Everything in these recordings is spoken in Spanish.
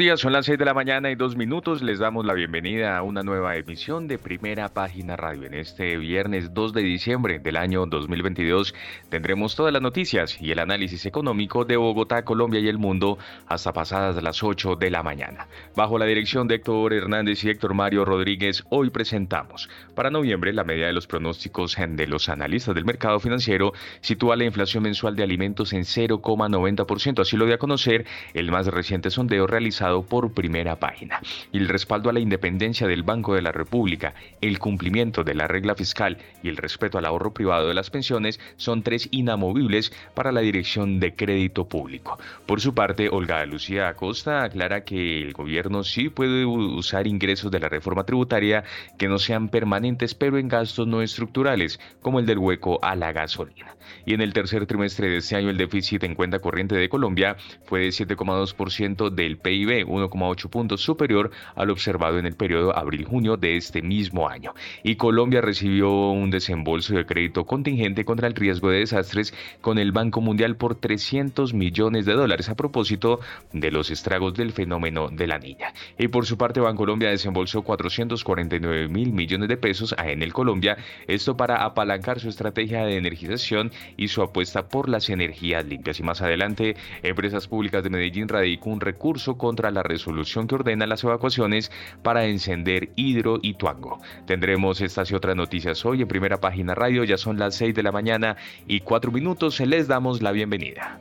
días, son las 6 de la mañana y dos minutos. Les damos la bienvenida a una nueva emisión de Primera Página Radio. En este viernes 2 de diciembre del año 2022 tendremos todas las noticias y el análisis económico de Bogotá, Colombia y el mundo hasta pasadas las 8 de la mañana. Bajo la dirección de Héctor Hernández y Héctor Mario Rodríguez, hoy presentamos. Para noviembre, la medida de los pronósticos de los analistas del mercado financiero sitúa la inflación mensual de alimentos en 0,90%. Así lo dio a conocer el más reciente sondeo realizado por primera página. El respaldo a la independencia del Banco de la República, el cumplimiento de la regla fiscal y el respeto al ahorro privado de las pensiones son tres inamovibles para la Dirección de Crédito Público. Por su parte, Olga Lucía Acosta aclara que el gobierno sí puede usar ingresos de la reforma tributaria que no sean permanentes, pero en gastos no estructurales, como el del hueco a la gasolina. Y en el tercer trimestre de este año, el déficit en cuenta corriente de Colombia fue de 7,2% del PIB, 1,8 puntos superior al observado en el periodo abril-junio de este mismo año. Y Colombia recibió un desembolso de crédito contingente contra el riesgo de desastres con el Banco Mundial por 300 millones de dólares a propósito de los estragos del fenómeno de la niña. Y por su parte, Bancolombia desembolsó 449 mil millones de pesos a Enel Colombia, esto para apalancar su estrategia de energización y su apuesta por las energías limpias. Y más adelante, Empresas Públicas de Medellín radicó un recurso contra la resolución que ordena las evacuaciones para encender Hidro y Tuango. Tendremos estas y otras noticias hoy en primera página radio, ya son las 6 de la mañana y 4 minutos, les damos la bienvenida.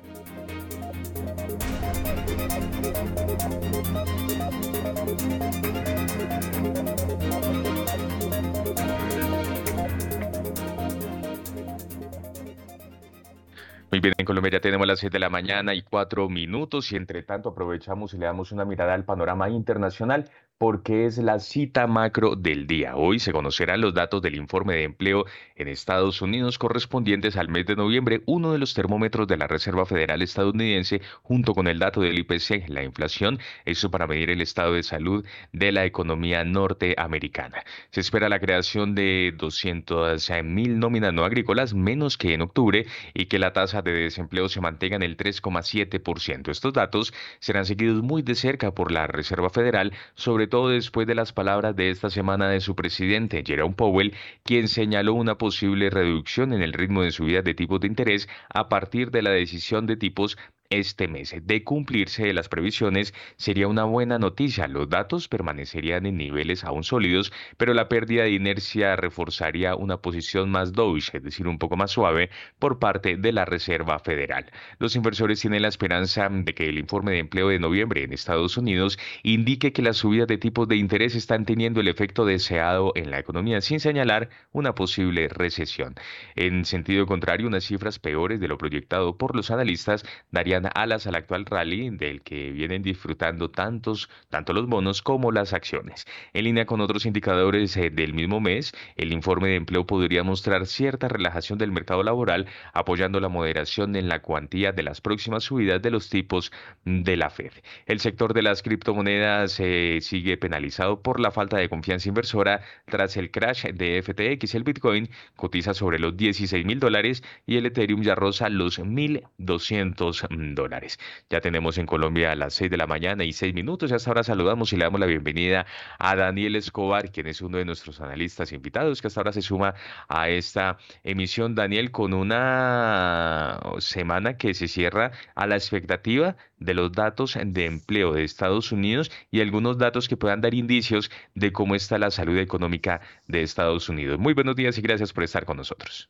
Muy bien, en Colombia ya tenemos las 7 de la mañana y 4 minutos y entre tanto aprovechamos y le damos una mirada al panorama internacional porque es la cita macro del día. Hoy se conocerán los datos del informe de empleo en Estados Unidos correspondientes al mes de noviembre, uno de los termómetros de la Reserva Federal estadounidense, junto con el dato del IPC, la inflación, eso para medir el estado de salud de la economía norteamericana. Se espera la creación de 200 mil nóminas no agrícolas, menos que en octubre, y que la tasa de desempleo se mantenga en el 3,7%. Estos datos serán seguidos muy de cerca por la Reserva Federal, sobre todo después de las palabras de esta semana de su presidente, Jerome Powell, quien señaló una posible reducción en el ritmo de subida de tipos de interés a partir de la decisión de tipos este mes. De cumplirse las previsiones, sería una buena noticia. Los datos permanecerían en niveles aún sólidos, pero la pérdida de inercia reforzaría una posición más dovish, es decir, un poco más suave, por parte de la Reserva Federal. Los inversores tienen la esperanza de que el informe de empleo de noviembre en Estados Unidos indique que las subidas de tipos de interés están teniendo el efecto deseado en la economía, sin señalar una posible recesión. En sentido contrario, unas cifras peores de lo proyectado por los analistas darían alas al actual rally del que vienen disfrutando tantos, tanto los bonos como las acciones. En línea con otros indicadores eh, del mismo mes, el informe de empleo podría mostrar cierta relajación del mercado laboral, apoyando la moderación en la cuantía de las próximas subidas de los tipos de la Fed. El sector de las criptomonedas eh, sigue penalizado por la falta de confianza inversora tras el crash de FTX. El Bitcoin cotiza sobre los 16 mil dólares y el Ethereum ya roza los 1.200 dólares. Ya tenemos en Colombia a las 6 de la mañana y 6 minutos y hasta ahora saludamos y le damos la bienvenida a Daniel Escobar, quien es uno de nuestros analistas invitados que hasta ahora se suma a esta emisión. Daniel, con una semana que se cierra a la expectativa de los datos de empleo de Estados Unidos y algunos datos que puedan dar indicios de cómo está la salud económica de Estados Unidos. Muy buenos días y gracias por estar con nosotros.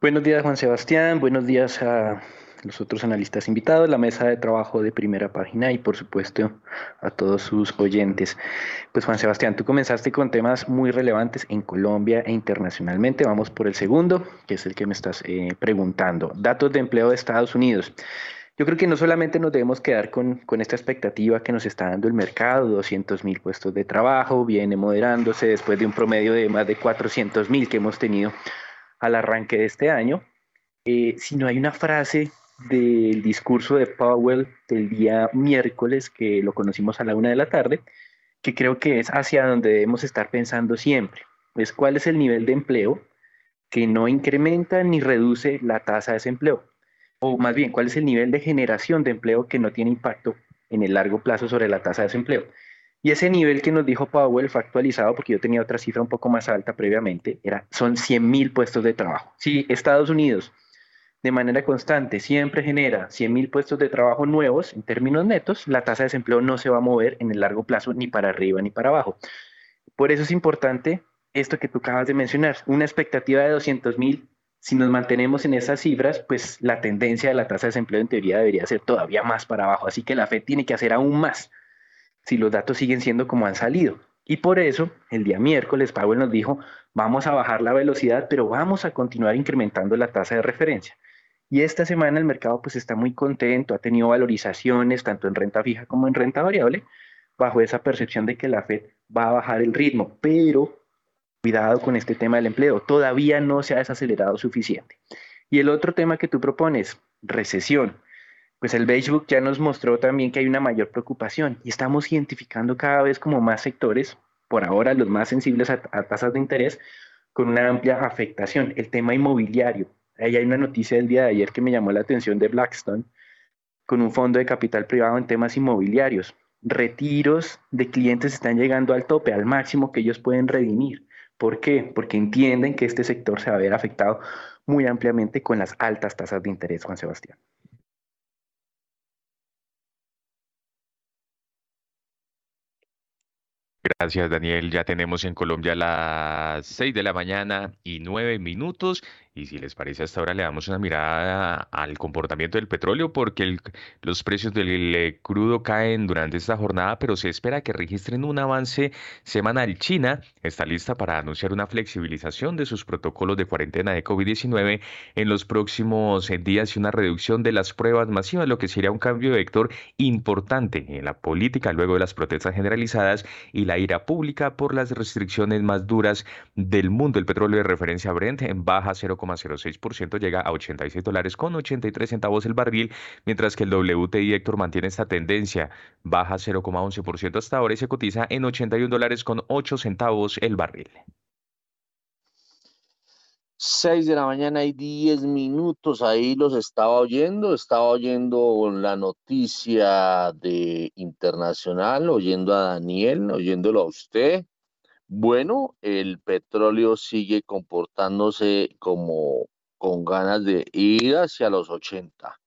Buenos días, Juan Sebastián. Buenos días a los analistas invitados, la mesa de trabajo de primera página y por supuesto a todos sus oyentes. Pues Juan Sebastián, tú comenzaste con temas muy relevantes en Colombia e internacionalmente. Vamos por el segundo, que es el que me estás eh, preguntando. Datos de empleo de Estados Unidos. Yo creo que no solamente nos debemos quedar con, con esta expectativa que nos está dando el mercado, 200 mil puestos de trabajo, viene moderándose después de un promedio de más de 400 mil que hemos tenido al arranque de este año, eh, sino hay una frase del discurso de Powell del día miércoles, que lo conocimos a la una de la tarde, que creo que es hacia donde debemos estar pensando siempre. Es cuál es el nivel de empleo que no incrementa ni reduce la tasa de desempleo. O más bien, cuál es el nivel de generación de empleo que no tiene impacto en el largo plazo sobre la tasa de desempleo. Y ese nivel que nos dijo Powell fue actualizado porque yo tenía otra cifra un poco más alta previamente, era, son 100 mil puestos de trabajo. Si Estados Unidos de manera constante siempre genera 100 mil puestos de trabajo nuevos en términos netos, la tasa de desempleo no se va a mover en el largo plazo ni para arriba ni para abajo. Por eso es importante esto que tú acabas de mencionar, una expectativa de 200 mil. Si nos mantenemos en esas cifras, pues la tendencia de la tasa de desempleo en teoría debería ser todavía más para abajo. Así que la Fed tiene que hacer aún más si los datos siguen siendo como han salido. Y por eso, el día miércoles, Powell nos dijo, vamos a bajar la velocidad, pero vamos a continuar incrementando la tasa de referencia. Y esta semana el mercado pues está muy contento, ha tenido valorizaciones tanto en renta fija como en renta variable, bajo esa percepción de que la Fed va a bajar el ritmo, pero cuidado con este tema del empleo, todavía no se ha desacelerado suficiente. Y el otro tema que tú propones, recesión pues el Beigebook ya nos mostró también que hay una mayor preocupación y estamos identificando cada vez como más sectores, por ahora los más sensibles a, tasas de interés, con una amplia afectación. El tema inmobiliario. Ahí hay una noticia del día de ayer que me llamó la atención de Blackstone, con un fondo de capital privado en temas inmobiliarios. Retiros de clientes están llegando al tope, al máximo que ellos pueden redimir. ¿Por qué? Porque entienden que este sector se va a ver afectado muy ampliamente con las altas tasas de interés, Juan Sebastián. Gracias, Daniel. Ya tenemos en Colombia las 6 de la mañana y 9 minutos. Y si les parece, hasta ahora le damos una mirada al comportamiento del petróleo, porque los precios del eh, crudo caen durante esta jornada, pero se espera que registren un avance semanal. China está lista para anunciar una flexibilización de sus protocolos de cuarentena de COVID-19 en los próximos eh, días y una reducción de las pruebas masivas, lo que sería un cambio de vector importante en la política luego de las protestas generalizadas y la ira pública por las restricciones más duras del mundo. El petróleo de referencia Brent en baja 0, 0,06%, llega a 86 dólares con 83 centavos el barril, mientras que el WTI Héctor mantiene esta tendencia, baja 0,11% hasta ahora y se cotiza en 81 dólares con 8 centavos el barril. 6 de la mañana y 10 minutos, ahí los estaba oyendo, estaba oyendo la noticia de internacional, oyendo a Daniel, oyéndolo a usted, bueno, el petróleo sigue comportándose como con ganas de ir hacia los 80.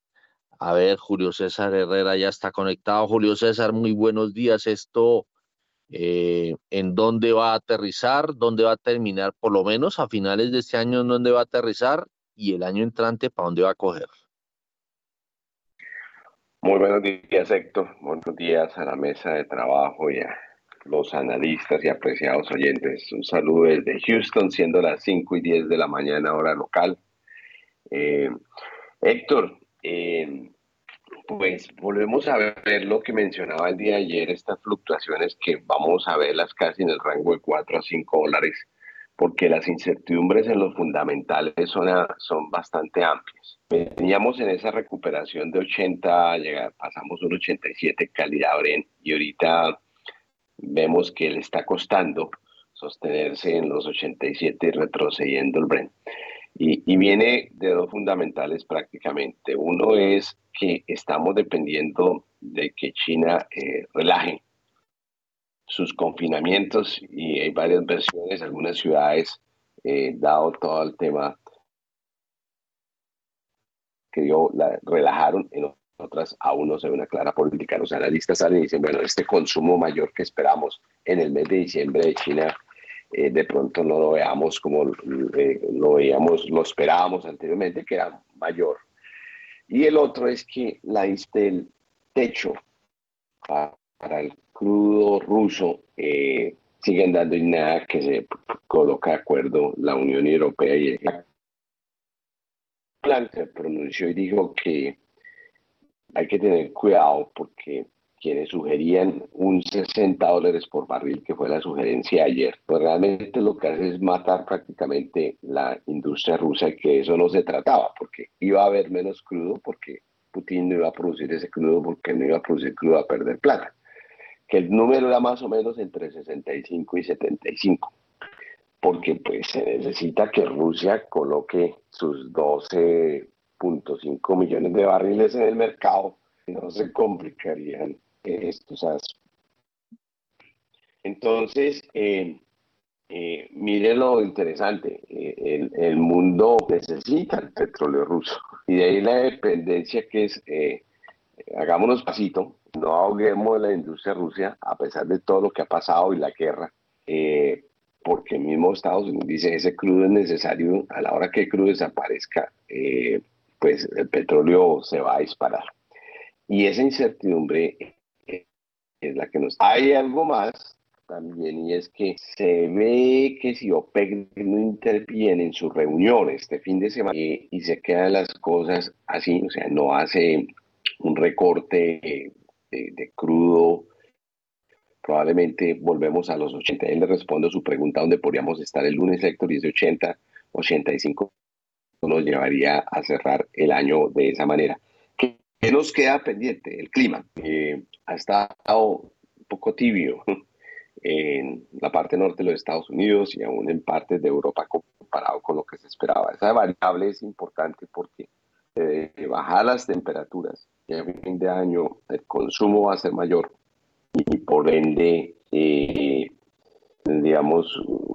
A ver, Julio César Herrera ya está conectado. Julio César, muy buenos días. Esto, eh, ¿en dónde va a aterrizar? ¿Dónde va a terminar? Por lo menos a finales de este año, ¿en dónde va a aterrizar? Y el año entrante, ¿para dónde va a coger? Muy buenos días, Héctor. Buenos días a la mesa de trabajo y a los analistas y apreciados oyentes. Un saludo desde Houston, siendo las 5 y 10 de la mañana hora local. Eh, Héctor, eh, pues volvemos a ver lo que mencionaba el día de ayer, estas fluctuaciones que vamos a verlas casi en el rango de 4 a 5 dólares, porque las incertidumbres en los fundamentales son, son bastante amplias. Veníamos en esa recuperación de 80, pasamos un 87 calidad Bren y ahorita vemos que le está costando sostenerse en los 87 y retrocediendo el Brent. Y, viene de dos fundamentales prácticamente. Uno es que estamos dependiendo de que China eh, relaje sus confinamientos y hay varias versiones, algunas ciudades, eh, dado todo el tema que dio, la, relajaron, en otras aún no se ve una clara política. Los analistas salen y dicen, bueno, este consumo mayor que esperamos en el mes de diciembre de China, eh, de pronto no lo veamos como eh, lo veíamos, lo esperábamos anteriormente, que era mayor. Y el otro es que la el techo para, el crudo ruso eh, siguen dando y nada que se coloca de acuerdo la Unión Europea y el plan se pronunció y dijo que hay que tener cuidado porque quienes sugerían un 60 dólares por barril, que fue la sugerencia ayer, pues realmente lo que hace es matar prácticamente la industria rusa, que eso no se trataba, porque iba a haber menos crudo, porque Putin no iba a producir ese crudo porque no iba a producir crudo a perder plata, que el número era más o menos entre 65 y 75, porque pues se necesita que Rusia coloque sus 12.5 millones de barriles en el mercado, no se complicarían estos asuntos. Entonces, eh, eh, mire lo interesante, eh, el, mundo necesita el petróleo ruso y de ahí la dependencia que es, hagámonos pasito, no ahoguemos la industria rusa a pesar de todo lo que ha pasado y la guerra, porque el mismo Estados Unidos dice ese crudo es necesario, a la hora que el crudo desaparezca, pues el petróleo se va a disparar. Y esa incertidumbre es la que nos... Hay algo más también y es que se ve que si OPEC no interviene en su reunión este fin de semana y, se quedan las cosas así, o sea, no hace un recorte de, crudo, probablemente volvemos a los 80. Él le responde a su pregunta dónde podríamos estar el lunes, Héctor, y es de 80, 85 nos llevaría a cerrar el año de esa manera. ¿Qué, nos queda pendiente? El clima. Eh, ha estado un poco tibio en la parte norte de los Estados Unidos y aún en partes de Europa comparado con lo que se esperaba. Esa variable es importante porque eh, bajar las temperaturas y a fin de año el consumo va a ser mayor y por ende eh, tendríamos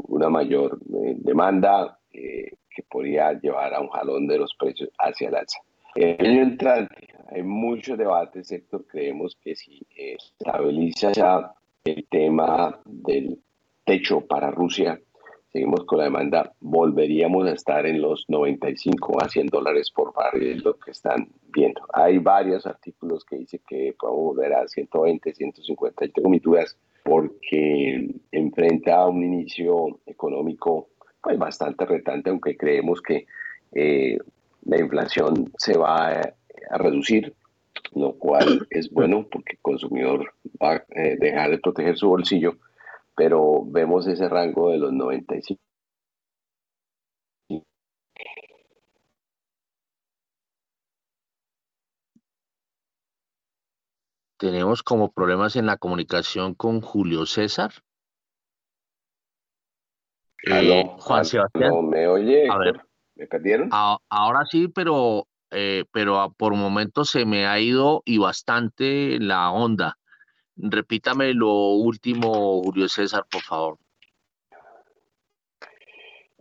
una mayor eh, demanda eh, que podría llevar a un jalón de los precios hacia el alza. El año entrante hay muchos debates, sector. Creemos que si estabiliza ya el tema del techo para Rusia, seguimos con la demanda, volveríamos a estar en los 95 a 100 dólares por barril, lo que están viendo. Hay varios artículos que dice que podemos volver a 120, 150, y tengo mis dudas porque enfrenta un inicio económico pues, bastante retante, aunque creemos que eh, la inflación se va a, a reducir lo cual es bueno porque el consumidor va a eh, dejar de proteger su bolsillo, pero vemos ese rango de los 95. Tenemos como problemas en la comunicación con Julio César. Eh, Juan Sebastián. No me oye. A ver, ¿Me perdieron? ahora sí, pero eh, pero por momentos se me ha ido y bastante la onda. Repítame lo último, Julio César, por favor.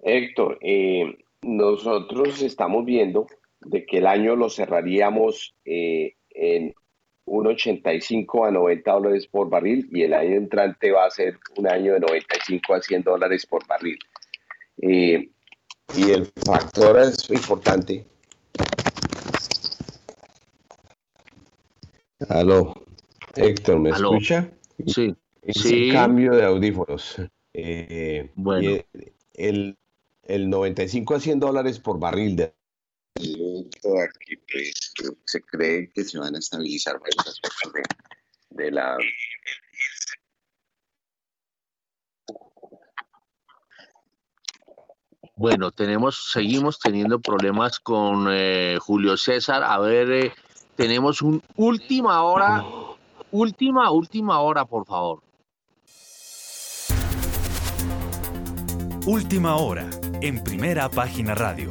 Héctor, eh, nosotros estamos viendo de que el año lo cerraríamos eh, en 1,85 a 90 dólares por barril y el año entrante va a ser un año de 95 a 100 dólares por barril. y el factor es importante Aló, Héctor, ¿me escucha? Sí. Es el cambio de audífonos. Eh, bueno. El, el 95 a 100 dólares por barril de aquí pues, se cree que se van a estabilizar varios aspectos de, la Bueno, tenemos, seguimos teniendo problemas con eh, Julio César. A ver, eh, tenemos un última hora, última, última hora, por favor. Última hora, en primera página radio.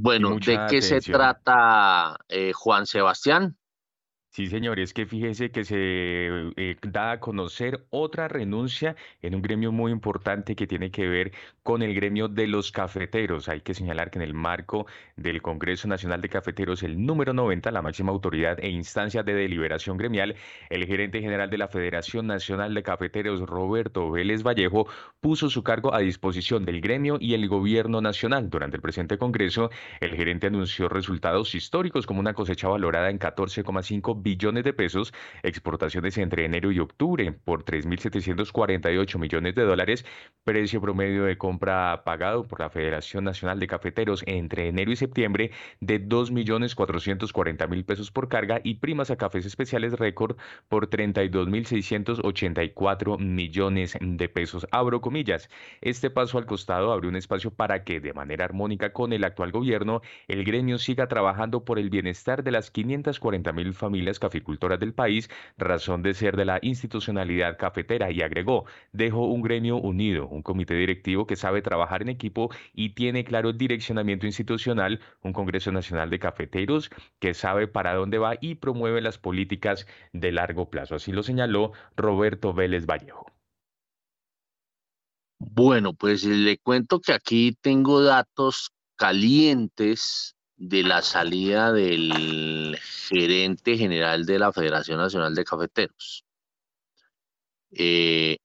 Bueno, ¿de qué se trata eh, Juan Sebastián? Sí, señor, es que fíjese que se eh, da a conocer otra renuncia en un gremio muy importante que tiene que ver con el gremio de los cafeteros. Hay que señalar que en el marco del Congreso Nacional de Cafeteros, el número 90, la máxima autoridad e instancia de deliberación gremial, el gerente general de la Federación Nacional de Cafeteros, Roberto Vélez Vallejo, puso su cargo a disposición del gremio y el gobierno nacional. Durante el presente Congreso, el gerente anunció resultados históricos como una cosecha valorada en 14,5 billones de pesos, exportaciones entre enero y octubre por 3.748 millones de dólares, precio promedio de compra pagado por la Federación Nacional de Cafeteros entre enero y septiembre de 2.440.000 pesos por carga y primas a cafés especiales récord por 32.684 millones de pesos. Abro comillas. Este paso al costado abre un espacio para que, de manera armónica con el actual gobierno, el gremio siga trabajando por el bienestar de las 540 mil familias caficultoras del país, razón de ser de la institucionalidad cafetera, y agregó, dejo un gremio unido, un comité directivo que sabe trabajar en equipo y tiene claro direccionamiento institucional, un Congreso Nacional de Cafeteros que sabe para dónde va y promueve las políticas de largo plazo. Así lo señaló Roberto Vélez Vallejo. Bueno, pues le cuento que aquí tengo datos calientes de la salida del gerente general de la Federación Nacional de Cafeteros. Eh,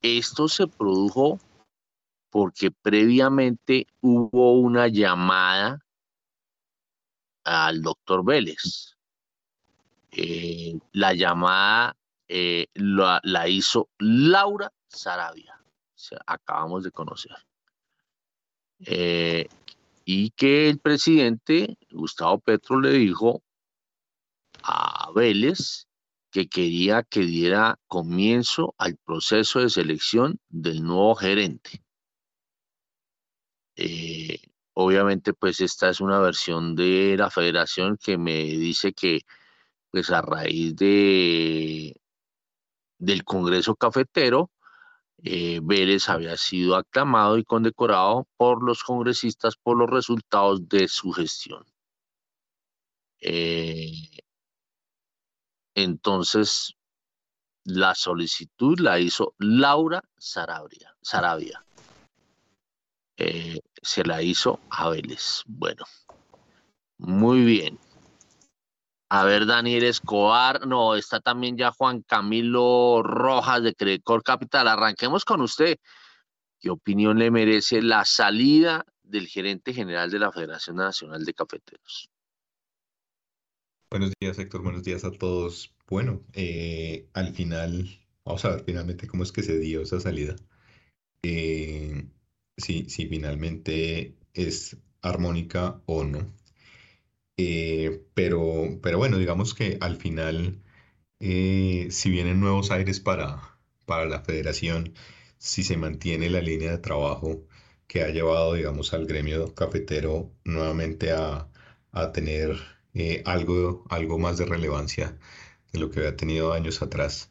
esto se produjo porque previamente hubo una llamada al doctor Vélez. Eh, la llamada eh, la, hizo Laura Sarabia, acabamos de conocer. Eh, y que el presidente Gustavo Petro le dijo a Vélez que quería que diera comienzo al proceso de selección del nuevo gerente. Eh, obviamente, pues esta es una versión de la federación que me dice que, pues a raíz de del Congreso Cafetero, eh, Vélez había sido aclamado y condecorado por los congresistas por los resultados de su gestión. Eh, entonces, la solicitud la hizo Laura Sarabia. Sarabia. Eh, se la hizo a Vélez. Bueno, muy bien. A ver, Daniel Escobar, no, está también ya Juan Camilo Rojas de Credicor Capital. Arranquemos con usted. ¿Qué opinión le merece la salida del gerente general de la Federación Nacional de Cafeteros? Buenos días, Héctor. Buenos días a todos. Bueno, eh, al final, vamos a ver finalmente cómo es que se dio esa salida. Eh, si, si finalmente es armónica o no. Eh, pero, pero bueno, digamos que al final, eh, si vienen nuevos aires para, para la federación, si se mantiene la línea de trabajo que ha llevado, digamos, al gremio cafetero nuevamente a, tener eh, algo, algo más de relevancia de lo que había tenido años atrás.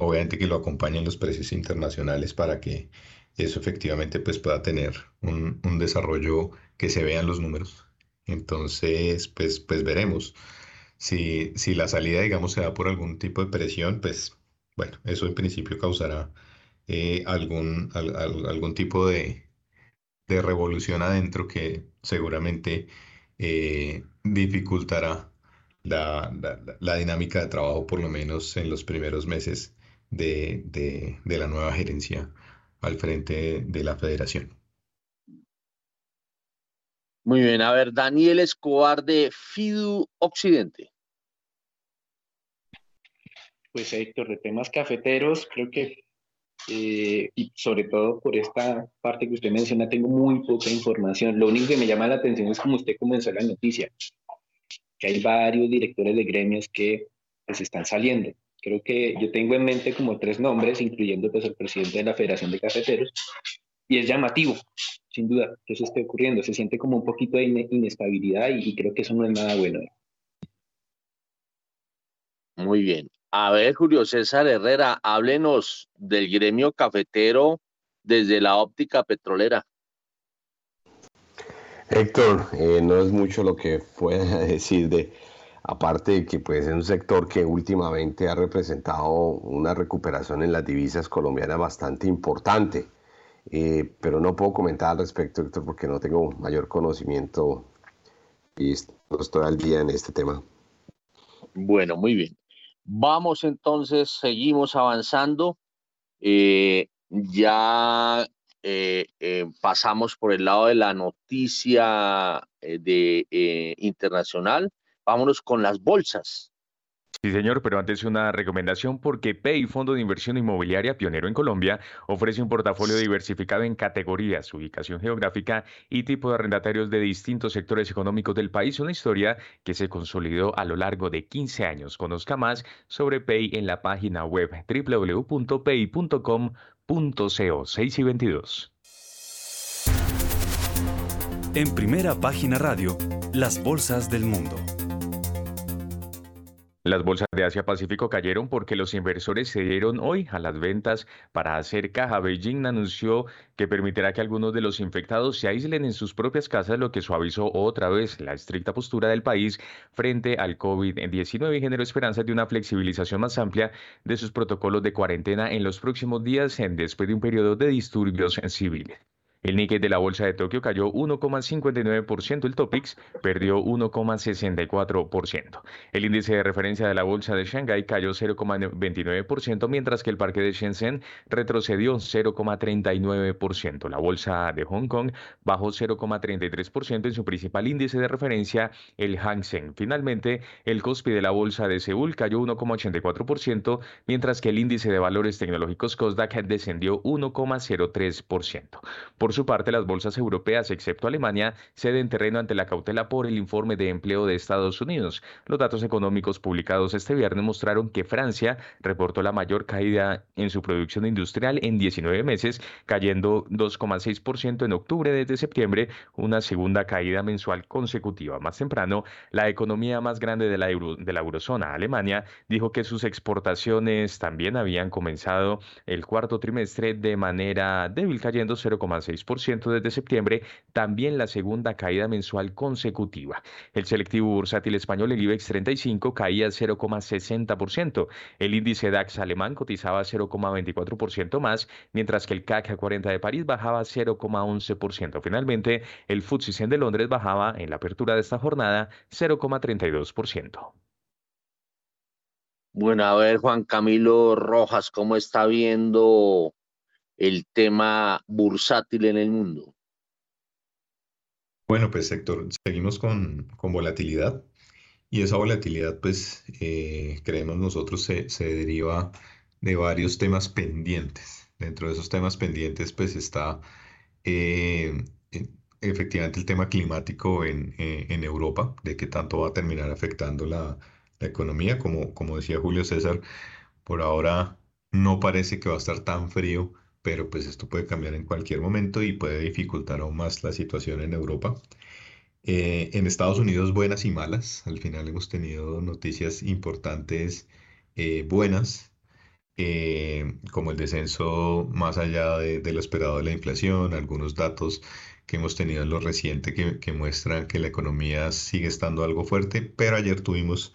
obviamente que lo acompañen los precios internacionales para que eso efectivamente pues, pueda tener un, un desarrollo que se vean los números. Entonces, pues, pues veremos. Si, si la salida, digamos, se da por algún tipo de presión, pues bueno, eso en principio causará eh, algún, algún tipo de, revolución adentro que seguramente eh, dificultará la, dinámica de trabajo, por lo menos en los primeros meses de, de la nueva gerencia al frente de la federación. Muy bien, a ver, Daniel Escobar de Fidu Occidente. Pues Héctor, de temas cafeteros, creo que, eh, y sobre todo por esta parte que usted menciona, tengo muy poca información. Lo único que me llama la atención es como usted comenzó la noticia, que hay varios directores de gremios que pues están saliendo. Creo que yo tengo en mente como tres nombres, incluyendo pues el presidente de la Federación de Cafeteros, y es llamativo, sin duda, que eso esté ocurriendo. Se siente como un poquito de inestabilidad y, creo que eso no es nada bueno. Muy bien. A ver, Julio César Herrera, háblenos del gremio cafetero desde la óptica petrolera. Héctor, eh, no es mucho lo que pueda decir de, aparte de que pues, es un sector que últimamente ha representado una recuperación en las divisas colombianas bastante importante. Eh, pero no puedo comentar al respecto, Héctor, porque no tengo mayor conocimiento y estoy al día en este tema. Bueno, muy bien. Vamos entonces, seguimos avanzando. Eh, ya eh, pasamos por el lado de la noticia de, internacional. Vámonos con las bolsas. Sí, señor, pero antes una recomendación porque Pay, fondo de inversión inmobiliaria pionero en Colombia, ofrece un portafolio diversificado en categorías, ubicación geográfica y tipo de arrendatarios de distintos sectores económicos del país. Una historia que se consolidó a lo largo de 15 años. Conozca más sobre Pay en la página web www.pay.com.co 6 y 22. En primera página radio, las bolsas del mundo. Las bolsas de Asia-Pacífico cayeron porque los inversores se dieron hoy a las ventas para hacer caja. Beijing anunció que permitirá que algunos de los infectados se aíslen en sus propias casas, lo que suavizó otra vez la estricta postura del país frente al COVID-19 y generó esperanzas de una flexibilización más amplia de sus protocolos de cuarentena en los próximos días después de un periodo de disturbios civiles. El Nikkei de la bolsa de Tokio cayó 1,59%, el Topix perdió 1,64%. El índice de referencia de la bolsa de Shanghái cayó 0,29%, mientras que el parque de Shenzhen retrocedió 0,39%. La bolsa de Hong Kong bajó 0,33% en su principal índice de referencia, el Hang Seng. Finalmente, el Kospi de la bolsa de Seúl cayó 1,84%, mientras que el índice de valores tecnológicos Kosdaq descendió 1,03%. Por su parte, las bolsas europeas, excepto Alemania, ceden terreno ante la cautela por el informe de empleo de Estados Unidos. Los datos económicos publicados este viernes mostraron que Francia reportó la mayor caída en su producción industrial en 19 meses, cayendo 2,6% en octubre desde septiembre, una segunda caída mensual consecutiva. Más temprano, la economía más grande de la, de la eurozona, Alemania, dijo que sus exportaciones también habían comenzado el cuarto trimestre de manera débil, cayendo 0,6% desde septiembre, también la segunda caída mensual consecutiva. El selectivo bursátil español, el IBEX 35, caía 0,60%. El índice DAX alemán cotizaba 0,24% más, mientras que el CAC 40 de París bajaba 0,11%. Finalmente, el FTSE 100 de Londres bajaba en la apertura de esta jornada 0,32%. Bueno, a ver, Juan Camilo Rojas, ¿cómo está viendo el tema bursátil en el mundo? Bueno, pues sector, seguimos con, con volatilidad y esa volatilidad, pues eh, creemos nosotros se, se, deriva de varios temas pendientes. Dentro de esos temas pendientes, pues está eh, e, efectivamente el tema climático en, eh, en, Europa, de qué tanto va a terminar afectando la, la economía. Como, como decía Julio César, por ahora no parece que va a estar tan frío pero pues esto puede cambiar en cualquier momento y puede dificultar aún más la situación en Europa. Eh, en Estados Unidos buenas y malas, al final hemos tenido noticias importantes eh, buenas, eh, como el descenso más allá de, lo esperado de la inflación, algunos datos que hemos tenido en lo reciente que, muestran que la economía sigue estando algo fuerte, pero ayer tuvimos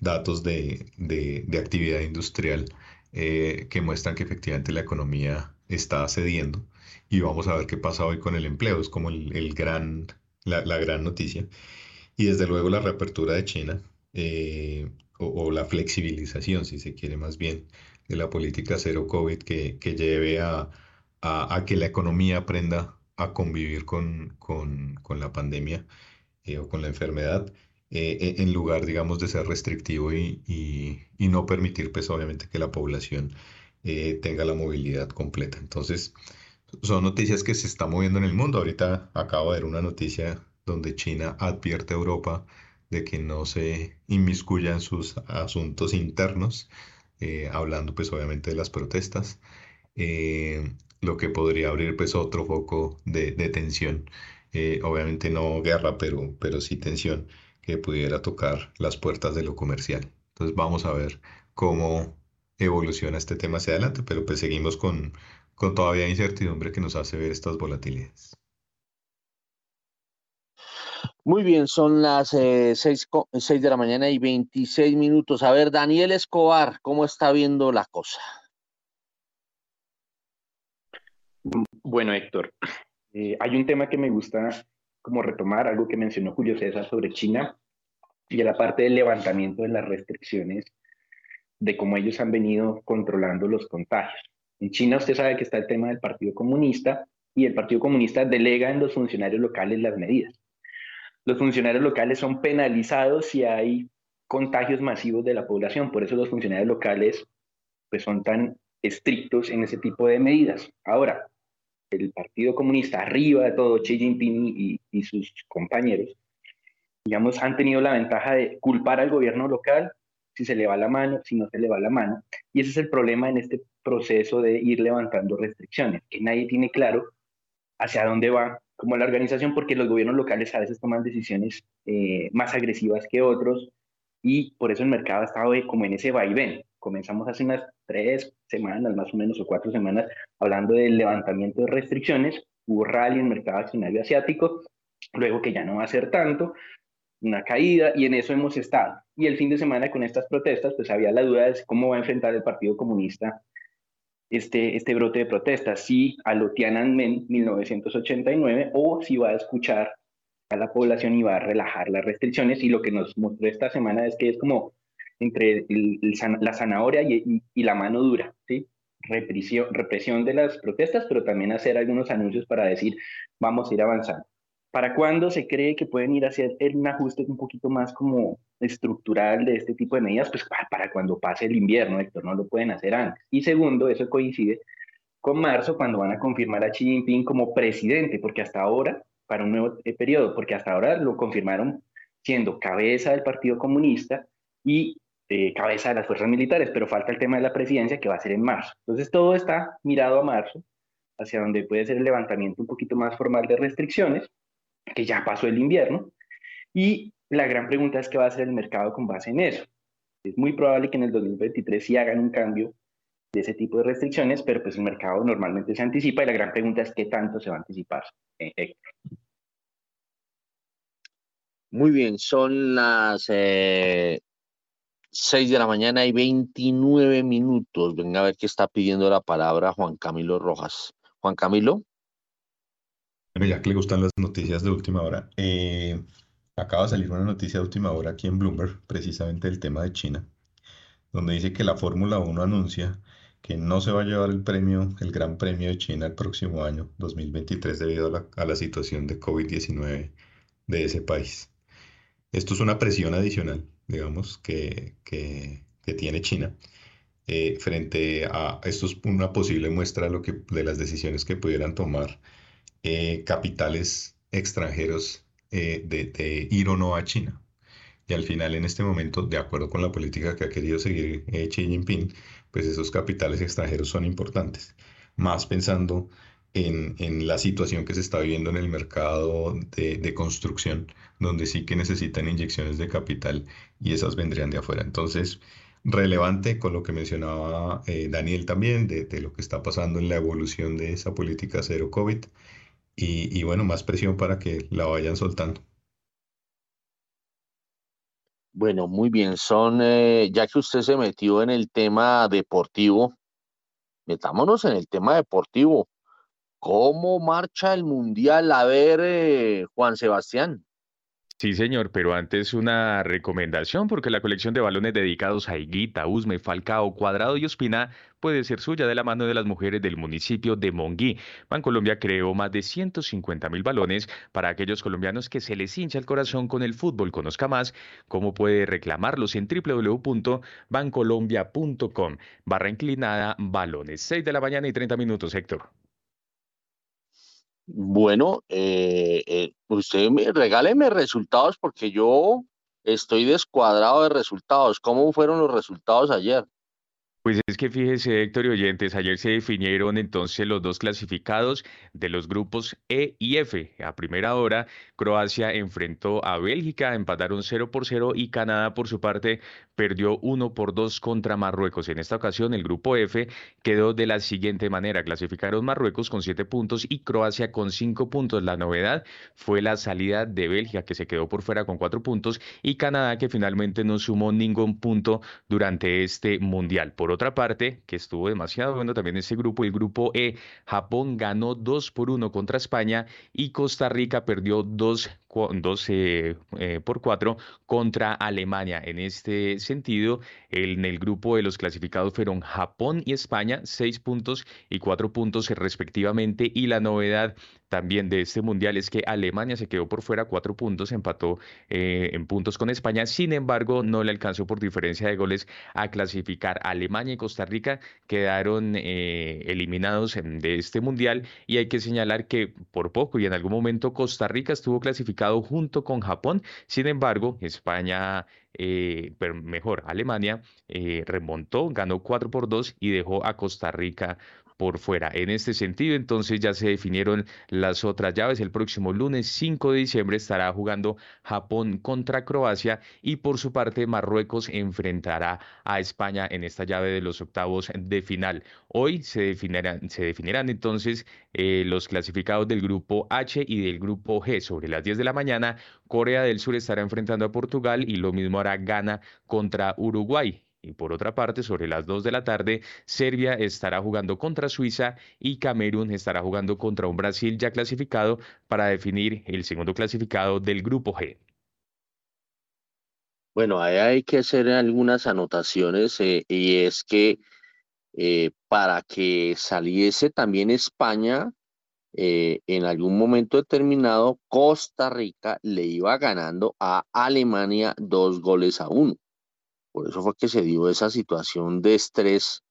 datos de, de actividad industrial que muestran que efectivamente la economía está cediendo y vamos a ver qué pasa hoy con el empleo, es como el, gran, la, gran noticia. Y desde luego la reapertura de China eh, o, la flexibilización, si se quiere más bien, de la política cero COVID que, que lleve a, a, que la economía aprenda a convivir con, con, con la pandemia eh, o con la enfermedad. Eh, en lugar, digamos, de ser restrictivo y, y, y no permitir, pues, obviamente, que la población eh, tenga la movilidad completa. Entonces, son noticias que se están moviendo en el mundo. Ahorita acabo de ver una noticia donde China advierte a Europa de que no se inmiscuya en sus asuntos internos, eh, hablando pues obviamente de las protestas, eh, lo que podría abrir pues otro foco de, tensión. obviamente no guerra, pero, pero sí tensión que pudiera tocar las puertas de lo comercial. Entonces vamos a ver cómo evoluciona este tema hacia adelante, pero pues seguimos con, con todavía incertidumbre que nos hace ver estas volatilidades. Muy bien, son las 6, eh, de la mañana y 26 minutos. A ver, Daniel Escobar, ¿cómo está viendo la cosa? Bueno, Héctor, eh, hay un tema que me gusta como retomar, algo que mencionó Julio César sobre China y la parte del levantamiento de las restricciones de cómo ellos han venido controlando los contagios. En China usted sabe que está el tema del Partido Comunista y el Partido Comunista delega en los funcionarios locales las medidas. Los funcionarios locales son penalizados si hay contagios masivos de la población, por eso los funcionarios locales pues, son tan estrictos en ese tipo de medidas. Ahora, el Partido Comunista, arriba de todo, Xi Jinping y, sus compañeros, digamos, han tenido la ventaja de culpar al gobierno local si se le va la mano, si no se le va la mano. Y ese es el problema en este proceso de ir levantando restricciones, que nadie tiene claro hacia dónde va como la organización, porque los gobiernos locales a veces toman decisiones eh, más agresivas que otros y por eso el mercado ha estado como en ese vaivén. Comenzamos hace unas tres semanas más o menos o cuatro semanas hablando del levantamiento de restricciones, hubo rally en el mercado accionario asiático, luego que ya no va a ser tanto, una caída y en eso hemos estado. Y el fin de semana con estas protestas, pues había la duda de cómo va a enfrentar el Partido Comunista este, este brote de protestas, si a lo Tiananmen 1989 o si va a escuchar a la población y va a relajar las restricciones. Y lo que nos mostró esta semana es que es como entre la zanahoria y, la mano dura, ¿sí? Represión, represión de las protestas, pero también hacer algunos anuncios para decir, vamos a ir avanzando. ¿Para cuándo se cree que pueden ir a hacer un ajuste un poquito más como estructural de este tipo de medidas? Pues para, cuando pase el invierno, Héctor, no lo pueden hacer antes. Y segundo, eso coincide con marzo, cuando van a confirmar a Xi Jinping como presidente, porque hasta ahora, para un nuevo eh, periodo, porque hasta ahora lo confirmaron siendo cabeza del Partido Comunista y eh, cabeza de las fuerzas militares, pero falta el tema de la presidencia que va a ser en marzo. Entonces todo está mirado a marzo, hacia donde puede ser el levantamiento un poquito más formal de restricciones, que ya pasó el invierno, y la gran pregunta es qué va a hacer el mercado con base en eso. Es muy probable que en el 2023 sí hagan un cambio de ese tipo de restricciones, pero pues el mercado normalmente se anticipa y la gran pregunta es qué tanto se va a anticipar. Eh, muy bien, son las eh, 6 de la mañana y 29 minutos. Venga a ver qué está pidiendo la palabra Juan Camilo Rojas. Juan Camilo. Bueno, ya que le gustan las noticias de última hora, eh, acaba de salir una noticia de última hora aquí en Bloomberg, precisamente del tema de China, donde dice que la Fórmula 1 anuncia que no se va a llevar el premio, el Gran Premio de China el próximo año, 2023, debido a la, a la situación de COVID-19 de ese país. Esto es una presión adicional digamos, que, que, tiene China. Eh, frente a esto es una posible muestra de, lo que, de las decisiones que pudieran tomar eh, capitales extranjeros eh, de, ir o no a China. Y al final, en este momento, de acuerdo con la política que ha querido seguir Xi Jinping, pues esos capitales extranjeros son importantes. Más pensando en, la situación que se está viviendo en el mercado de, construcción, donde sí que necesitan inyecciones de capital y esas vendrían de afuera. Entonces, relevante con lo que mencionaba eh, Daniel también, de, lo que está pasando en la evolución de esa política cero COVID y, bueno, más presión para que la vayan soltando. Bueno, muy bien, son, eh, ya que usted se metió en el tema deportivo, metámonos en el tema deportivo. ¿Cómo marcha el Mundial? A ver, eh, Juan Sebastián. Sí, señor, pero antes una recomendación, porque la colección de balones dedicados a Higuita, Usme, Falcao, Cuadrado y Ospina puede ser suya de la mano de las mujeres del municipio de Monguí. Bancolombia creó más de 150 mil balones para aquellos colombianos que se les hincha el corazón con el fútbol. Conozca más cómo puede reclamarlos en www.bancolombia.com. Barra inclinada, balones. 6 de la mañana y 30 minutos, Héctor. Bueno, eh, eh, usted me, regáleme resultados porque yo estoy descuadrado de resultados. ¿Cómo fueron los resultados ayer? Pues es que fíjese, Héctor y oyentes, ayer se definieron entonces los dos clasificados de los grupos E y F. A primera hora, Croacia enfrentó a Bélgica, empataron 0 por 0 y Canadá, por su parte, perdió 1 por 2 contra Marruecos. En esta ocasión, el grupo F quedó de la siguiente manera. Clasificaron Marruecos con 7 puntos y Croacia con 5 puntos. La novedad fue la salida de Bélgica, que se quedó por fuera con 4 puntos, y Canadá, que finalmente no sumó ningún punto durante este Mundial. Otra parte, que estuvo demasiado bueno también ese grupo, el grupo E, Japón ganó 2 por 1 contra España y Costa Rica perdió 2 12 eh, por 4 contra Alemania. En este sentido, en el grupo de los clasificados fueron Japón y España, 6 puntos y 4 puntos respectivamente. Y la novedad también de este mundial es que Alemania se quedó por fuera, 4 puntos, empató eh, en puntos con España. Sin embargo, no le alcanzó por diferencia de goles a clasificar. Alemania y Costa Rica quedaron eh, eliminados de este mundial y hay que señalar que por poco y en algún momento Costa Rica estuvo clasificado junto con Japón. Sin embargo, España eh, pero mejor, Alemania eh, remontó, ganó 4 por 2 y dejó a Costa Rica por fuera. En este sentido, entonces ya se definieron las otras llaves. El próximo lunes 5 de diciembre estará jugando Japón contra Croacia y por su parte Marruecos enfrentará a España en esta llave de los octavos de final. Hoy se definirán, se definirán entonces eh, los clasificados del grupo H y del grupo G. Sobre las 10 de la mañana, Corea del Sur estará enfrentando a Portugal y lo mismo hará Ghana contra Uruguay. Y por otra parte, sobre las 2 de la tarde, Serbia estará jugando contra Suiza y Camerún estará jugando contra un Brasil ya clasificado para definir el segundo clasificado del grupo G. Bueno, hay que hacer algunas anotaciones eh, y es que eh, para que saliese también España, eh, en algún momento determinado, Costa Rica le iba ganando a Alemania dos goles a uno. Por eso fue que se dio esa situación de estrés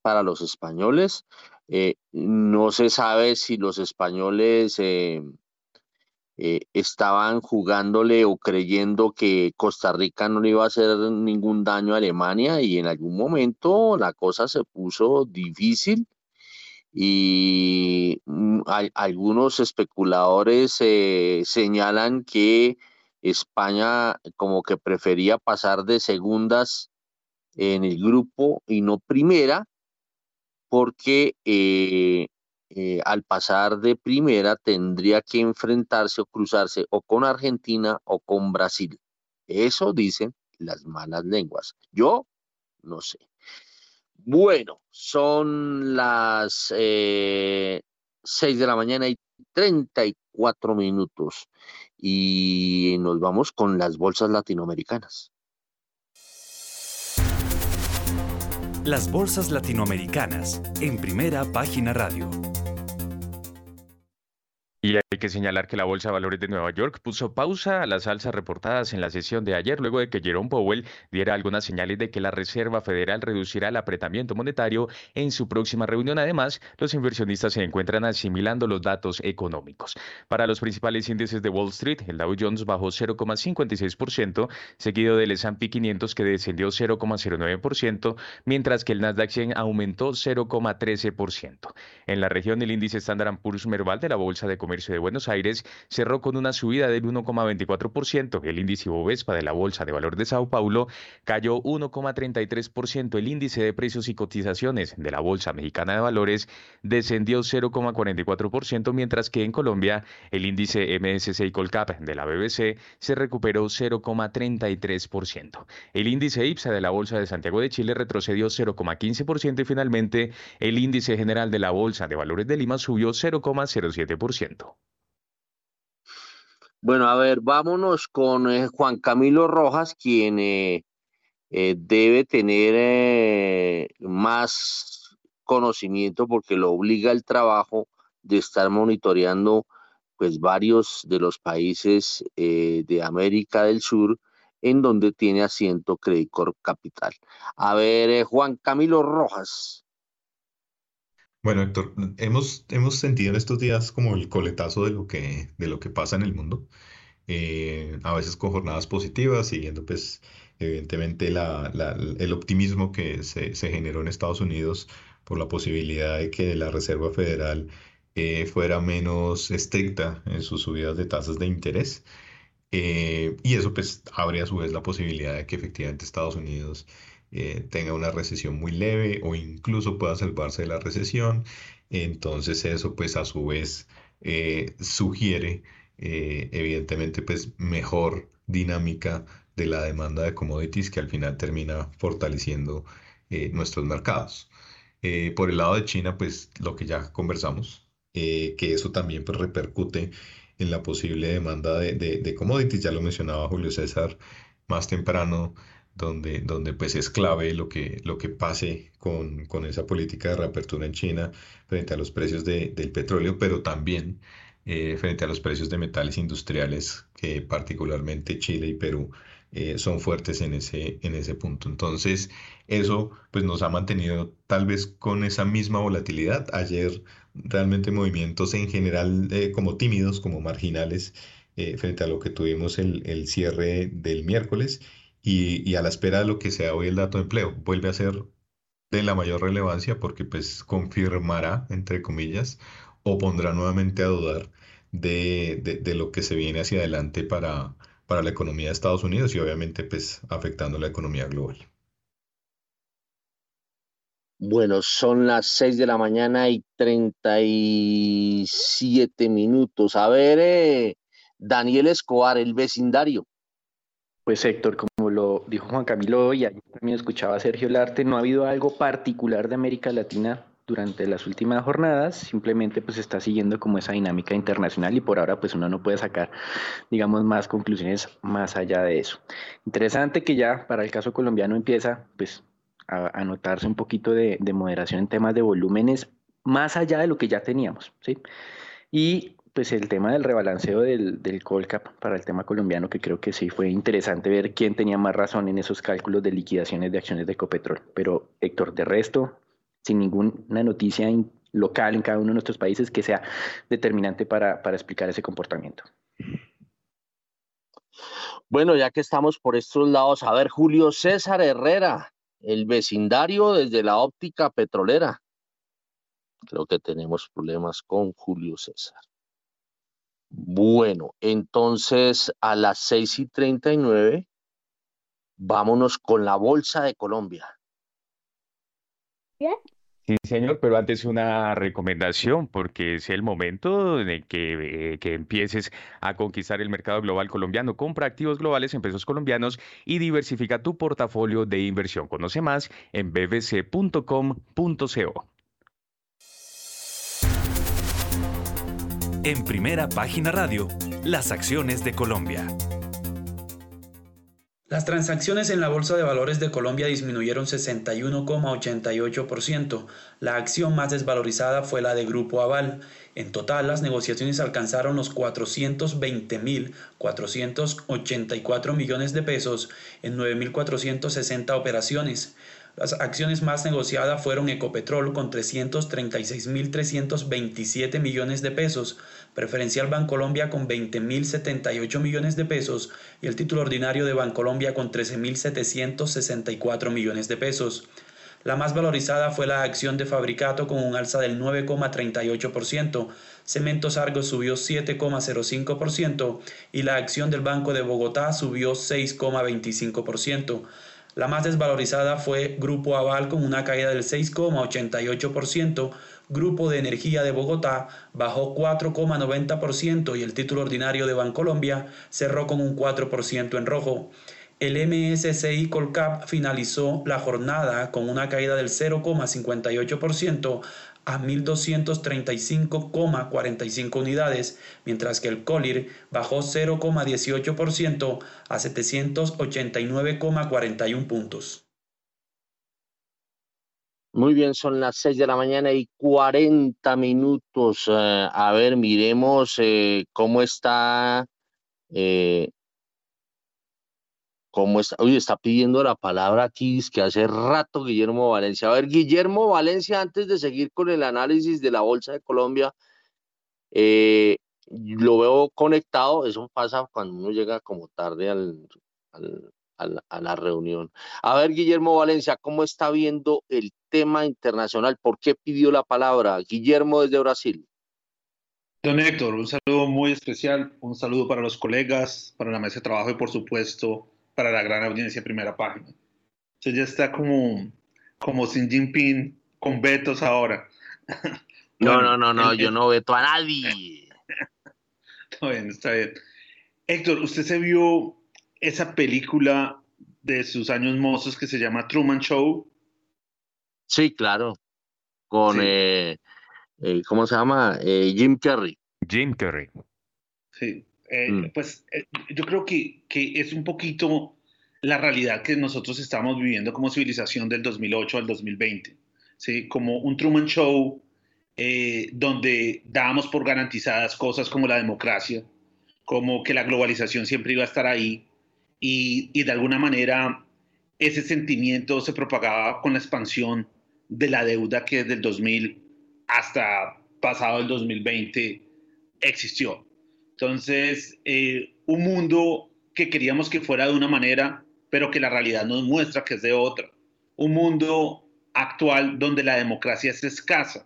para los españoles. Eh, no se sabe si los españoles eh, eh, estaban jugándole o creyendo que Costa Rica no le iba a hacer ningún daño a Alemania y en algún momento la cosa se puso difícil y mm, algunos especuladores señalan que España como que prefería pasar de segundas en el grupo y no primera, porque eh, eh, al pasar de primera tendría que enfrentarse o cruzarse o con Argentina o con Brasil. Eso dicen las malas lenguas. Yo no sé. Bueno, son las eh, 6 de la mañana y 34 minutos y nos vamos con las bolsas latinoamericanas. Las bolsas latinoamericanas en primera página radio. Y hay que señalar que la Bolsa de Valores de Nueva York puso pausa a las alzas reportadas en la sesión de ayer luego de que Jerome Powell diera algunas señales de que la Reserva Federal reducirá el apretamiento monetario en su próxima reunión. Además, los inversionistas se encuentran asimilando los datos económicos. Para los principales índices de Wall Street, el Dow Jones bajó 0,56%, seguido del S&P 500 que descendió 0,09%, mientras que el Nasdaq 100 aumentó 0,13%. En la región, el índice Standard Poor's Merval de la Bolsa de Comercio de Buenos Aires cerró con una subida del 1,24%. El índice Bovespa de la Bolsa de Valor de Sao Paulo cayó 1,33%. El índice de precios y cotizaciones de la Bolsa Mexicana de Valores descendió 0,44%, mientras que en Colombia el índice MSCI Colcap de la BBC se recuperó 0,33%. El índice IPSA de la Bolsa de Santiago de Chile retrocedió 0,15% y finalmente el índice general de la Bolsa de Valores de Lima subió 0,07%. Bueno, a ver, vámonos con eh, Juan Camilo Rojas, quien eh, eh, debe tener más conocimiento porque lo obliga el trabajo de estar monitoreando pues varios de los países de América del Sur en donde tiene asiento Credit Capital. A ver, Juan Camilo Rojas. Bueno, Héctor, hemos, hemos sentido en estos días como el coletazo de lo que, de lo que pasa en el mundo, eh, a veces con jornadas positivas, siguiendo pues evidentemente la, la- el optimismo que se, se generó en Estados Unidos por la posibilidad de que la Reserva Federal eh, fuera menos estricta en sus subidas de tasas de interés. Eh, y eso pues abre a su vez la posibilidad de que efectivamente Estados Unidos eh, tenga una recesión muy leve o incluso pueda salvarse de la recesión. Entonces eso pues a su vez eh, sugiere eh, evidentemente pues mejor dinámica de la demanda de commodities que al final termina fortaleciendo nuestros mercados. por el lado de China pues lo que ya conversamos, que eso también pues, repercute en la posible demanda de, de, commodities. Ya lo mencionaba Julio César más temprano, donde, donde pues es clave lo que, lo que pase con, con esa política de reapertura en China frente a los precios del petróleo, pero también eh, frente a los precios de metales industriales, que particularmente Chile y Perú eh, son fuertes en ese, en ese punto. Entonces, eso pues nos ha mantenido tal vez con esa misma volatilidad. Ayer realmente movimientos en general eh, como tímidos, como marginales, frente a lo que tuvimos el, el cierre del miércoles y, a la espera de lo que sea hoy el dato de empleo. Vuelve a ser de la mayor relevancia porque pues confirmará, entre comillas, o pondrá nuevamente a dudar de, de, de lo que se viene hacia adelante para para la economía de Estados Unidos y obviamente pues afectando la economía global. Bueno, son las 6 de la mañana y 37 minutos. A ver, eh, Daniel Escobar, el vecindario. Pues Héctor, como lo dijo Juan Camilo y ayer también escuchaba a Sergio Larte, no ha habido algo particular de América Latina durante las últimas jornadas, simplemente pues está siguiendo como esa dinámica internacional y por ahora pues uno no puede sacar, digamos, más conclusiones más allá de eso. Interesante que ya para el caso colombiano empieza pues a, notarse un poquito de, moderación en temas de volúmenes más allá de lo que ya teníamos, ¿sí? Y pues el tema del rebalanceo del, del Colcap para el tema colombiano, que creo que sí fue interesante ver quién tenía más razón en esos cálculos de liquidaciones de acciones de Ecopetrol. Pero Héctor, de resto, sin ninguna noticia local en cada uno de nuestros países que sea determinante para, para explicar ese comportamiento. Bueno, ya que estamos por estos lados, a ver, Julio César Herrera, el vecindario desde la óptica petrolera. Creo que tenemos problemas con Julio César. Bueno, entonces a las seis y treinta y nueve, vámonos con la Bolsa de Colombia. Sí, señor, pero antes una recomendación, porque es el momento en que, eh, que empieces a conquistar el mercado global colombiano. Compra activos globales en pesos colombianos y diversifica tu portafolio de inversión. Conoce más en bbc.com.co. En primera página radio, las acciones de Colombia. Las transacciones en la Bolsa de Valores de Colombia disminuyeron 61,88%. La acción más desvalorizada fue la de Grupo Aval. En total, las negociaciones alcanzaron los 420.484 millones de pesos en 9.460 operaciones. Las acciones más negociadas fueron Ecopetrol con 336.327 millones de pesos, Preferencial Bancolombia con 20.078 millones de pesos y el título ordinario de Bancolombia con 13.764 millones de pesos. La más valorizada fue la acción de Fabricato con un alza del 9,38%, Cementos Argos subió 7,05% y la acción del Banco de Bogotá subió 6,25%. La más desvalorizada fue Grupo Aval con una caída del 6,88%, Grupo de Energía de Bogotá bajó 4,90% y el título ordinario de Bancolombia cerró con un 4% en rojo. El MSCI Colcap finalizó la jornada con una caída del 0,58% a 1.235,45 unidades, mientras que el COLIR bajó 0,18% a 789,41 puntos. Muy bien, son las 6 de la mañana y 40 minutos. Eh, a ver, miremos eh, cómo está eh, ¿Cómo está? Oye, está pidiendo la palabra aquí, es que hace rato Guillermo Valencia. A ver, Guillermo Valencia, antes de seguir con el análisis de la Bolsa de Colombia, eh, lo veo conectado, eso pasa cuando uno llega como tarde al, a la reunión. A ver, Guillermo Valencia, ¿cómo está viendo el tema internacional? ¿Por qué pidió la palabra? Guillermo desde Brasil. Don Héctor, un saludo muy especial, un saludo para los colegas, para la mesa de trabajo y por supuesto para la gran audiencia primera página. Entonces ya está como, como Xi Jinping con vetos ahora. no, no, no, no, yo no veto a nadie. está bien, está bien. Héctor, ¿usted se vio esa película de sus años mozos que se llama Truman Show? Sí, claro. Con, eh, eh, ¿cómo se llama? Eh, Jim Carrey. Jim Carrey. Sí, mm. pues yo creo que, que es un poquito la realidad que nosotros estamos viviendo como civilización del 2008 al 2020, ¿sí? Como un Truman Show donde dábamos por garantizadas cosas como la democracia, como que la globalización siempre iba a estar ahí y, y de alguna manera ese sentimiento se propagaba con la expansión de la deuda que desde el 2000 hasta pasado el 2020 existió. Entonces, eh, un mundo que queríamos que fuera de una manera, pero que la realidad nos muestra que es de otra. Un mundo actual donde la democracia es escasa.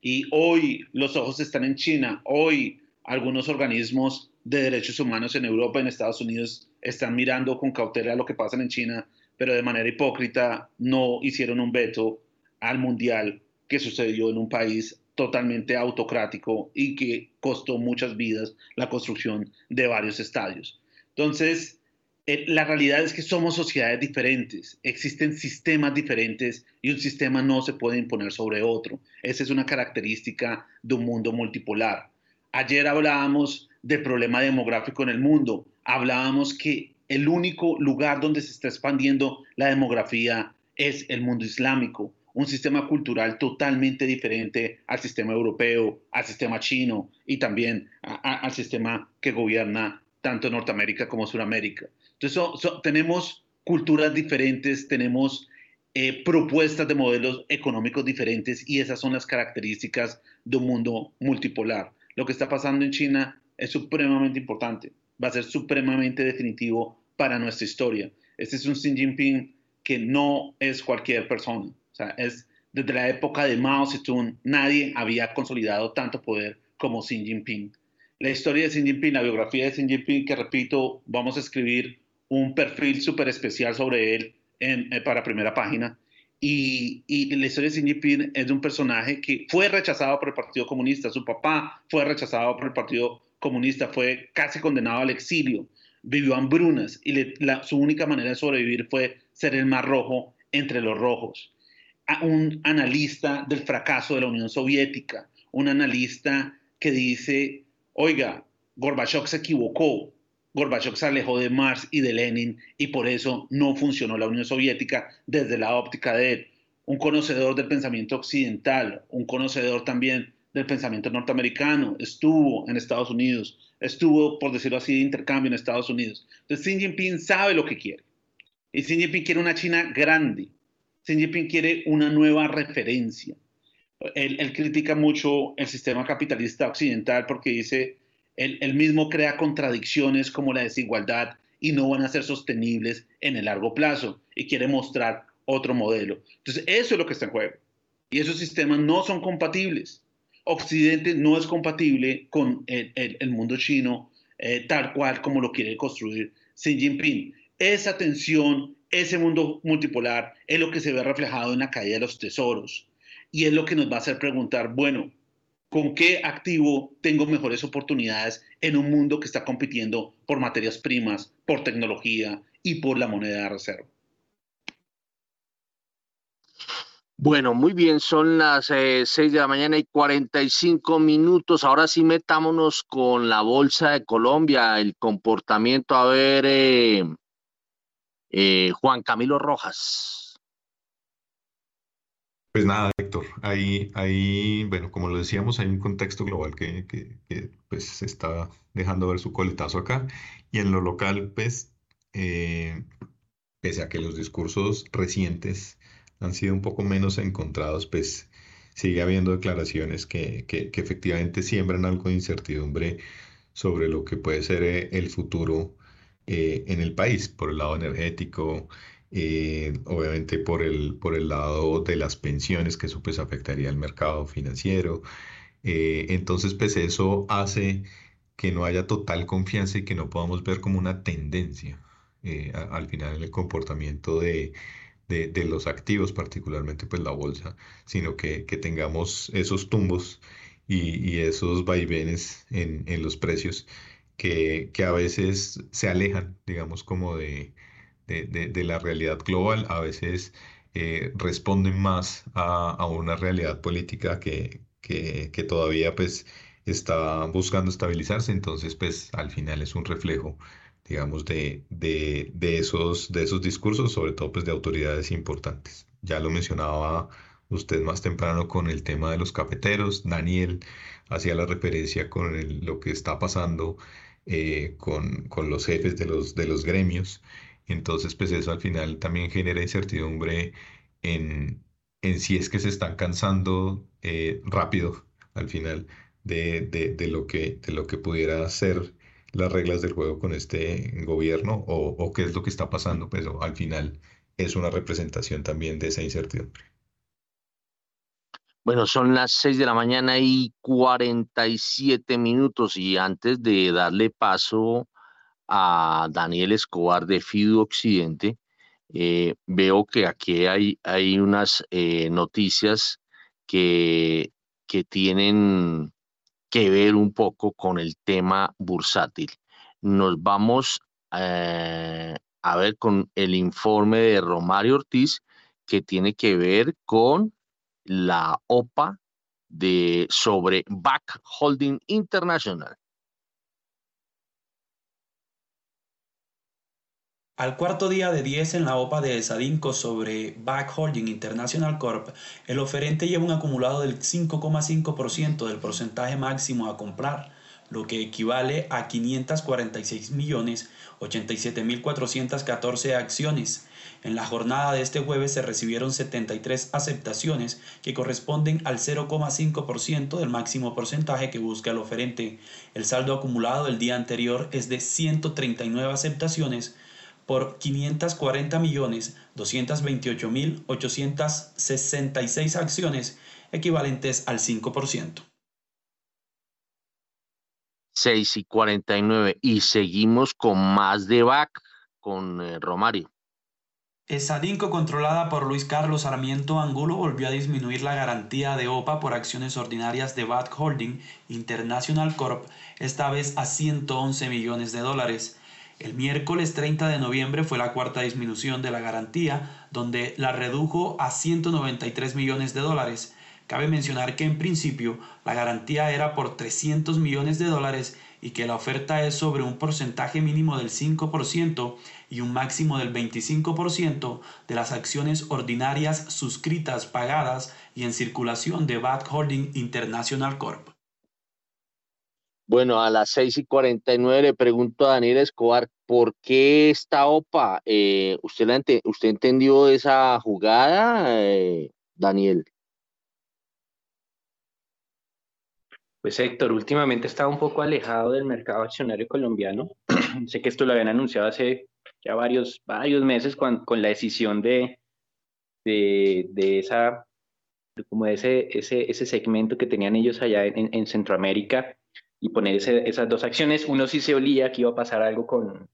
Y hoy los ojos están en China, hoy algunos organismos de derechos humanos en Europa, en Estados Unidos, están mirando con cautela lo que pasa en China, pero de manera hipócrita no hicieron un veto al mundial que sucedió en un país totalmente autocrático y que costó muchas vidas la construcción de varios estadios. Entonces, eh, la realidad es que somos sociedades diferentes, existen sistemas diferentes y un sistema no se puede imponer sobre otro. Esa es una característica de un mundo multipolar. Ayer hablábamos del problema demográfico en el mundo, hablábamos que el único lugar donde se está expandiendo la demografía es el mundo islámico un sistema cultural totalmente diferente al sistema europeo, al sistema chino y también al sistema que gobierna tanto Norteamérica como Sudamérica. Entonces, tenemos culturas diferentes, tenemos eh, propuestas de modelos económicos diferentes y esas son las características de un mundo multipolar. Lo que está pasando en China es supremamente importante, va a ser supremamente definitivo para nuestra historia. Este es un Xi Jinping que no es cualquier persona. O sea, es desde la época de Mao Zedong, nadie había consolidado tanto poder como Xi Jinping. La historia de Xi Jinping, la biografía de Xi Jinping, que repito, vamos a escribir un perfil súper especial sobre él eh, para primera página. Y, y, la historia de Xi Jinping es de un personaje que fue rechazado por el Partido Comunista. Su papá fue rechazado por el Partido Comunista, fue casi condenado al exilio, vivió hambrunas y su única manera de sobrevivir fue ser el más rojo entre los rojos un analista del fracaso de la Unión Soviética, un analista que dice, oiga, Gorbachev se equivocó, Gorbachev se alejó de Marx y de Lenin y por eso no funcionó la Unión Soviética desde la óptica de él. Un conocedor del pensamiento occidental, un conocedor también del pensamiento norteamericano, estuvo en Estados Unidos, estuvo, por decirlo así, de intercambio en Estados Unidos. Entonces Xi Jinping sabe lo que quiere. Y Xi Jinping quiere una China grande, Xi Jinping quiere una nueva referencia. Él, critica mucho el sistema capitalista occidental porque dice, él, él, mismo crea contradicciones como la desigualdad y no van a ser sostenibles en el largo plazo y quiere mostrar otro modelo. Entonces, eso es lo que está en juego. Y esos sistemas no son compatibles. Occidente no es compatible con el, el, mundo chino eh, tal cual como lo quiere construir Xi Jinping. Esa tensión ese mundo multipolar es lo que se ve reflejado en la caída de los tesoros y es lo que nos va a hacer preguntar, bueno, ¿con qué activo tengo mejores oportunidades en un mundo que está compitiendo por materias primas, por tecnología y por la moneda de reserva? Bueno, muy bien, son las eh, seis 6 de la mañana y 45 minutos. Ahora sí metámonos con la Bolsa de Colombia, el comportamiento, a ver, eh, eh, Juan Camilo Rojas. Pues nada, Héctor, ahí, ahí, bueno, como lo decíamos, hay un contexto global que, pues se está dejando ver su coletazo acá y en lo local, pues, eh, pese a que los discursos recientes han sido un poco menos encontrados, pues sigue habiendo declaraciones que, que efectivamente siembran algo de incertidumbre sobre lo que puede ser eh, el futuro eh, en el país, por el lado energético, eh, obviamente por el, por el lado de las pensiones, que eso pues afectaría al mercado financiero. Eh, entonces, pues eso hace que no haya total confianza y que no podamos ver como una tendencia al final el comportamiento de, de, los activos, particularmente pues la bolsa, sino que, que tengamos esos tumbos y, y esos vaivenes en, en los precios que, a veces se alejan, digamos, como de, de, la realidad global, a veces eh, responden más a, una realidad política que, que, que todavía pues está buscando estabilizarse, entonces pues al final es un reflejo digamos, de, de, de, esos, de esos discursos, sobre todo pues de autoridades importantes. Ya lo mencionaba usted más temprano con el tema de los cafeteros, Daniel hacía la referencia con lo que está pasando eh, con, con, los jefes de los, de los gremios, entonces pues eso al final también genera incertidumbre en, en si es que se están cansando eh, rápido al final de, de, lo que, de lo que pudiera ser las reglas del juego con este gobierno o, qué es lo que está pasando, pero al final es una representación también de esa incertidumbre. Bueno, son las 6 de la mañana y 47 minutos y antes de darle paso a Daniel Escobar de FIDU Occidente, eh, veo que aquí hay, hay unas eh, noticias que, que tienen que ver un poco con el tema bursátil. Nos vamos eh, a ver con el informe de Romario Ortiz que tiene que ver con la OPA de, sobre Back Holding International. Al cuarto día de 10 en la OPA de Sadinco sobre Back Holding International Corp, el oferente lleva un acumulado del 5,5% del porcentaje máximo a comprar, lo que equivale a 546.087.414 acciones. En la jornada de este jueves se recibieron 73 aceptaciones que corresponden al 0,5% del máximo porcentaje que busca el oferente. El saldo acumulado del día anterior es de 139 aceptaciones por 540 millones 228 mil 866 acciones equivalentes al 5%. 6 y 49 y seguimos con más de BAC con eh, Romario. Esadinco, controlada por Luis Carlos Sarmiento Angulo, volvió a disminuir la garantía de OPA por acciones ordinarias de BAC Holding International Corp, esta vez a 111 millones de dólares. El miércoles 30 de noviembre fue la cuarta disminución de la garantía, donde la redujo a 193 millones de dólares. Cabe mencionar que en principio la garantía era por 300 millones de dólares y que la oferta es sobre un porcentaje mínimo del 5% y un máximo del 25% de las acciones ordinarias suscritas, pagadas y en circulación de Bad Holding International Corp. Bueno, a las 6 y 49 le pregunto a Daniel Escobar, ¿por qué esta OPA? Eh, ¿usted, la ¿Usted entendió esa jugada, eh, Daniel? Pues Héctor, últimamente estaba un poco alejado del mercado accionario colombiano. sé que esto lo habían anunciado hace ya varios, varios meses con, con la decisión de, de, de esa, como ese, ese, ese segmento que tenían ellos allá en, en Centroamérica y poner esas dos acciones. Uno sí se olía que iba a pasar algo con,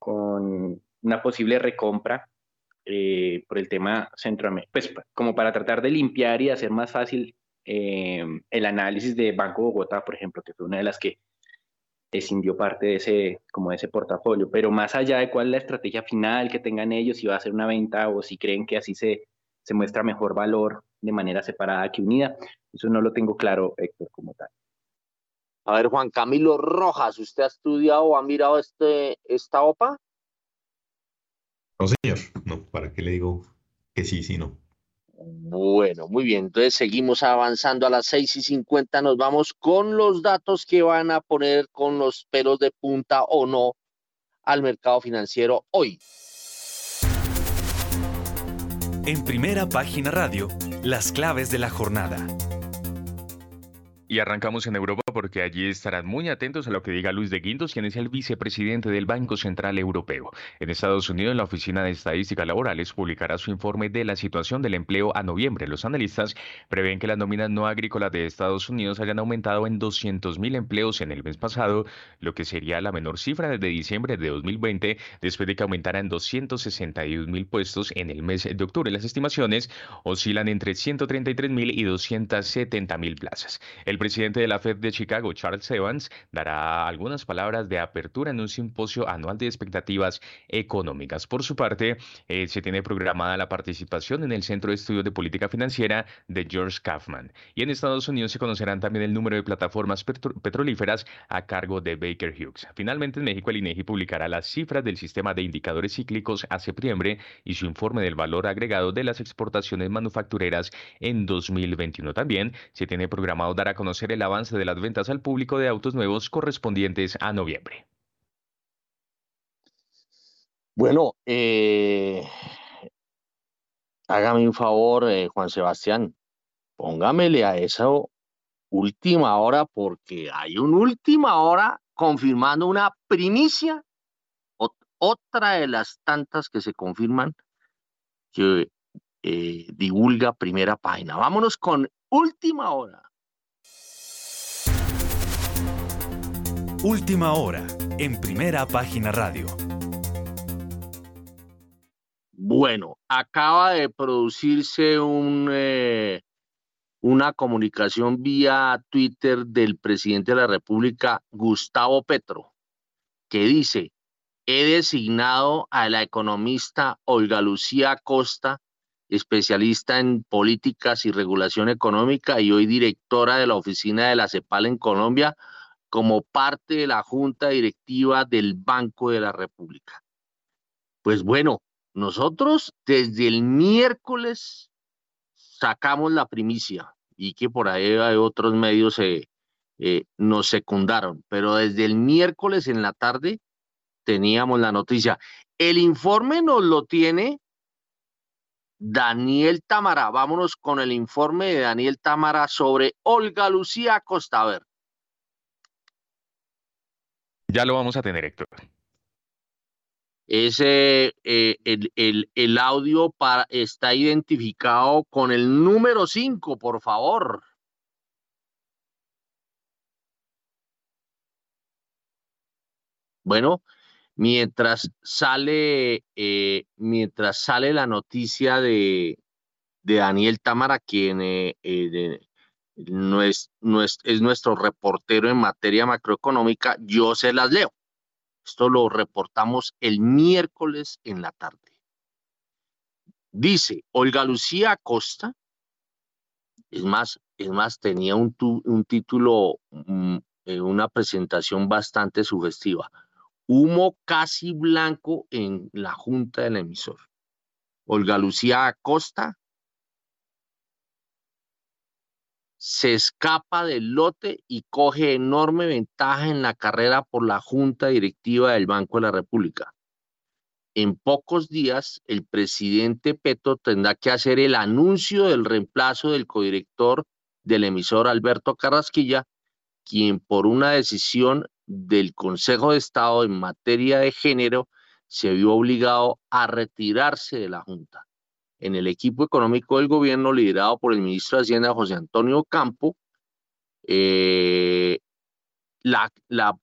con una posible recompra eh, por el tema Centroamérica, pues como para tratar de limpiar y hacer más fácil eh, el análisis de Banco Bogotá, por ejemplo, que fue una de las que escindió parte de ese, como de ese portafolio, pero más allá de cuál es la estrategia final que tengan ellos, si va a ser una venta o si creen que así se, se muestra mejor valor de manera separada que unida, eso no lo tengo claro, Héctor, como tal. A ver, Juan Camilo Rojas, ¿usted ha estudiado o ha mirado este, esta OPA? No, señor, no, ¿para qué le digo que sí, sí, no? Bueno, muy bien, entonces seguimos avanzando a las 6 y 50, nos vamos con los datos que van a poner con los pelos de punta o no al mercado financiero hoy. En primera página radio, las claves de la jornada. Y arrancamos en Europa porque allí estarán muy atentos a lo que diga Luis de Guindos, quien es el vicepresidente del Banco Central Europeo. En Estados Unidos, la Oficina de Estadística Laborales publicará su informe de la situación del empleo a noviembre. Los analistas prevén que las nóminas no agrícolas de Estados Unidos hayan aumentado en 200.000 empleos en el mes pasado, lo que sería la menor cifra desde diciembre de 2020, después de que aumentara en 261.000 puestos en el mes de octubre. Las estimaciones oscilan entre 133.000 y 270.000 plazas. El presidente de la Fed de Chicago, Charles Evans, dará algunas palabras de apertura en un simposio anual de expectativas económicas. Por su parte, eh, se tiene programada la participación en el Centro de Estudios de Política Financiera de George Kaufman. Y en Estados Unidos se conocerán también el número de plataformas petrolíferas a cargo de Baker Hughes. Finalmente, en México, el INEGI publicará las cifras del sistema de indicadores cíclicos a septiembre y su informe del valor agregado de las exportaciones manufactureras en 2021. También se tiene programado dar a conocer el avance de las al público de autos nuevos correspondientes a noviembre. Bueno, eh, hágame un favor, eh, Juan Sebastián, póngamele a esa última hora porque hay una última hora confirmando una primicia, otra de las tantas que se confirman que eh, divulga primera página. Vámonos con última hora. Última hora en primera página radio. Bueno, acaba de producirse un, eh, una comunicación vía Twitter del presidente de la República, Gustavo Petro, que dice, he designado a la economista Olga Lucía Costa, especialista en políticas y regulación económica y hoy directora de la oficina de la CEPAL en Colombia, como parte de la junta directiva del Banco de la República. Pues bueno, nosotros desde el miércoles sacamos la primicia y que por ahí hay otros medios eh, eh, nos secundaron, pero desde el miércoles en la tarde teníamos la noticia. El informe nos lo tiene Daniel Tamara. Vámonos con el informe de Daniel Tamara sobre Olga Lucía Costa. Ya lo vamos a tener, Héctor. Ese, eh, el, audio para, está identificado con el número 5, por favor. Bueno, mientras sale, eh, mientras sale la noticia de, de Daniel Támara, quien eh, es, es nuestro reportero en materia macroeconómica, yo se las leo. Esto lo reportamos el miércoles en la tarde. Dice Olga Lucía Acosta, es más, es más, tenía un, un título, mm, eh, una presentación bastante sugestiva. Humo casi blanco en la junta del emisor. Olga Lucía Acosta se escapa del lote y coge enorme ventaja en la carrera por la junta directiva del Banco de la República. En pocos días, el presidente Petro tendrá que hacer el anuncio del reemplazo del codirector del emisor Alberto Carrasquilla, quien por una decisión del Consejo de Estado en materia de género se vio obligado a retirarse de la Junta en el equipo económico del gobierno liderado por el ministro de Hacienda José Antonio Campo, eh, la,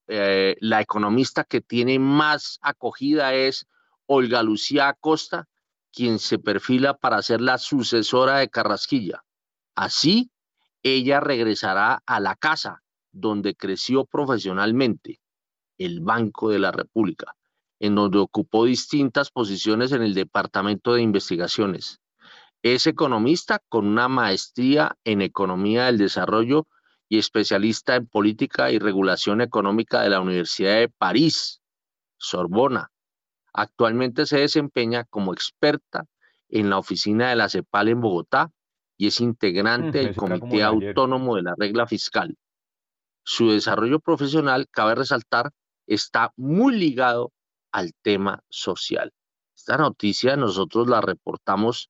eh, la, economista que tiene más acogida es Olga Lucía Acosta, quien se perfila para ser la sucesora de Carrasquilla. Así, ella regresará a la casa donde creció profesionalmente, el Banco de la República en donde ocupó distintas posiciones en el Departamento de Investigaciones. Es economista con una maestría en Economía del Desarrollo y especialista en Política y Regulación Económica de la Universidad de París, Sorbona. Actualmente se desempeña como experta en la oficina de la CEPAL en Bogotá y es integrante del Comité Autónomo de la Regla Fiscal. Su desarrollo profesional, cabe resaltar, está muy ligado al tema social. Esta noticia nosotros la reportamos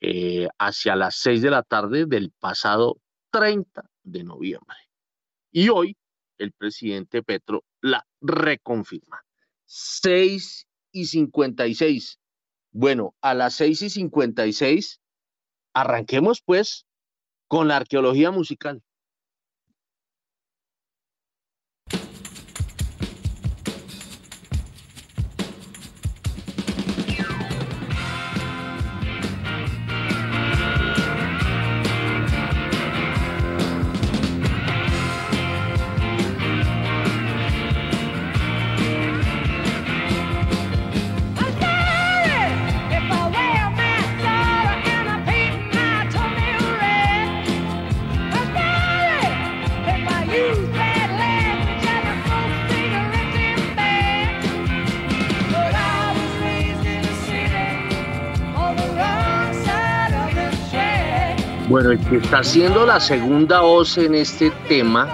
eh, hacia las 6 de la tarde del pasado 30 de noviembre. Y hoy el presidente Petro la reconfirma. 6 y 56. Bueno, a las 6 y 56 arranquemos pues con la arqueología musical. Bueno, el que está haciendo la segunda voz en este tema,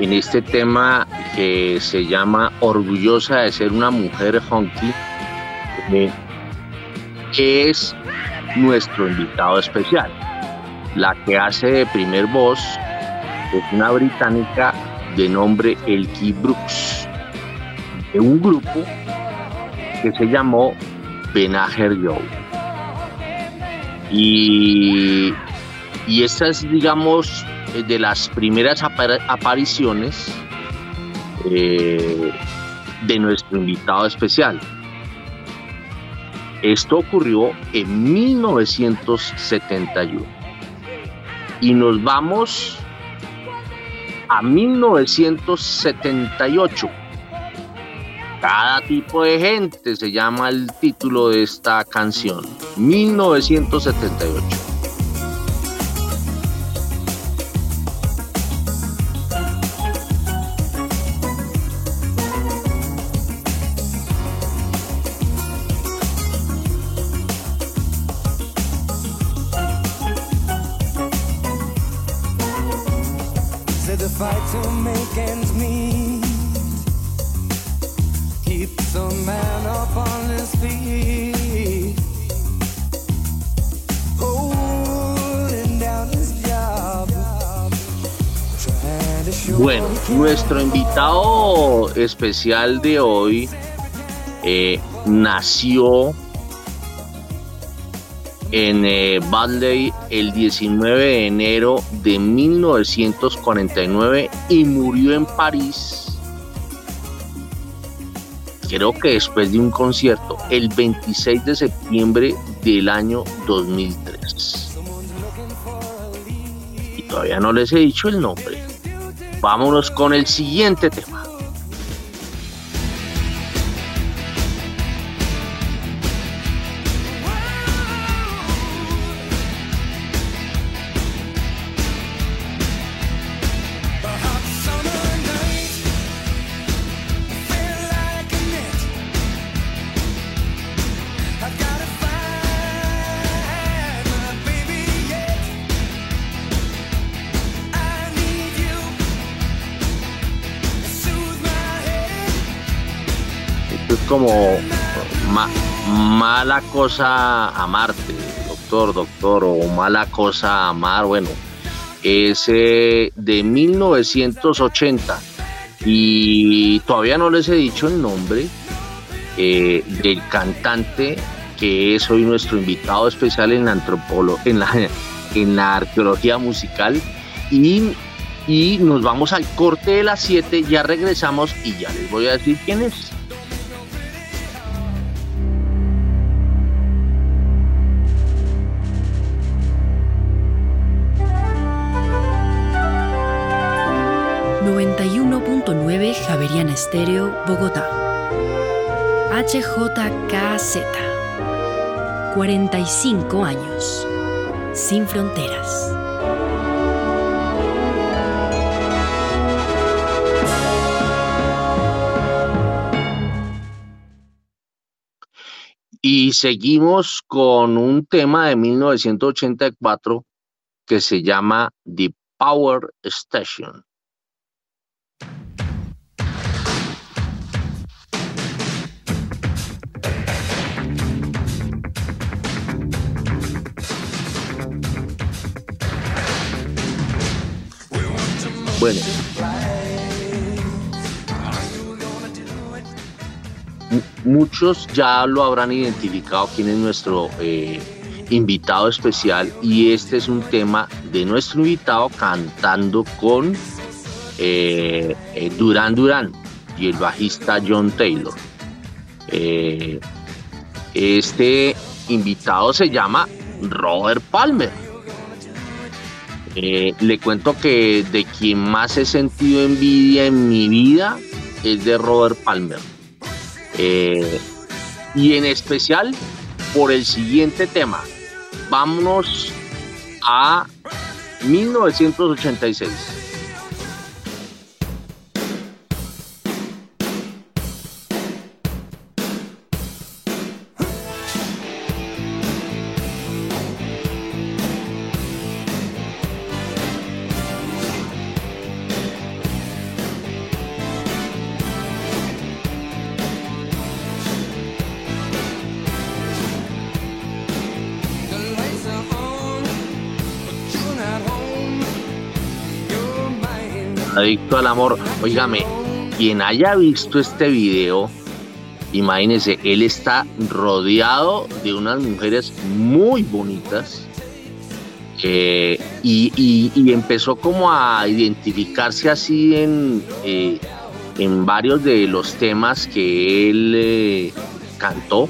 en este tema que se llama Orgullosa de ser una mujer honky, eh, es nuestro invitado especial. La que hace de primer voz es una británica de nombre Elkie Brooks, de un grupo que se llamó Benager Joe. Y, y esta es, digamos, de las primeras apariciones eh, de nuestro invitado especial. Esto ocurrió en 1971. Y nos vamos a 1978. Cada tipo de gente se llama el título de esta canción. 1978. Nuestro invitado especial de hoy eh, nació en eh, el 19 de enero de 1949 y murió en París creo que después de un concierto el 26 de septiembre del año 2003. Y todavía no les he dicho el nombre. Vámonos con el siguiente tema. 'Mala cosa amarte, doctor, doctor, o mala cosa amar, bueno, es de 1980 y todavía no les he dicho el nombre eh, del cantante que es hoy nuestro invitado especial en la antropolo en la, en la arqueología musical y, y nos vamos al corte de las 7, ya regresamos y ya les voy a decir quién es. Estéreo, Bogotá. HJKZ. 45 años. Sin fronteras. Y seguimos con un tema de 1984 que se llama The Power Station. Bueno. Muchos ya lo habrán identificado quién es nuestro eh, invitado especial y este es un tema de nuestro invitado cantando con eh, eh, Duran Duran y el bajista John Taylor. este invitado se llama Robert Palmer. Eh, le cuento que de quien más he sentido envidia en mi vida es de Robert Palmer. Eh, y en especial por el siguiente tema. Vámonos a 1986. Adicto al amor. Óigame, quien haya visto este video, imagínense, él está rodeado de unas mujeres muy bonitas. eh, y, empezó como a identificarse así en, eh, en varios de los temas que él eh, cantó.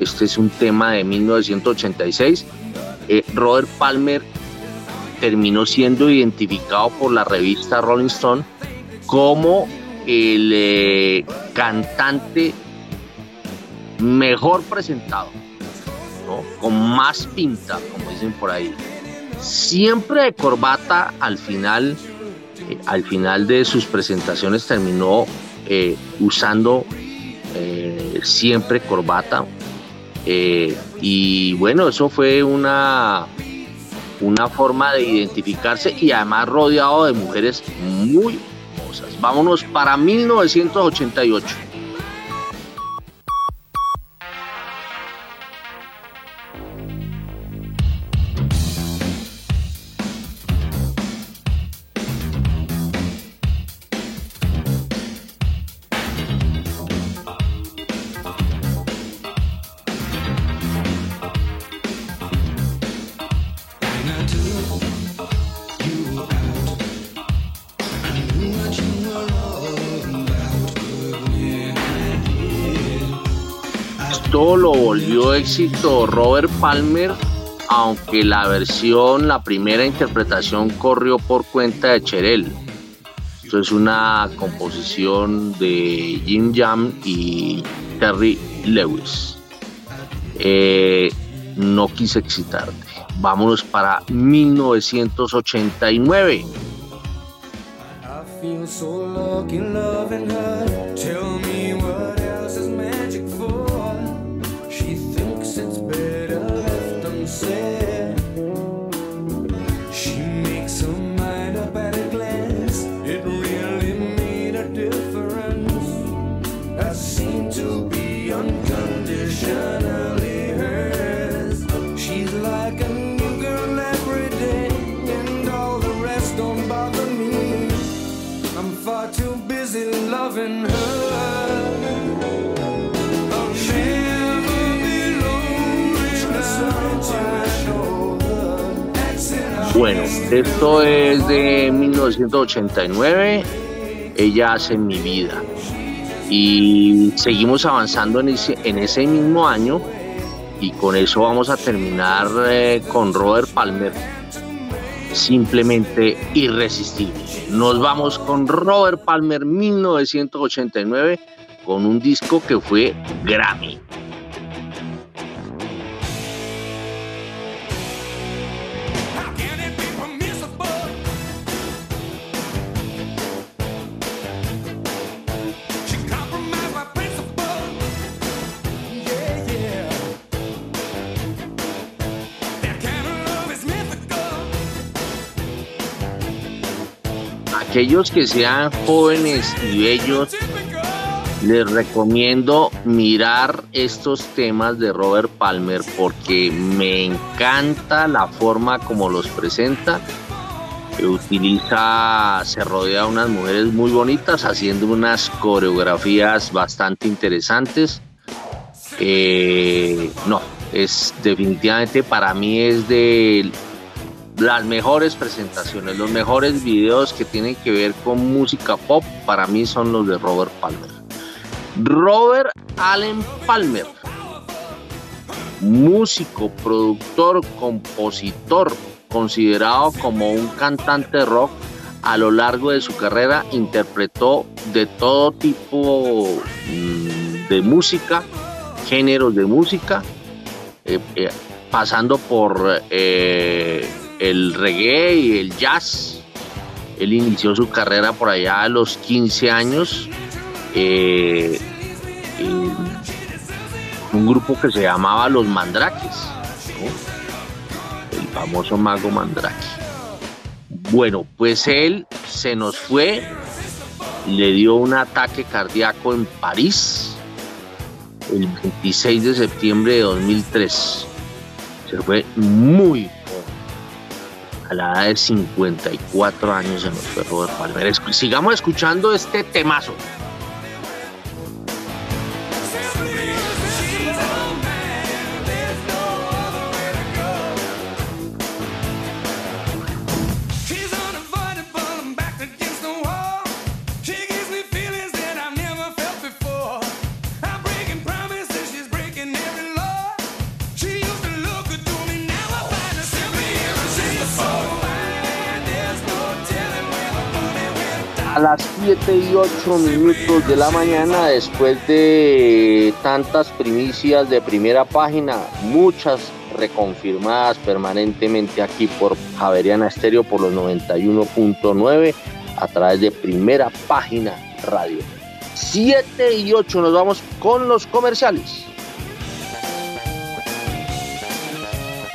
Este es un tema de 1986. Eh, Robert Palmer terminó siendo identificado por la revista Rolling Stone como el eh, cantante mejor presentado, ¿no? con más pinta, como dicen por ahí. Siempre de corbata al final, eh, al final de sus presentaciones terminó eh, usando siempre corbata. Y bueno, eso fue una, una forma de identificarse y además rodeado de mujeres muy hermosas. Vámonos para 1988. Éxito Robert Palmer, aunque la versión, la primera interpretación corrió por cuenta de Cherel. Esto es una composición de Jim Jam y Terry Lewis. Eh, no quise excitarte. Vámonos para 1989. I feel so lucky esto es de 1989. Ella hace mi vida. Y seguimos avanzando en ese, en ese mismo año. Y con eso vamos a terminar eh, con Robert Palmer. Simplemente irresistible. Nos vamos con Robert Palmer 1989 con un disco que fue Grammy. Aquellos que sean jóvenes y bellos, les recomiendo mirar estos temas de Robert Palmer porque me encanta la forma como los presenta. Que utiliza, se rodea de unas mujeres muy bonitas haciendo unas coreografías bastante interesantes. Eh, no, es definitivamente para mí es de las mejores presentaciones, los mejores videos que tienen que ver con música pop, para mí son los de Robert Palmer. Robert Allen Palmer, músico, productor, compositor, considerado como un cantante rock, a lo largo de su carrera interpretó de todo tipo mm, de música, géneros de música, eh, eh, pasando por eh, el reggae y el jazz. Él inició su carrera por allá a los 15 años eh, en un grupo que se llamaba Los Mandraques, ¿no? el famoso mago Mandrake. Bueno, pues él se nos fue, le dio un ataque cardíaco en París el 26 de septiembre de 2003. Se fue muy a la edad de 54 años en los Perros de Palmer. Sigamos escuchando este temazo. Las 7 y 8 minutos de la mañana, después de tantas primicias de primera página, muchas reconfirmadas permanentemente aquí por Javeriana Estéreo por los 91.9 a través de primera página radio. 7 y 8 nos vamos con los comerciales.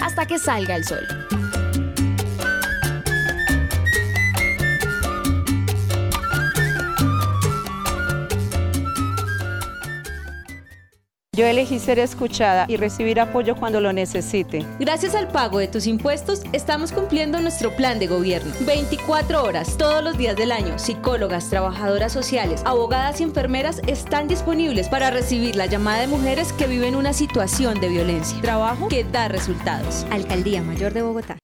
hasta que salga el sol. Yo elegí ser escuchada y recibir apoyo cuando lo necesite. Gracias al pago de tus impuestos, estamos cumpliendo nuestro plan de gobierno. 24 horas, todos los días del año. Psicólogas, trabajadoras sociales, abogadas y enfermeras están disponibles para recibir la llamada de mujeres que viven una situación de violencia. Trabajo que da resultados. Alcaldía Mayor de Bogotá.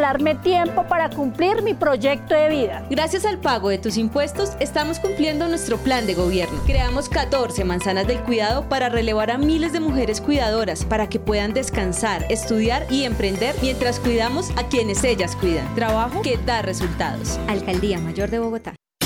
Regalarme tiempo para cumplir mi proyecto de vida. Gracias al pago de tus impuestos, estamos cumpliendo nuestro plan de gobierno. Creamos 14 manzanas del cuidado para relevar a miles de mujeres cuidadoras para que puedan descansar, estudiar y emprender mientras cuidamos a quienes ellas cuidan. Trabajo que da resultados. Alcaldía Mayor de Bogotá.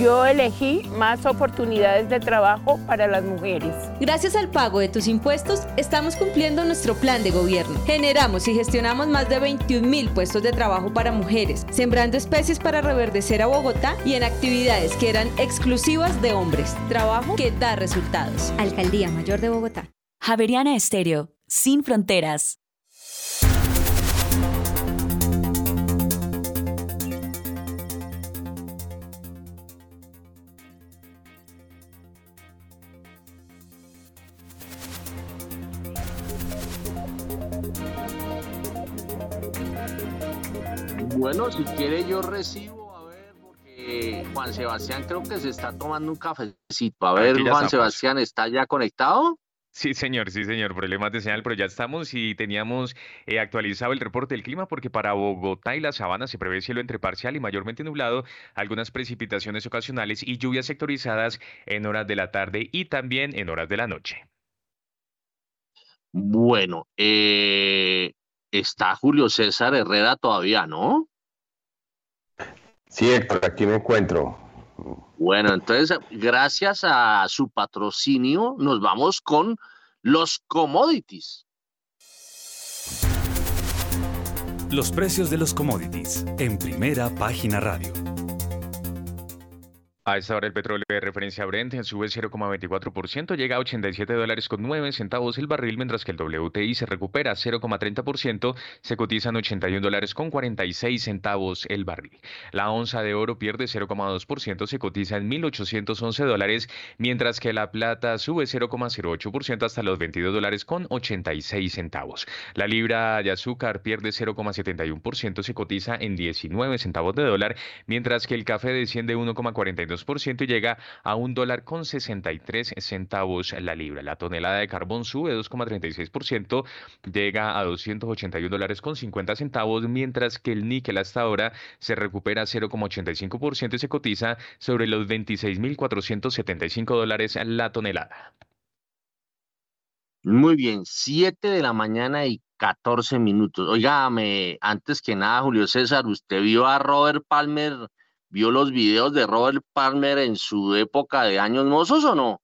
Yo elegí más oportunidades de trabajo para las mujeres. Gracias al pago de tus impuestos, estamos cumpliendo nuestro plan de gobierno. Generamos y gestionamos más de 21 mil puestos de trabajo para mujeres, sembrando especies para reverdecer a Bogotá y en actividades que eran exclusivas de hombres. Trabajo que da resultados. Alcaldía Mayor de Bogotá. Javeriana Estéreo, sin fronteras. Si quiere yo recibo, a ver, porque Juan Sebastián creo que se está tomando un cafecito. A ver, Juan estamos. Sebastián, ¿está ya conectado? Sí, señor, sí, señor. Problemas de señal, pero ya estamos y teníamos eh, actualizado el reporte del clima porque para Bogotá y la Sabana se prevé cielo entre parcial y mayormente nublado, algunas precipitaciones ocasionales y lluvias sectorizadas en horas de la tarde y también en horas de la noche. Bueno, eh, está Julio César Herrera todavía, ¿no? Sí, Héctor, aquí me encuentro. Bueno, entonces, gracias a su patrocinio, nos vamos con los commodities. Los precios de los commodities en primera página radio. A esta hora el petróleo de referencia Brent sube 0,24%, llega a 87 dólares con 9 centavos el barril, mientras que el WTI se recupera 0,30%, se cotizan 81 dólares con 46 centavos el barril. La onza de oro pierde 0,2%, se cotiza en 1.811 dólares, mientras que la plata sube 0,08% hasta los 22 dólares con 86 centavos. La libra de azúcar pierde 0,71%, se cotiza en 19 centavos de dólar, mientras que el café desciende 1,42% y llega a un dólar con 63 centavos la libra. La tonelada de carbón sube 2,36%, llega a 281 dólares con 50 centavos, mientras que el níquel hasta ahora se recupera 0,85% y se cotiza sobre los 26.475 dólares la tonelada. Muy bien, 7 de la mañana y 14 minutos. Óigame, antes que nada, Julio César, ¿usted vio a Robert Palmer, vio los videos de Robert Palmer en su época de años mozos o no?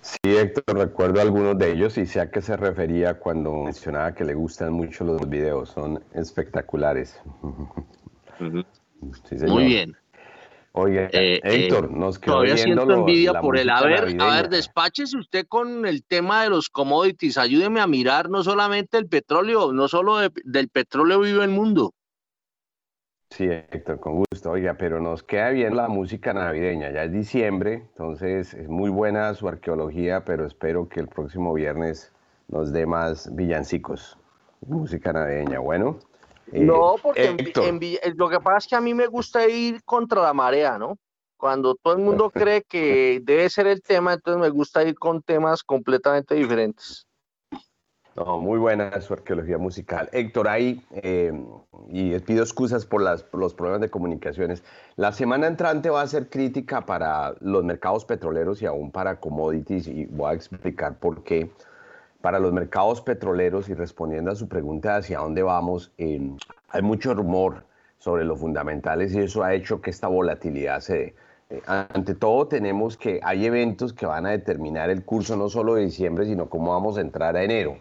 Sí, Héctor, recuerdo algunos de ellos y sé a qué se refería cuando mencionaba que le gustan mucho los videos, son espectaculares. Sí. Muy bien. Oye, Eh, Héctor, eh, nos quedó Todavía viendo siento lo- envidia por música ver, a ver, despáchese usted con el tema de los commodities. Ayúdeme a mirar no solamente el petróleo, no solo de- del petróleo vive el mundo. Sí, Héctor, con gusto. Oiga, pero nos queda bien la música navideña. Ya es diciembre, entonces es muy buena su arqueología, pero espero que el próximo viernes nos dé más villancicos. Música navideña, bueno. Eh, No, porque en, lo que pasa es que a mí me gusta ir contra la marea, ¿no? Cuando todo el mundo cree que debe ser el tema, entonces me gusta ir con temas completamente diferentes. No, muy buena su arqueología musical. Héctor, ahí, eh, y pido excusas por, las, los problemas de comunicaciones. La semana entrante va a ser crítica para los mercados petroleros y aún para commodities, y voy a explicar por qué. Para los mercados petroleros, y respondiendo a su pregunta de hacia dónde vamos, eh, hay mucho rumor sobre los fundamentales y eso ha hecho que esta volatilidad se dé. Eh, Ante todo, tenemos que hay eventos que van a determinar el curso no solo de diciembre, sino cómo vamos a entrar a enero.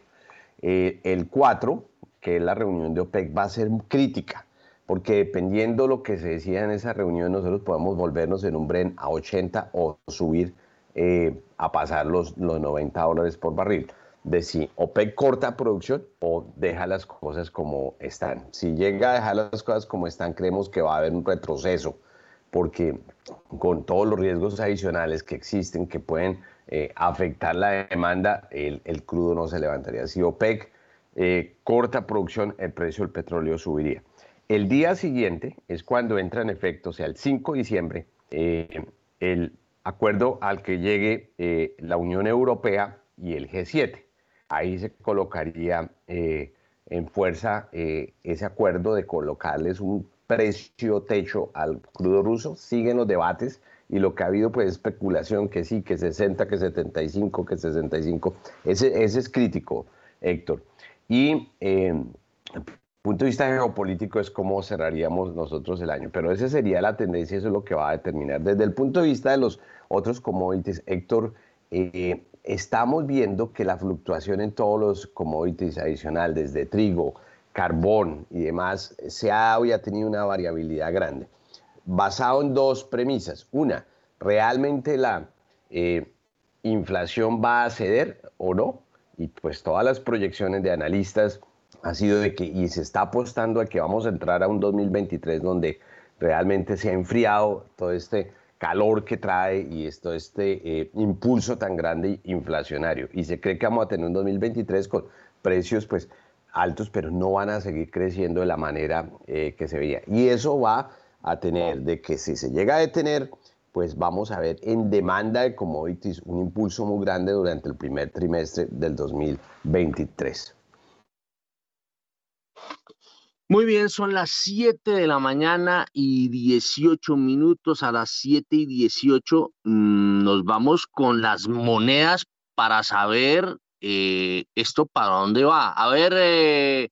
Eh, el 4, que es la reunión de OPEC, va a ser crítica, porque dependiendo lo que se decida en esa reunión, nosotros podemos volvernos en un Bren a 80 o subir eh, a pasar los, los 90 dólares por barril. De si OPEC corta producción o deja las cosas como están. Si llega a dejar las cosas como están, creemos que va a haber un retroceso porque con todos los riesgos adicionales que existen que pueden eh, afectar la demanda, el, el crudo no se levantaría. Si OPEC eh, corta producción, el precio del petróleo subiría. El día siguiente es cuando entra en efecto, o sea, el 5 de diciembre, eh, el acuerdo al que llegue la Unión Europea y el G7. Ahí se colocaría en fuerza ese acuerdo de colocarles un precio techo al crudo ruso. Siguen los debates y lo que ha habido pues especulación que sí, que 60, que 75, que 65. Ese, ese es crítico. Héctor. Y eh, punto de vista geopolítico es cómo cerraríamos nosotros el año, pero esa sería la tendencia, eso es lo que va a determinar. Desde el punto de vista de los otros commodities, Héctor, eh, estamos viendo que la fluctuación en todos los commodities adicional, desde trigo, carbón y demás, se ha, ha tenido una variabilidad grande, basado en dos premisas. Una, ¿realmente la eh, inflación va a ceder o no? Y pues todas las proyecciones de analistas ha sido de que, y se está apostando a que vamos a entrar a un 2023 donde realmente se ha enfriado todo este calor que trae y esto, este eh, impulso tan grande inflacionario. Y se cree que vamos a tener un 2023 con precios pues altos, pero no van a seguir creciendo de la manera eh, que se veía. Y eso va a tener de que si se llega a detener, pues vamos a ver en demanda de commodities un impulso muy grande durante el primer trimestre del 2023. Muy bien, son las 7 de la mañana y 18 minutos. A las 7 y 18 mmm, nos vamos con las monedas para saber eh, esto para dónde va. A ver, eh,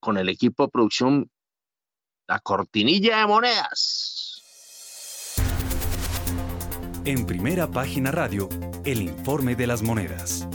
con el equipo de producción, la cortinilla de monedas. En primera página radio, el informe de las monedas.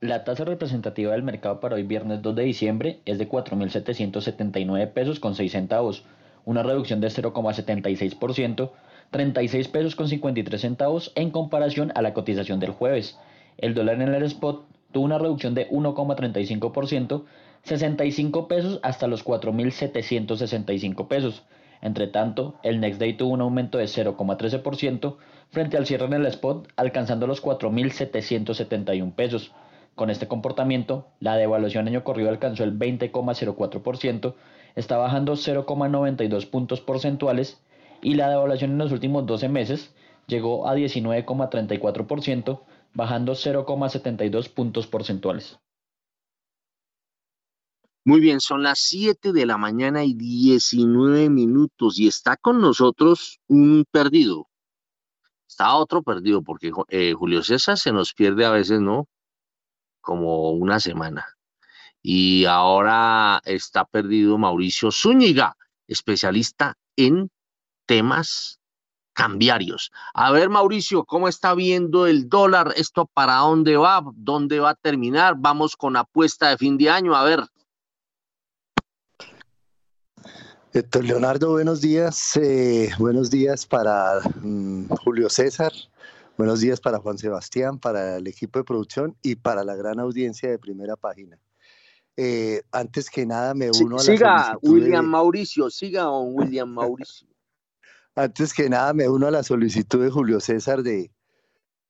La tasa representativa del mercado para hoy viernes 2 de diciembre es de 4.779 pesos con 6 centavos, una reducción de 0,76%, 36 pesos con 53 centavos en comparación a la cotización del jueves. El dólar en el spot tuvo una reducción de 1,35%, 65 pesos hasta los 4.765 pesos. Entre tanto, el Next Day tuvo un aumento de 0,13% frente al cierre en el spot, alcanzando los 4.771 pesos. Con este comportamiento, la devaluación año corrido alcanzó el 20,04%, está bajando 0,92 puntos porcentuales y la devaluación en los últimos 12 meses llegó a 19,34%, bajando 0,72 puntos porcentuales. Muy bien, son las 7 de la mañana y 19 minutos y está con nosotros un perdido. Está otro perdido porque eh, Julio César se nos pierde a veces, ¿no? Como una semana. Y ahora está perdido Mauricio Zúñiga, especialista en temas cambiarios. A ver, Mauricio, ¿cómo está viendo el dólar? ¿Esto para dónde va? ¿Dónde va a terminar? Vamos con apuesta de fin de año. A ver. Héctor Leonardo, buenos días. Eh, buenos días para mm, Julio César. Buenos días para Juan Sebastián, para el equipo de producción y para la gran audiencia de primera página. Eh, antes que nada, me uno a la Siga, William de... Mauricio, siga don William Mauricio. Antes que nada, me uno a la solicitud de Julio César de,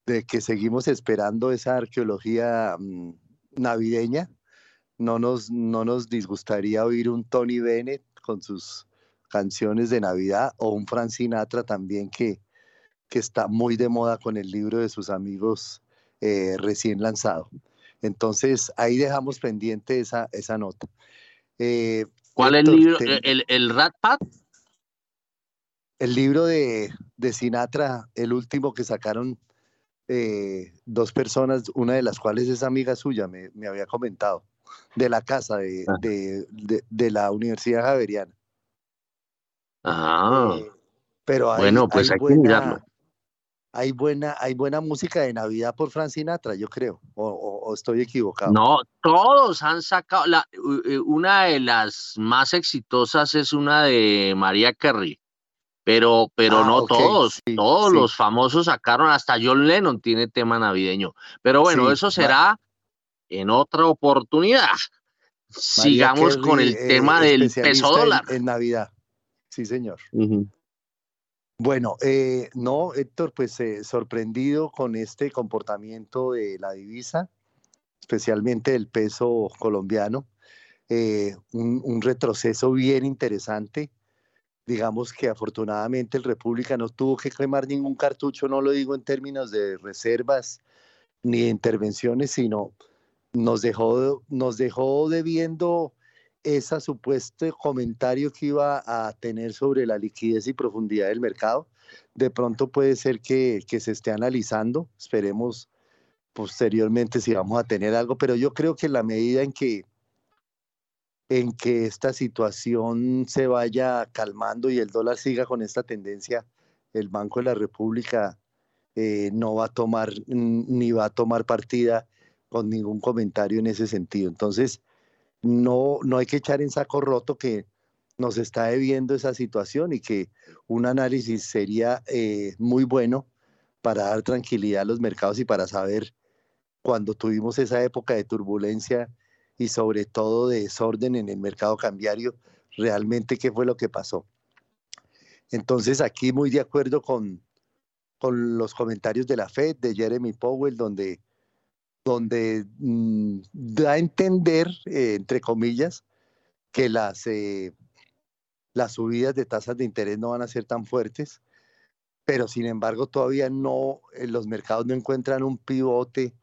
de que seguimos esperando esa arqueología mmm, navideña. No nos, no nos disgustaría oír un Tony Bennett con sus canciones de Navidad o un Frank Sinatra también que, que está muy de moda con el libro de sus amigos eh, recién lanzado. Entonces ahí dejamos pendiente esa, esa nota. Eh, ¿Cuál es el libro? Te... ¿El, el Rat Pack? El libro de, de, Sinatra, el último que sacaron eh, dos personas, una de las cuales es amiga suya, me, me había comentado de la casa de, ah. de, de, de, la Universidad Javeriana. Ah, eh, pero hay, bueno, pues hay, hay buena, que mirarlo. Hay buena, hay buena música de Navidad por Frank Sinatra, yo creo, o, o, o estoy equivocado. No, todos han sacado, la, una de las más exitosas es una de María Carey, pero, pero ah, no okay, todos, sí, todos sí. los famosos sacaron, hasta John Lennon tiene tema navideño, pero bueno, Sí, eso será en otra oportunidad. Sigamos Carey, con el eh, tema del peso dólar. En, en Navidad. Sí, señor. Uh -huh. Bueno, eh, no, Héctor, pues eh, sorprendido con este comportamiento de la divisa, especialmente del peso colombiano, eh, un, un, retroceso bien interesante. Digamos que afortunadamente el República no tuvo que quemar ningún cartucho, no lo digo en términos de reservas ni de intervenciones, sino nos dejó, nos dejó debiendo ese supuesto comentario que iba a tener sobre la liquidez y profundidad del mercado. De pronto puede ser que, que se esté analizando, esperemos posteriormente si vamos a tener algo, pero yo creo que en la medida en que en que esta situación se vaya calmando y el dólar siga con esta tendencia, el Banco de la República eh, no va a tomar ni va a tomar partida con ningún comentario en ese sentido. Entonces, no, no hay que echar en saco roto que nos está debiendo esa situación y que un análisis sería eh, muy bueno para dar tranquilidad a los mercados y para saber cuando tuvimos esa época de turbulencia y sobre todo de desorden en el mercado cambiario, realmente qué fue lo que pasó. Entonces aquí muy de acuerdo con, con los comentarios de la Fed, de Jeremy Powell, donde, donde mm, da a entender, eh, entre comillas, que las, eh, las subidas de tasas de interés no van a ser tan fuertes, pero sin embargo todavía no, eh, los mercados no encuentran un pivote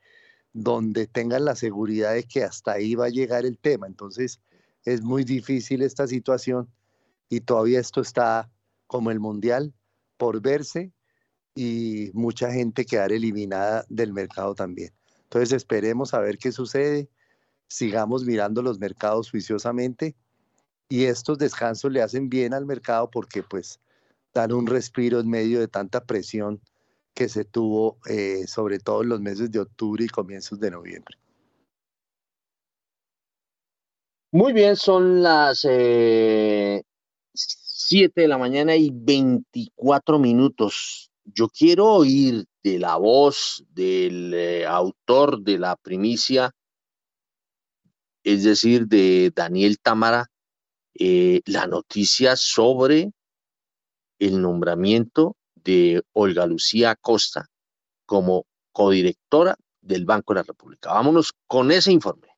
donde tengan la seguridad de que hasta ahí va a llegar el tema. Entonces, es muy difícil esta situación y todavía esto está como el mundial por verse y mucha gente quedar eliminada del mercado también. Entonces, esperemos a ver qué sucede, sigamos mirando los mercados juiciosamente y estos descansos le hacen bien al mercado porque pues dan un respiro en medio de tanta presión que se tuvo eh, sobre todo en los meses de octubre y comienzos de noviembre. Muy bien, son las eh, 7 de la mañana y 24 minutos. Yo quiero oír de la voz del eh, autor de la primicia, es decir, de Daniel Támara, eh, la noticia sobre el nombramiento de Olga Lucía Costa como codirectora del Banco de la República. Vámonos con ese informe.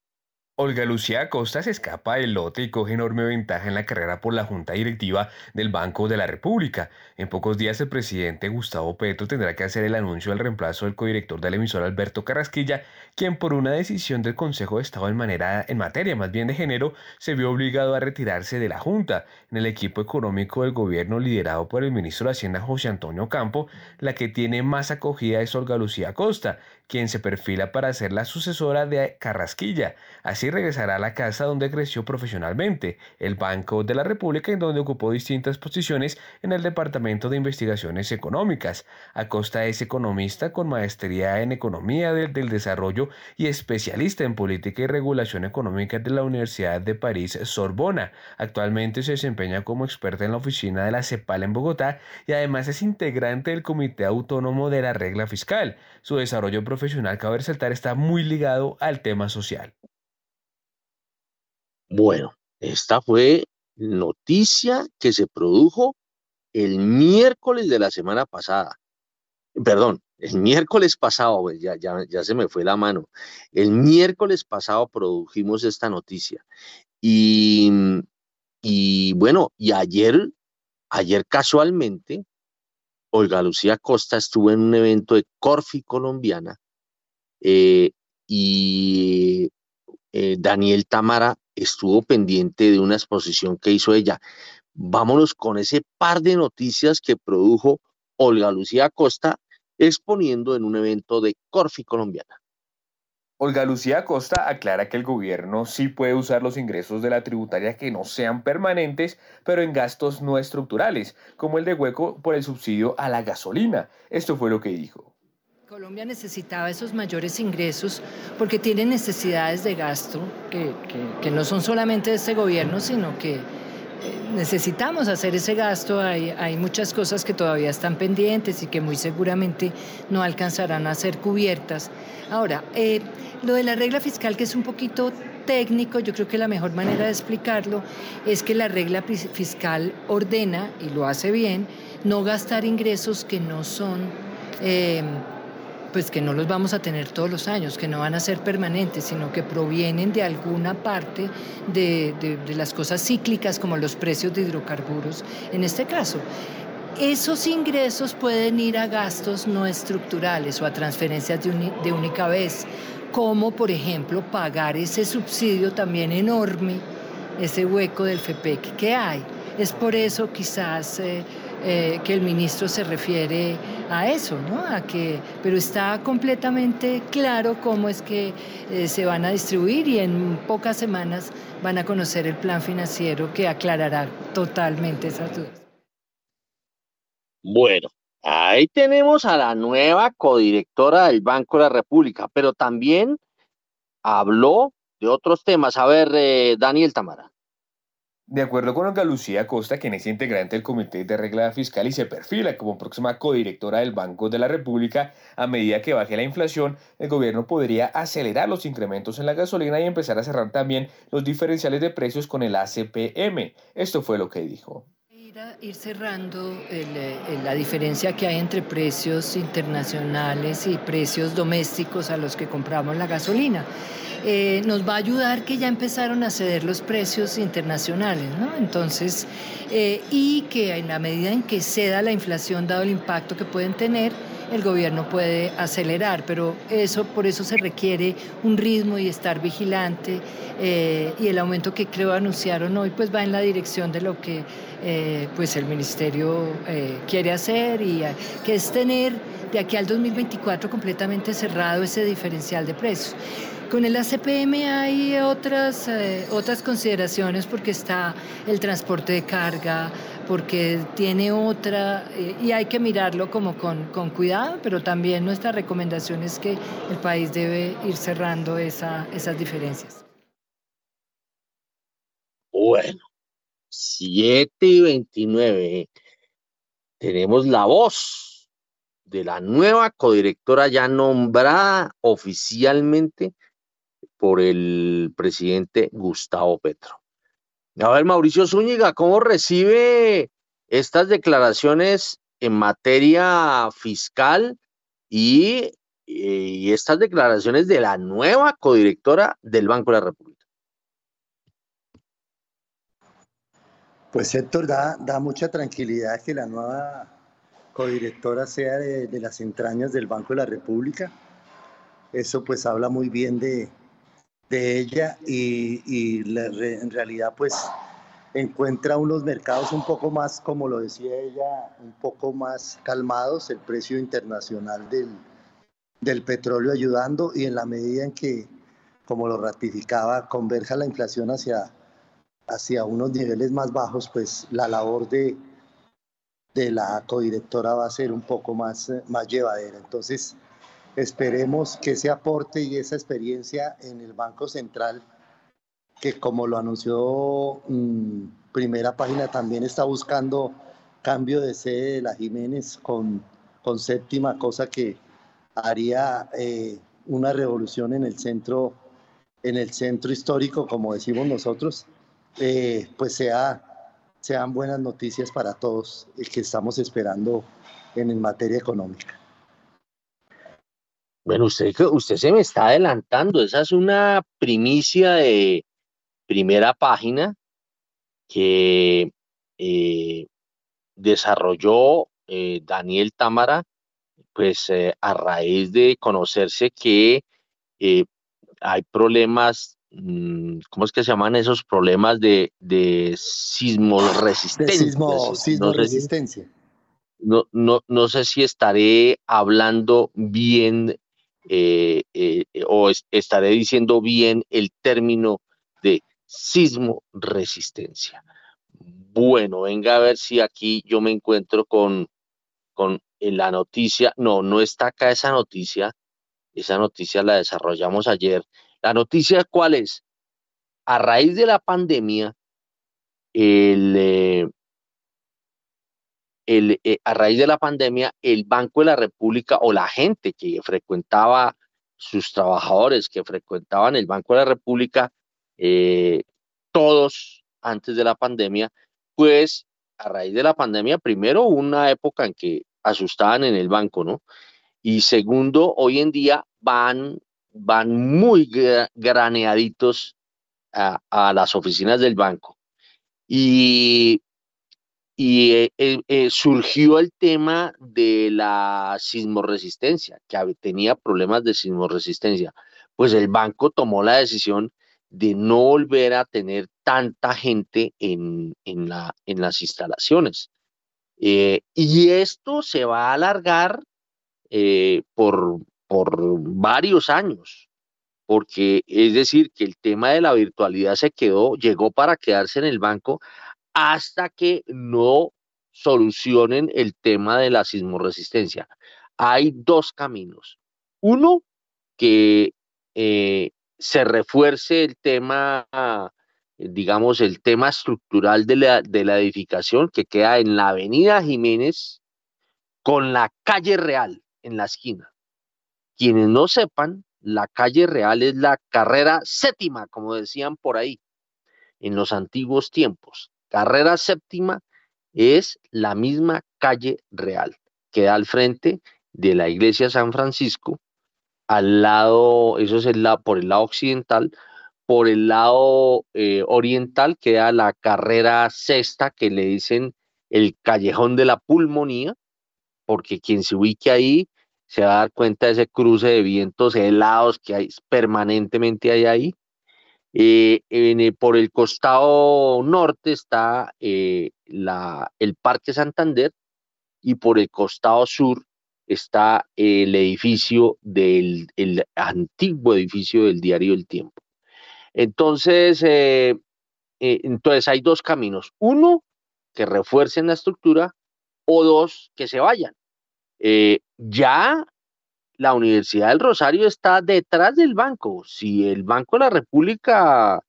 Olga Lucía Acosta se escapa del lote y coge enorme ventaja en la carrera por la Junta Directiva del Banco de la República. En pocos días el presidente Gustavo Petro tendrá que hacer el anuncio del reemplazo del codirector de la emisora Alberto Carrasquilla, quien por una decisión del Consejo de Estado en, en materia más bien de género se vio obligado a retirarse de la Junta. En el equipo económico del gobierno liderado por el ministro de Hacienda José Antonio Campo, la que tiene más acogida es Olga Lucía Acosta, quien se perfila para ser la sucesora de Carrasquilla. Así regresará a la casa donde creció profesionalmente, el Banco de la República, en donde ocupó distintas posiciones en el Departamento de Investigaciones Económicas. Acosta es economista con maestría en Economía del, del Desarrollo y especialista en Política y Regulación Económica de la Universidad de París Sorbona. Actualmente se desempeña como experta en la oficina de la CEPAL en Bogotá y además es integrante del Comité Autónomo de la Regla Fiscal. Su desarrollo profesional, cabe resaltar, está muy ligado al tema social. Bueno, esta fue noticia que se produjo el miércoles de la semana pasada. Perdón, el miércoles pasado, pues, ya, ya, ya se me fue la mano. El miércoles pasado produjimos esta noticia. Y, y bueno, y ayer, ayer casualmente, Olga Lucía Costa estuvo en un evento de Corfi colombiana eh, y eh, Daniel Tamara estuvo pendiente de una exposición que hizo ella. Vámonos con ese par de noticias que produjo Olga Lucía Costa exponiendo en un evento de Corfi colombiana. Olga Lucía Costa aclara que el gobierno sí puede usar los ingresos de la tributaria que no sean permanentes, pero en gastos no estructurales, como el de hueco por el subsidio a la gasolina. Esto fue lo que dijo. Colombia necesitaba esos mayores ingresos porque tiene necesidades de gasto que, que, que no son solamente de este gobierno, sino que necesitamos hacer ese gasto, hay, hay, muchas cosas que todavía están pendientes y que muy seguramente no alcanzarán a ser cubiertas. Ahora, eh, lo de la regla fiscal, que es un poquito técnico, yo creo que la mejor manera de explicarlo es que la regla fiscal ordena, y lo hace bien, no gastar ingresos que no son... Eh, pues que no los vamos a tener todos los años, que no van a ser permanentes, sino que provienen de alguna parte de, de, las cosas cíclicas como los precios de hidrocarburos en este caso. Esos ingresos pueden ir a gastos no estructurales o a transferencias de, de única vez, como por ejemplo pagar ese subsidio también enorme, ese hueco del FEPEC que hay. Es por eso quizás eh, eh, que el ministro se refiere a eso, ¿no? A que, pero está completamente claro cómo es que eh, se van a distribuir y en pocas semanas van a conocer el plan financiero que aclarará totalmente esas dudas. Bueno, ahí tenemos a la nueva codirectora del Banco de la República, pero también habló de otros temas. A ver, eh, Daniel Tamara. De acuerdo con Olga Lucía Costa, quien es integrante del Comité de Regla Fiscal y se perfila como próxima codirectora del Banco de la República, a medida que baje la inflación, el gobierno podría acelerar los incrementos en la gasolina y empezar a cerrar también los diferenciales de precios con el ACPM. Esto fue lo que dijo ir cerrando eh, la diferencia que hay entre precios internacionales y precios domésticos a los que compramos la gasolina. Eh, nos va a ayudar que ya empezaron a ceder los precios internacionales, ¿no? Entonces, eh, y que en la medida en que ceda la inflación, dado el impacto que pueden tener, el gobierno puede acelerar, pero eso, por eso se requiere un ritmo y estar vigilante eh, y el aumento que creo anunciaron hoy pues va en la dirección de lo que eh, pues el ministerio eh, quiere hacer y que es tener de aquí al 2024 completamente cerrado ese diferencial de precios. Con el ACPM hay otras, otras consideraciones porque está el transporte de carga, porque tiene otra, eh, y hay que mirarlo como con, con, cuidado, pero también nuestra recomendación es que el país debe ir cerrando esa, esas diferencias. Bueno, 7 y 29. Tenemos la voz de la nueva codirectora ya nombrada oficialmente por el presidente Gustavo Petro. A ver, Mauricio Zúñiga, ¿cómo recibe estas declaraciones en materia fiscal y, y, estas declaraciones de la nueva codirectora del Banco de la República? Pues Héctor, da, da mucha tranquilidad que la nueva codirectora sea de, de las entrañas del Banco de la República. Eso pues habla muy bien de, de ella y, y en realidad pues encuentra unos mercados un poco más, como lo decía ella, un poco más calmados, el precio internacional del, del petróleo ayudando y en la medida en que, como lo ratificaba, converja la inflación hacia, hacia unos niveles más bajos, pues la labor de, de la codirectora va a ser un poco más, más llevadera. Entonces, Esperemos que ese aporte y esa experiencia en el Banco Central, que como lo anunció mmm, primera página, también está buscando cambio de sede de la Jiménez con, con séptima, cosa que haría eh, una revolución en el centro, en el centro histórico, como decimos nosotros, eh, pues sea, sean buenas noticias para todos que estamos esperando en materia económica. Bueno, usted, usted se me está adelantando. Esa es una primicia de primera página que eh, desarrolló eh, Daniel Támara, pues eh, a raíz de conocerse que eh, hay problemas, ¿cómo es que se llaman esos problemas de, de sismo resistencia? De sismo, sismo resistencia. No, no, no sé si estaré hablando bien eh, eh, o es, estaré diciendo bien el término de sismo resistencia. Bueno, venga a ver si aquí yo me encuentro con, con la noticia. No, no está acá esa noticia. Esa noticia la desarrollamos ayer. La noticia cuál es? A raíz de la pandemia, el, eh, el, eh, a raíz de la pandemia, el Banco de la República o la gente que frecuentaba, sus trabajadores que frecuentaban el Banco de la República, eh, todos antes de la pandemia, pues a raíz de la pandemia, primero una época en que asustaban en el banco, ¿no? Y segundo, hoy en día van, van muy graneaditos a, las oficinas del banco. Y y eh, eh, eh, surgió el tema de la sismoresistencia, que tenía problemas de sismoresistencia. Pues el banco tomó la decisión de no volver a tener tanta gente en, en, la, en las instalaciones. Y esto se va a alargar por, por varios años, porque es decir, que el tema de la virtualidad se quedó, llegó para quedarse en el banco hasta que no solucionen el tema de la sismoresistencia. Hay dos caminos. Uno, que eh, se refuerce el tema, digamos, el tema estructural de la, de la edificación que queda en la avenida Jiménez con la calle real en la esquina. Quienes no sepan, la calle real es la carrera séptima, como decían por ahí, en los antiguos tiempos. Carrera séptima es la misma calle real, que da al frente de la iglesia San Francisco, al lado, eso es el por el lado occidental, por el lado eh, oriental queda la carrera sexta que le dicen el callejón de la pulmonía, porque quien se ubique ahí se va a dar cuenta de ese cruce de vientos helados que hay permanentemente hay ahí. Eh, por el costado norte está eh, la, el Parque Santander y por el costado sur está el edificio del el antiguo edificio del diario El Tiempo. Entonces, eh, entonces hay dos caminos. Uno, que refuercen la estructura o dos, que se vayan. Ya la Universidad del Rosario está detrás del banco. Si el Banco de la República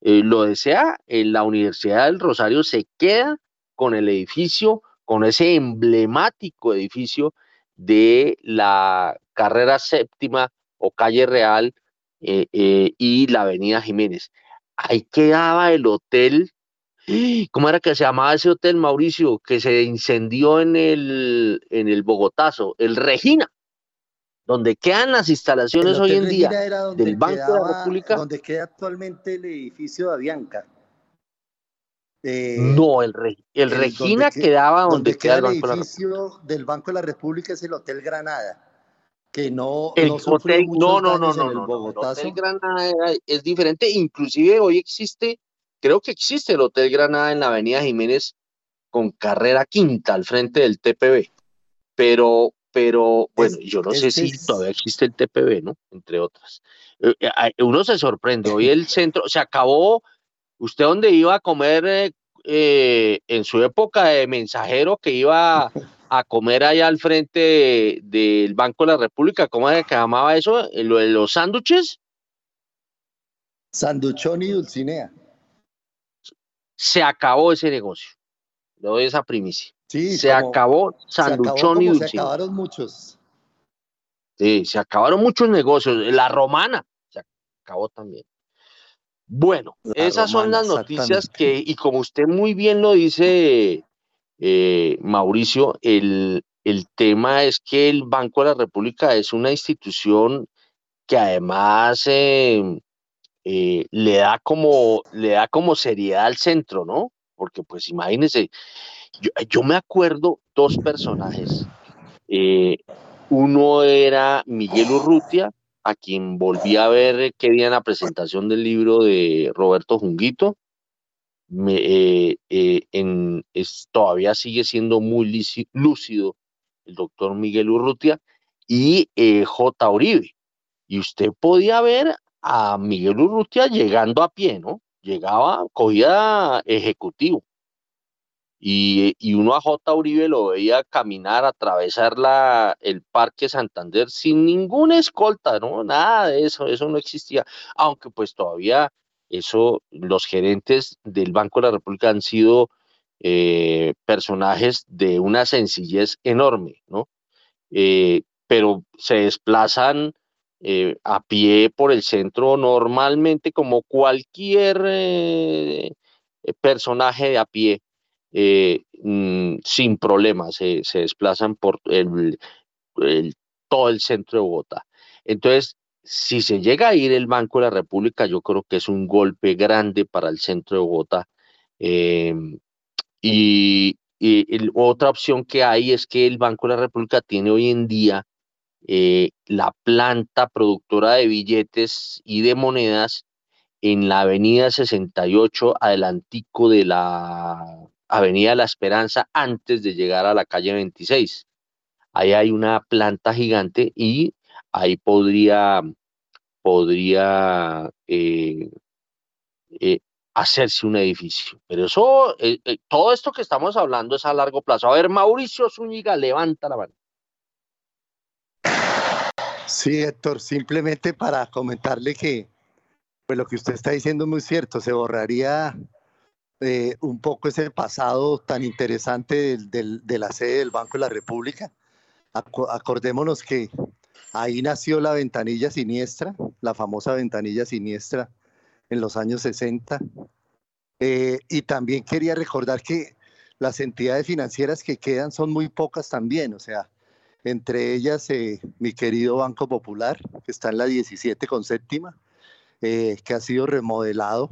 eh, lo desea, en la Universidad del Rosario se queda con el edificio, con ese emblemático edificio de la carrera séptima o calle Real eh, eh, y la avenida Jiménez. Ahí quedaba el hotel, ¿cómo era que se llamaba ese hotel, Mauricio? Que se incendió en el, en el Bogotazo, el Regina donde quedan las instalaciones hoy en día del Banco de la República. Donde queda actualmente el edificio de Avianca. Eh, no, el, el, Regina quedaba donde, queda el Banco de la República. del Banco de la República es el Hotel Granada. Que no, el no, hotel, no, no, no, no, no, el Hotel Granada es diferente. Inclusive hoy existe, creo que existe el Hotel Granada en la Avenida Jiménez con carrera quinta al frente del TPB. Pero pero bueno, yo no sé si todavía existe el TPB, ¿no? Entre otras. Eh, eh, uno se sorprende, hoy el centro, se acabó, usted dónde iba a comer eh, en su época de mensajero que iba a comer allá al frente del Banco de la República, ¿cómo se llamaba eso? ¿Lo de los sándwiches? Sanduchón y Dulcinea. Se acabó ese negocio. Le doy esa primicia se acabó Sanduchón y Dulcinea. Se acabaron muchos. Sí, se acabaron muchos negocios. La romana se acabó también. Bueno, esas son las noticias que, y como usted muy bien lo dice, eh, Mauricio, el, el tema es que el Banco de la República es una institución que además eh, eh, le da como le da como seriedad al centro, ¿no? Porque pues imagínense, yo, me acuerdo dos personajes. Eh, uno era Miguel Urrutia, a quien volví a ver que día en la presentación del libro de Roberto Junguito. Eh, eh, en, todavía sigue siendo muy lúcido el doctor Miguel Urrutia y J. Uribe. Y usted podía ver a Miguel Urrutia llegando a pie, ¿no? Llegaba, cogía ejecutivo y, uno a J. Uribe lo veía caminar, atravesar la, el Parque Santander sin ninguna escolta, ¿no? Nada de eso, eso no existía. Aunque pues todavía eso, los gerentes del Banco de la República han sido eh, personajes de una sencillez enorme, ¿no? Eh, pero se desplazan eh, a pie por el centro normalmente como cualquier personaje de a pie eh, mm, sin problemas, se, desplazan por el, todo el centro de Bogotá. Entonces, si se llega a ir el Banco de la República, yo creo que es un golpe grande para el centro de Bogotá. Em, y, otra opción que hay es que el Banco de la República tiene hoy en día eh, la planta productora de billetes y de monedas en la avenida 68, adelantico de la Avenida La Esperanza antes de llegar a la calle 26. Ahí hay una planta gigante y ahí podría, podría eh, eh, hacerse un edificio. Pero eso, todo esto que estamos hablando es a largo plazo. A ver, Mauricio Zúñiga, levanta la mano. Sí, Héctor, simplemente para comentarle que pues lo que usted está diciendo es muy cierto, se borraría eh, un poco ese pasado tan interesante de la sede del Banco de la República. acordémonos que ahí nació la ventanilla siniestra, la famosa ventanilla siniestra en los años 60. Eh, y también quería recordar que las entidades financieras que quedan son muy pocas también, o sea, entre ellas eh, mi querido Banco Popular, que está en la 17 con séptima, que ha sido remodelado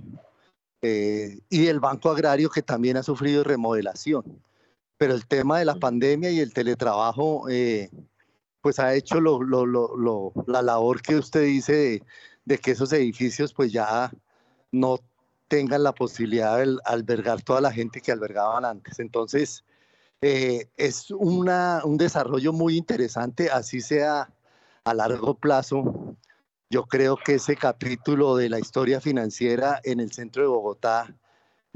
eh, y el Banco Agrario que también ha sufrido remodelación. Pero el tema de la pandemia y el teletrabajo, eh, pues ha hecho la labor que usted dice de, que esos edificios pues ya no tengan la posibilidad de albergar toda la gente que albergaban antes. Entonces, eh, es una, un desarrollo muy interesante, así sea a largo plazo, yo creo que ese capítulo de la historia financiera en el centro de Bogotá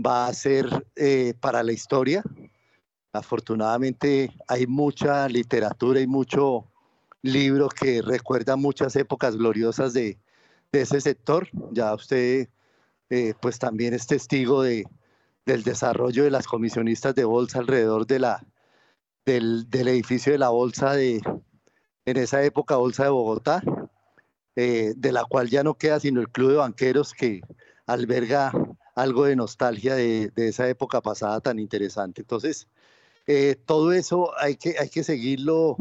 va a ser eh, para la historia. Afortunadamente hay mucha literatura y mucho libro que recuerda muchas épocas gloriosas de, ese sector. Ya usted eh, pues también es testigo de, del desarrollo de las comisionistas de bolsa alrededor de la, del, del edificio de la bolsa de, en esa época, Bolsa de Bogotá eh, de la cual ya no queda sino el Club de Banqueros que alberga algo de nostalgia de, esa época pasada tan interesante. Entonces, eh, todo eso hay que, hay que seguirlo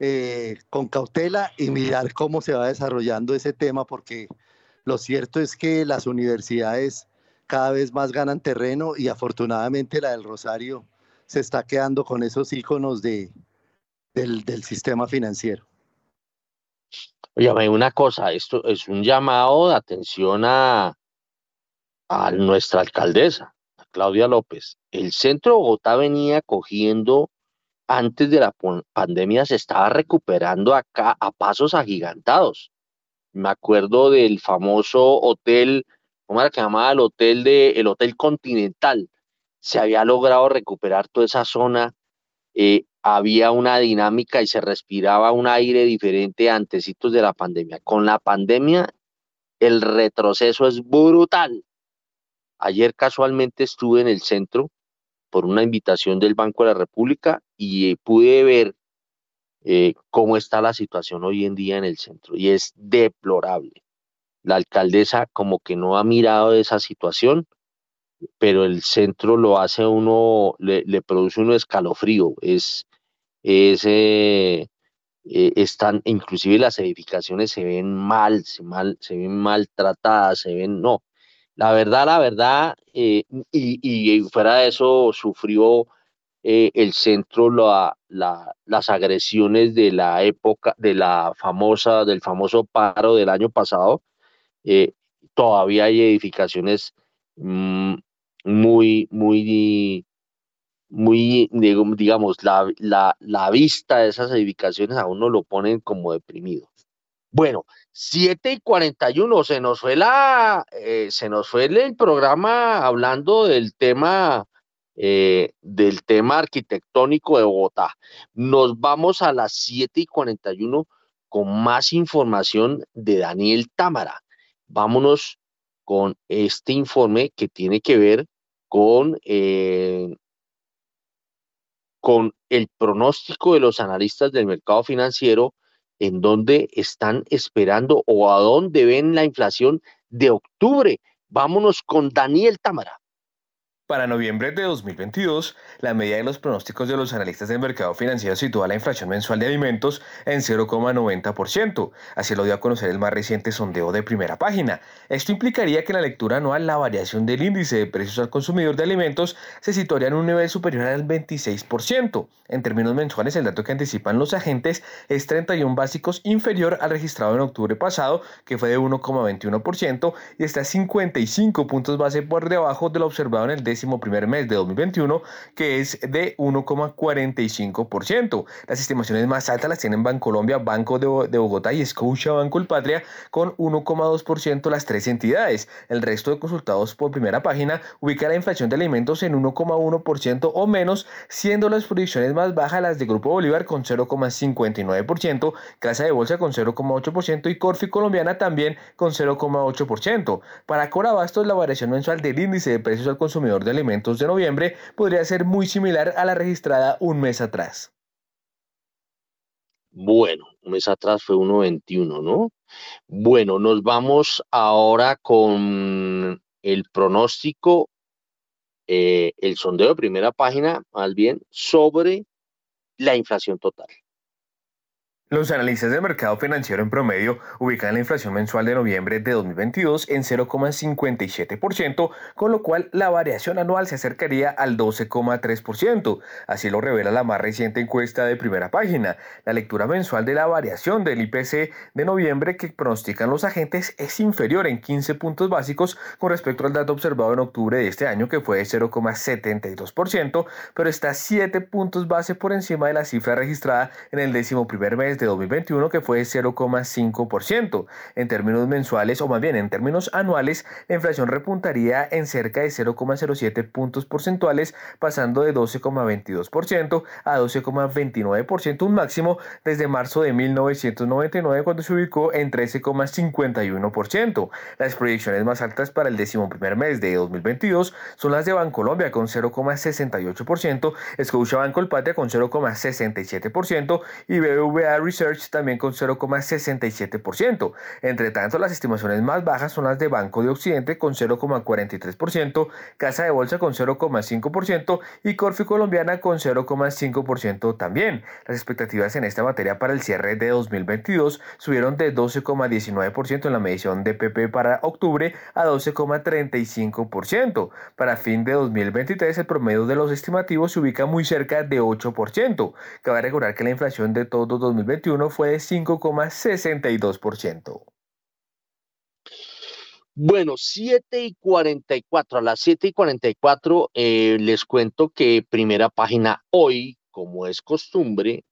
eh, con cautela y mirar cómo se va desarrollando ese tema, porque lo cierto es que las universidades cada vez más ganan terreno y afortunadamente la del Rosario se está quedando con esos íconos de, del, del sistema financiero. Oye, una cosa, esto es un llamado de atención a, a nuestra alcaldesa, a Claudia López. El centro de Bogotá venía cogiendo, antes de la pandemia, se estaba recuperando acá a pasos agigantados. Me acuerdo del famoso hotel, ¿cómo era que llamaba? El hotel, de, el hotel Continental. Se había logrado recuperar toda esa zona. Eh, había una dinámica y se respiraba un aire diferente antecitos de la pandemia. Con la pandemia, el retroceso es brutal. Ayer casualmente estuve en el centro por una invitación del Banco de la República y pude ver eh, cómo está la situación hoy en día en el centro y es deplorable. La alcaldesa como que no ha mirado esa situación, pero el centro lo hace uno, le, le produce uno escalofrío. Es, es, eh, eh, están, inclusive las edificaciones se ven mal, se, mal, se ven maltratadas, se ven, no. La verdad, la verdad, eh, y, fuera de eso sufrió el centro la, las agresiones de la época, de la famosa, del famoso paro del año pasado. Todavía hay edificaciones mm, muy, muy muy, digamos, la, la, la, vista de esas edificaciones a uno lo ponen como deprimido. Bueno, 7 y 41, se nos fue la, eh, se nos fue el, programa hablando del tema, eh, del tema arquitectónico de Bogotá. Nos vamos a las 7 y 41 con más información de Daniel Támara. Vámonos con este informe que tiene que ver con eh, con el pronóstico de los analistas del mercado financiero en donde están esperando o a dónde ven la inflación de octubre. Vámonos con Daniel Tamara. Para noviembre de 2022, la medida de los pronósticos de los analistas del mercado financiero sitúa la inflación mensual de alimentos en 0,90%. Así lo dio a conocer el más reciente sondeo de primera página. Esto implicaría que en la lectura anual la variación del índice de precios al consumidor de alimentos se situaría en un nivel superior al 26%. En términos mensuales, el dato que anticipan los agentes es 31 básicos inferior al registrado en octubre pasado, que fue de 1,21%, y está 55 puntos base por debajo de lo observado en el décimo primer mes de 2021, que es de 1,45%. Las estimaciones más altas las tienen Bancolombia, Banco de, de Bogotá y Scotia Banco El Patria con 1,2% las tres entidades. El resto de consultados por primera página ubica la inflación de alimentos en 1,1% o menos, siendo las proyecciones más bajas las de Grupo Bolívar con 0,59%, Casa de Bolsa con 0,8% y Corfi Colombiana también con 0,8%. Para Corabastos, la variación mensual del índice de precios al consumidor de alimentos de noviembre podría ser muy similar a la registrada un mes atrás. Bueno, un mes atrás fue 1.21, ¿no? Bueno, nos vamos ahora con el pronóstico, eh, el sondeo de primera página, más bien, sobre la inflación total. Los analistas del mercado financiero en promedio ubican la inflación mensual de noviembre de 2022 en 0,57%, con lo cual la variación anual se acercaría al 12,3%. Así lo revela la más reciente encuesta de primera página. La lectura mensual de la variación del IPC de noviembre que pronostican los agentes es inferior en 15 puntos básicos con respecto al dato observado en octubre de este año que fue de 0,72%, pero está 7 puntos base por encima de la cifra registrada en el décimo primer mes de 2021 que fue 0,5%. En términos mensuales o más bien en términos anuales, la inflación repuntaría en cerca de 0,07 puntos porcentuales pasando de 12,22% a 12,29%, un máximo desde marzo de 1999 cuando se ubicó en 13,51%. Las proyecciones más altas para el décimo primer mes de 2022 son las de Bancolombia con 0,68%, Scotiabank Colpatria con 0,67% y BBVA Research también con 0,67%. Entre tanto, las estimaciones más bajas son las de Banco de Occidente con 0,43%, Casa de Bolsa con 0,5% y Corfi Colombiana con 0,5% también. Las expectativas en esta materia para el cierre de 2022 subieron de 12,19% en la medición de PP para octubre a 12,35%. Para fin de 2023 el promedio de los estimativos se ubica muy cerca de 8%. Cabe recordar que la inflación de todo 2021 fue de 5,62%. Bueno, 7 y 44. A las 7 y 44 eh, les cuento que primera página hoy, como es costumbre,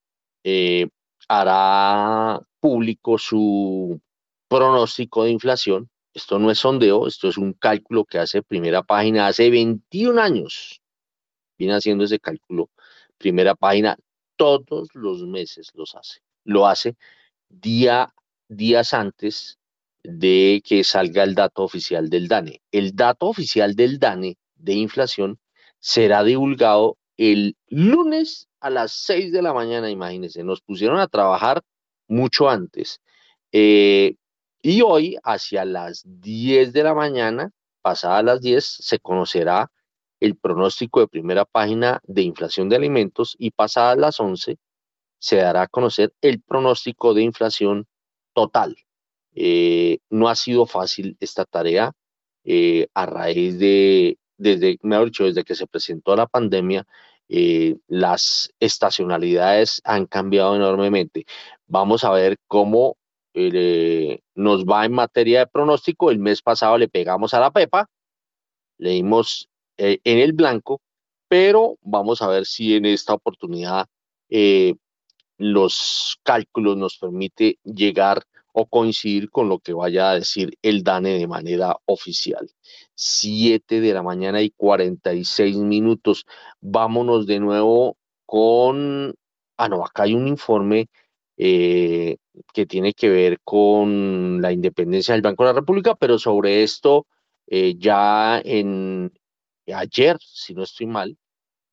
eh, hará público su pronóstico de inflación. Esto no es sondeo, esto es un cálculo que hace primera página hace 21 años. Viene haciendo ese cálculo. Primera página todos los meses los hace lo hace día, días antes de que salga el dato oficial del DANE. El dato oficial del DANE de inflación será divulgado el lunes a las 6 de la mañana, imagínense, nos pusieron a trabajar mucho antes. Eh, y hoy, hacia las 10 de la mañana, pasadas las 10, se conocerá el pronóstico de primera página de inflación de alimentos y pasadas las 11 se dará a conocer el pronóstico de inflación total. Eh, no ha sido fácil esta tarea eh, a raíz de, desde, me dicho, desde que se presentó la pandemia, eh, las estacionalidades han cambiado enormemente. Vamos a ver cómo nos va en materia de pronóstico. El mes pasado le pegamos a la pepa, le dimos en el blanco, pero vamos a ver si en esta oportunidad los cálculos nos permite llegar o coincidir con lo que vaya a decir el DANE de manera oficial. 7 de la mañana y 46 minutos. Vámonos de nuevo con... Ah, no, acá hay un informe eh, que tiene que ver con la independencia del Banco de la República, pero sobre esto eh, ya en ayer, si no estoy mal,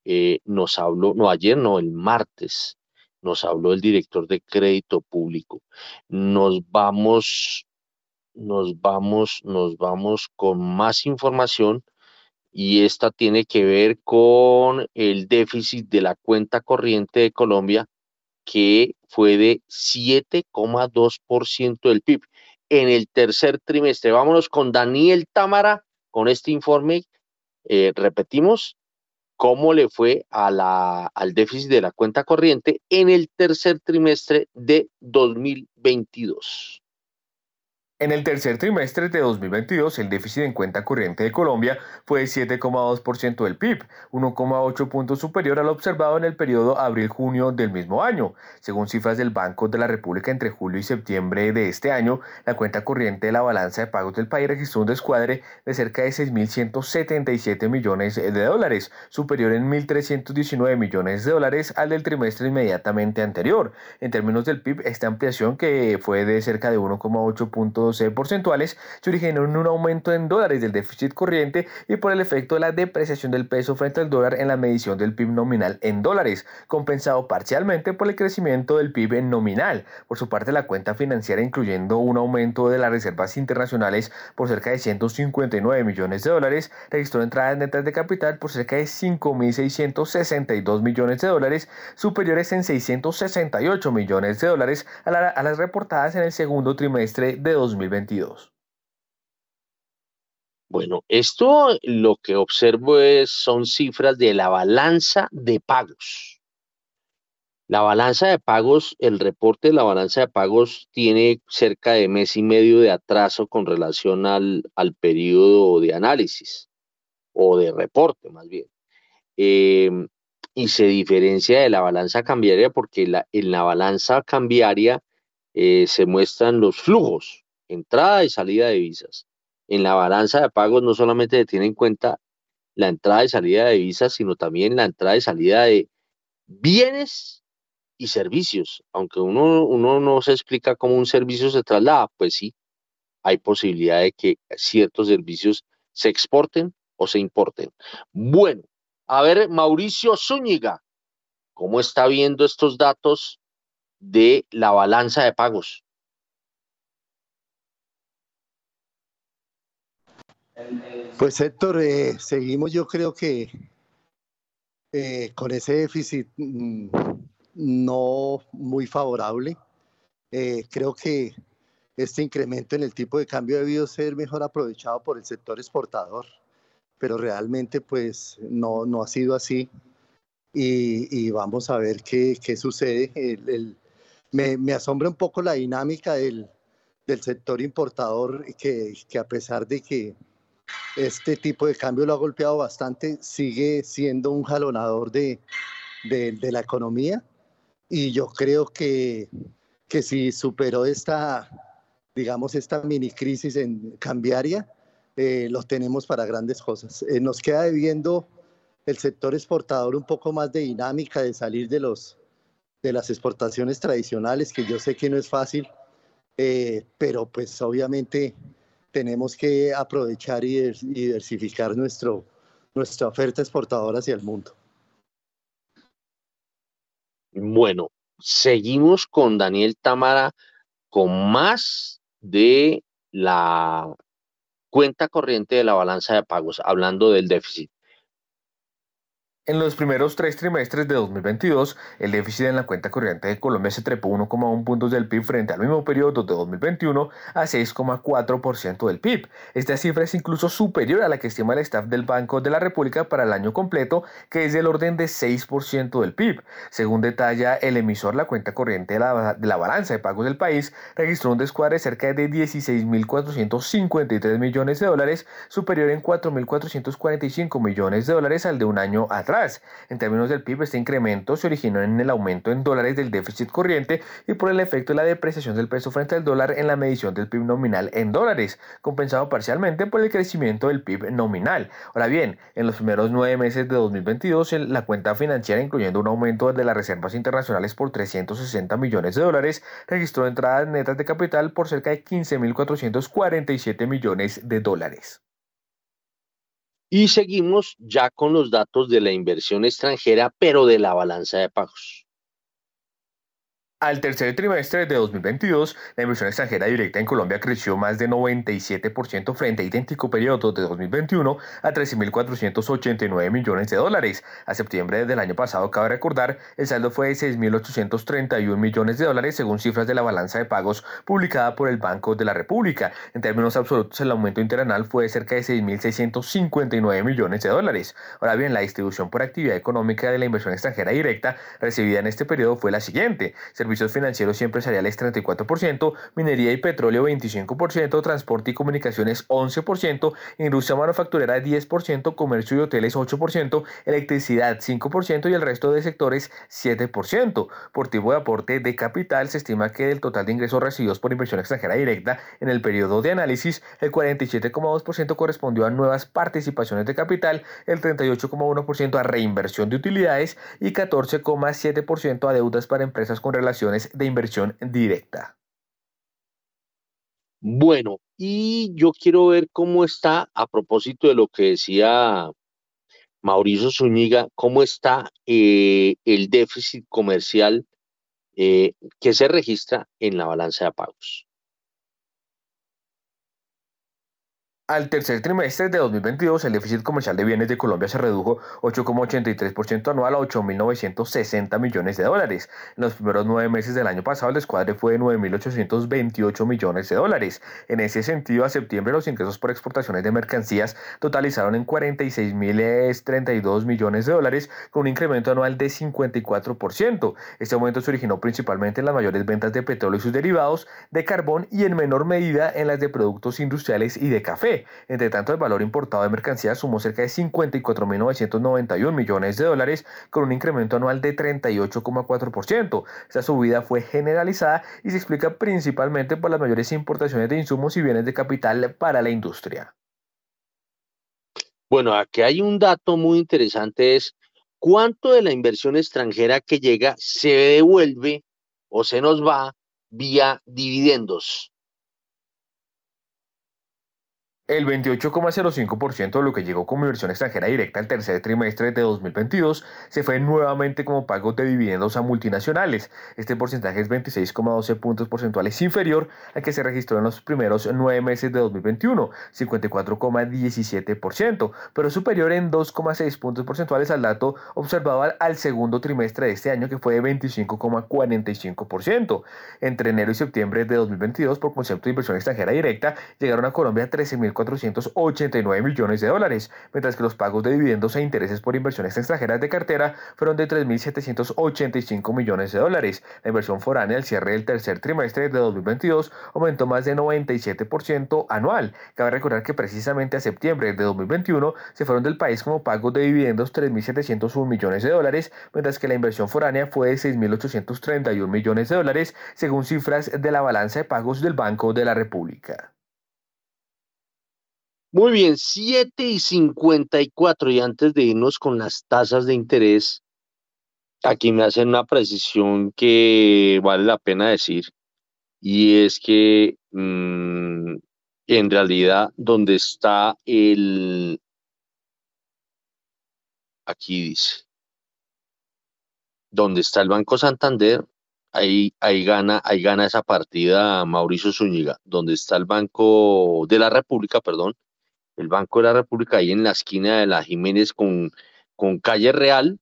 eh, nos habló, no ayer, no, el martes, nos habló el director de crédito público. Nos vamos, nos vamos, nos vamos con más información y esta tiene que ver con el déficit de la cuenta corriente de Colombia que fue de 7,2% del PIB en el tercer trimestre. Vámonos con Daniel Támara con este informe. Eh, repetimos, cómo le fue a la, al déficit de la cuenta corriente en el tercer trimestre de 2022. En el tercer trimestre de 2022, el déficit en cuenta corriente de Colombia fue de 7,2% del PIB, 1,8 puntos superior al observado en el periodo abril-junio del mismo año. Según cifras del Banco de la República entre julio y septiembre de este año, la cuenta corriente de la balanza de pagos del país registró un descuadre de cerca de 6.177 millones de dólares, superior en 1.319 millones de dólares al del trimestre inmediatamente anterior. En términos del PIB, esta ampliación, que fue de cerca de 1,8 puntos porcentuales se originó en un aumento en dólares del déficit corriente y por el efecto de la depreciación del peso frente al dólar en la medición del PIB nominal en dólares, compensado parcialmente por el crecimiento del PIB nominal. Por su parte, la cuenta financiera, incluyendo un aumento de las reservas internacionales por cerca de 159 millones de dólares, registró entradas netas de capital por cerca de 5.662 millones de dólares, superiores en 668 millones de dólares a, a las reportadas en el segundo trimestre de 2020. 2022? Bueno, esto lo que observo es, son cifras de la balanza de pagos. La balanza de pagos, el reporte de la balanza de pagos tiene cerca de mes y medio de atraso con relación al, al periodo de análisis o de reporte más bien. Eh, y se diferencia de la balanza cambiaria porque en la balanza cambiaria eh, se muestran los flujos, entrada y salida de divisas. En la balanza de pagos no solamente se tiene en cuenta la entrada y salida de divisas, sino también la entrada y salida de bienes y servicios. Aunque uno, uno no se explica cómo un servicio se traslada, pues sí, hay posibilidad de que ciertos servicios se exporten o se importen. Bueno, a ver, Mauricio Zúñiga, ¿cómo está viendo estos datos de la balanza de pagos? Pues Héctor, eh, seguimos yo creo que eh, con ese déficit mm, no muy favorable. Eh, creo que este incremento en el tipo de cambio ha debido ser mejor aprovechado por el sector exportador, pero realmente pues no, no ha sido así. Y, y vamos a ver qué, qué sucede. El, el, me, me, asombra un poco la dinámica del, del sector importador, que, que a pesar de que este tipo de cambio lo ha golpeado bastante, sigue siendo un jalonador de, de, de la economía y yo creo que, que si superó esta, digamos, esta mini crisis en cambiaria, eh, lo tenemos para grandes cosas. Eh, nos queda debiendo el sector exportador un poco más de dinámica, de salir de, los, de las exportaciones tradicionales, que yo sé que no es fácil, eh, pero pues obviamente tenemos que aprovechar y diversificar nuestro, nuestra oferta exportadora hacia el mundo. Bueno, seguimos con Daniel Tamara con más de la cuenta corriente de la balanza de pagos, hablando del déficit. En los primeros tres trimestres de 2022, el déficit en la cuenta corriente de Colombia se trepó 1,1 puntos del PIB frente al mismo periodo de 2021 a 6,4% del PIB. Esta cifra es incluso superior a la que estima el staff del Banco de la República para el año completo, que es del orden de 6% del PIB. Según detalla el emisor, la cuenta corriente de la, balanza de pagos del país registró un descuadre de cerca de 16.453 millones de dólares, superior en 4.445 millones de dólares al de un año atrás. En términos del PIB, este incremento se originó en el aumento en dólares del déficit corriente y por el efecto de la depreciación del peso frente al dólar en la medición del PIB nominal en dólares, compensado parcialmente por el crecimiento del PIB nominal. Ahora bien, en los primeros nueve meses de 2022, la cuenta financiera, incluyendo un aumento de las reservas internacionales por 360 millones de dólares, registró entradas netas de capital por cerca de 15.447 millones de dólares. Y seguimos ya con los datos de la inversión extranjera, pero de la balanza de pagos. Al tercer trimestre de 2022, la inversión extranjera directa en Colombia creció más de 97% frente a idéntico periodo de 2021 a 13.489 millones de dólares. A septiembre del año pasado, cabe recordar, el saldo fue de 6.831 millones de dólares según cifras de la balanza de pagos publicada por el Banco de la República. En términos absolutos, el aumento interanual fue de cerca de 6.659 millones de dólares. Ahora bien, la distribución por actividad económica de la inversión extranjera directa recibida en este periodo fue la siguiente. Servicios financieros y empresariales 34%, minería y petróleo 25%, transporte y comunicaciones 11%, industria manufacturera 10%, comercio y hoteles 8%, electricidad 5% y el resto de sectores 7%. Por tipo de aporte de capital, se estima que del total de ingresos recibidos por inversión extranjera directa en el periodo de análisis, el 47,2% correspondió a nuevas participaciones de capital, el 38,1% a reinversión de utilidades y 14,7% a deudas para empresas con de inversión directa. Bueno, y yo quiero ver cómo está, a propósito de lo que decía Mauricio Zúñiga, cómo está eh, el déficit comercial eh, que se registra en la balanza de pagos. Al tercer trimestre de 2022, el déficit comercial de bienes de Colombia se redujo 8,83% anual a 8.960 millones de dólares. En los primeros nueve meses del año pasado, el descuadre fue de 9.828 millones de dólares. En ese sentido, a septiembre, los ingresos por exportaciones de mercancías totalizaron en 46.032 millones de dólares, con un incremento anual de 54%. Este aumento se originó principalmente en las mayores ventas de petróleo y sus derivados, de carbón y en menor medida en las de productos industriales y de café. Entre tanto, el valor importado de mercancías sumó cerca de 54.991 millones de dólares, con un incremento anual de 38,4%. Esta subida fue generalizada y se explica principalmente por las mayores importaciones de insumos y bienes de capital para la industria. Bueno, aquí hay un dato muy interesante, es cuánto de la inversión extranjera que llega se devuelve o se nos va vía dividendos. El 28,05% de lo que llegó como inversión extranjera directa al tercer trimestre de 2022 se fue nuevamente como pago de dividendos a multinacionales. Este porcentaje es 26,12 puntos porcentuales inferior al que se registró en los primeros nueve meses de 2021, 54,17%, pero superior en 2,6 puntos porcentuales al dato observado al segundo trimestre de este año que fue de 25,45%. Entre enero y septiembre de 2022, por concepto de inversión extranjera directa, llegaron a Colombia 13.000 489 millones de dólares, mientras que los pagos de dividendos e intereses por inversiones extranjeras de cartera fueron de 3.785 millones de dólares. La inversión foránea al cierre del tercer trimestre de 2022 aumentó más de 97% anual. Cabe recordar que precisamente a septiembre de 2021 se fueron del país como pagos de dividendos 3.701 millones de dólares, mientras que la inversión foránea fue de 6.831 millones de dólares, según cifras de la balanza de pagos del Banco de la República. Muy bien, 7 y 54. Y antes de irnos con las tasas de interés, aquí me hacen una precisión que vale la pena decir. Y es que mm, en realidad, donde está el. Aquí dice. Donde está el Banco Santander, ahí, ahí, gana, ahí gana esa partida Mauricio Zúñiga. Donde está el Banco de la República, perdón, el Banco de la República, ahí en la esquina de la Jiménez con, con calle Real,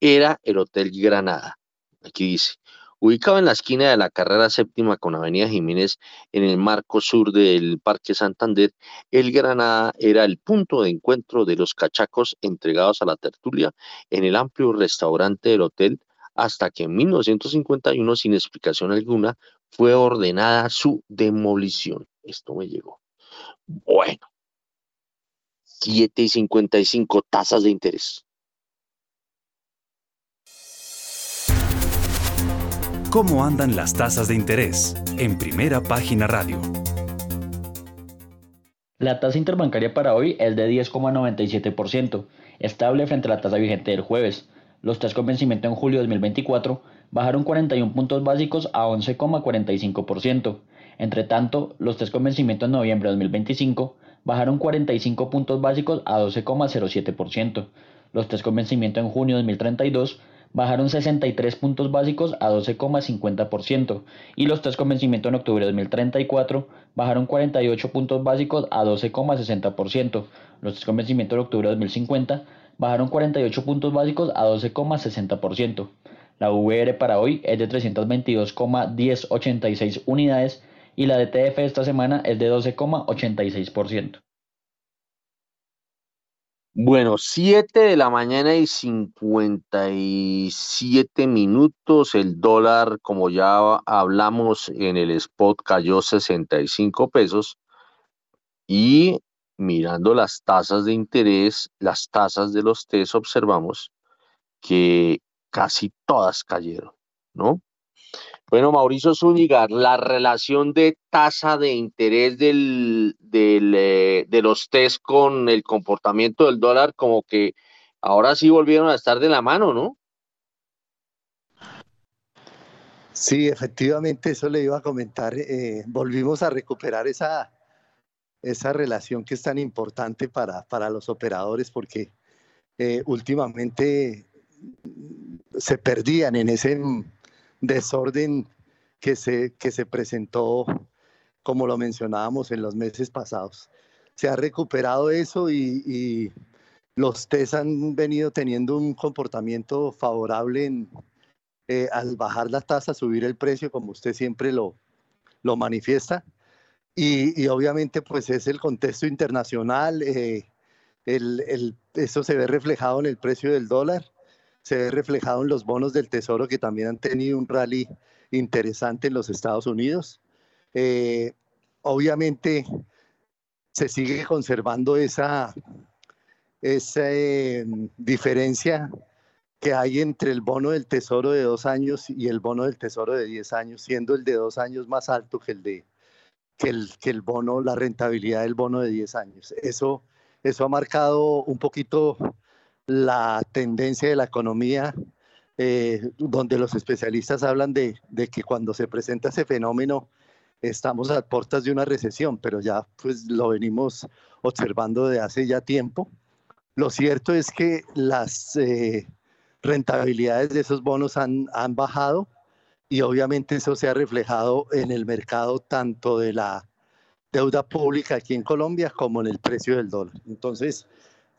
era el Hotel Granada. Aquí dice, ubicado en la esquina de la carrera séptima con Avenida Jiménez, en el marco sur del Parque Santander, el Granada era el punto de encuentro de los cachacos entregados a la tertulia en el amplio restaurante del hotel, hasta que en 1951, sin explicación alguna, fue ordenada su demolición. Esto me llegó. Bueno, 7 y 55 tasas de interés. ¿Cómo andan las tasas de interés? En primera página radio. La tasa interbancaria para hoy es de 10,97%, estable frente a la tasa vigente del jueves. Los test con vencimiento en julio de 2024 bajaron 41 puntos básicos a 11,45%. Entre tanto, los test con vencimiento en noviembre de 2025 bajaron 45 puntos básicos a 12,07%. Los test con vencimiento en junio de 2032 bajaron 63 puntos básicos a 12,50% y los test con vencimiento en octubre de 2034 bajaron 48 puntos básicos a 12,60%. Los test con vencimiento en octubre de 2050 bajaron 48 puntos básicos a 12,60%. La VR para hoy es de 322,1086 unidades y la DTF esta semana es de 12,86%. Bueno, 7 de la mañana y 57 minutos. El dólar, como ya hablamos en el spot, cayó 65 pesos. Y mirando las tasas de interés, las tasas de los TES, observamos que casi todas cayeron, ¿no? Bueno, Mauricio Zúñiga, la relación de tasa de interés del, del, eh, de los test con el comportamiento del dólar, como que ahora sí volvieron a estar de la mano, ¿no? Sí, efectivamente, eso le iba a comentar. eh, volvimos a recuperar esa, esa relación que es tan importante para, para los operadores porque eh, últimamente se perdían en ese desorden que se, que se presentó, como lo mencionábamos en los meses pasados. Se ha recuperado eso y, y los TES han venido teniendo un comportamiento favorable en, eh, al bajar la tasa, subir el precio, como usted siempre lo, lo manifiesta. Y, y obviamente pues es el contexto internacional, eh, el, el, eso se ve reflejado en el precio del dólar, se ve reflejado en los bonos del Tesoro que también han tenido un rally interesante en los Estados Unidos. Eh, obviamente se sigue conservando esa, esa eh, diferencia que hay entre el bono del Tesoro de dos años y el bono del Tesoro de diez años, siendo el de dos años más alto que el de que el, que el bono, la rentabilidad del bono de 10 años. Eso, eso ha marcado un poquito la tendencia de la economía, eh, donde los especialistas hablan de, que cuando se presenta ese fenómeno estamos a puertas de una recesión, pero ya pues lo venimos observando de hace ya tiempo. Lo cierto es que las eh, rentabilidades de esos bonos han, han bajado y obviamente eso se ha reflejado en el mercado tanto de la deuda pública aquí en Colombia como en el precio del dólar. Entonces,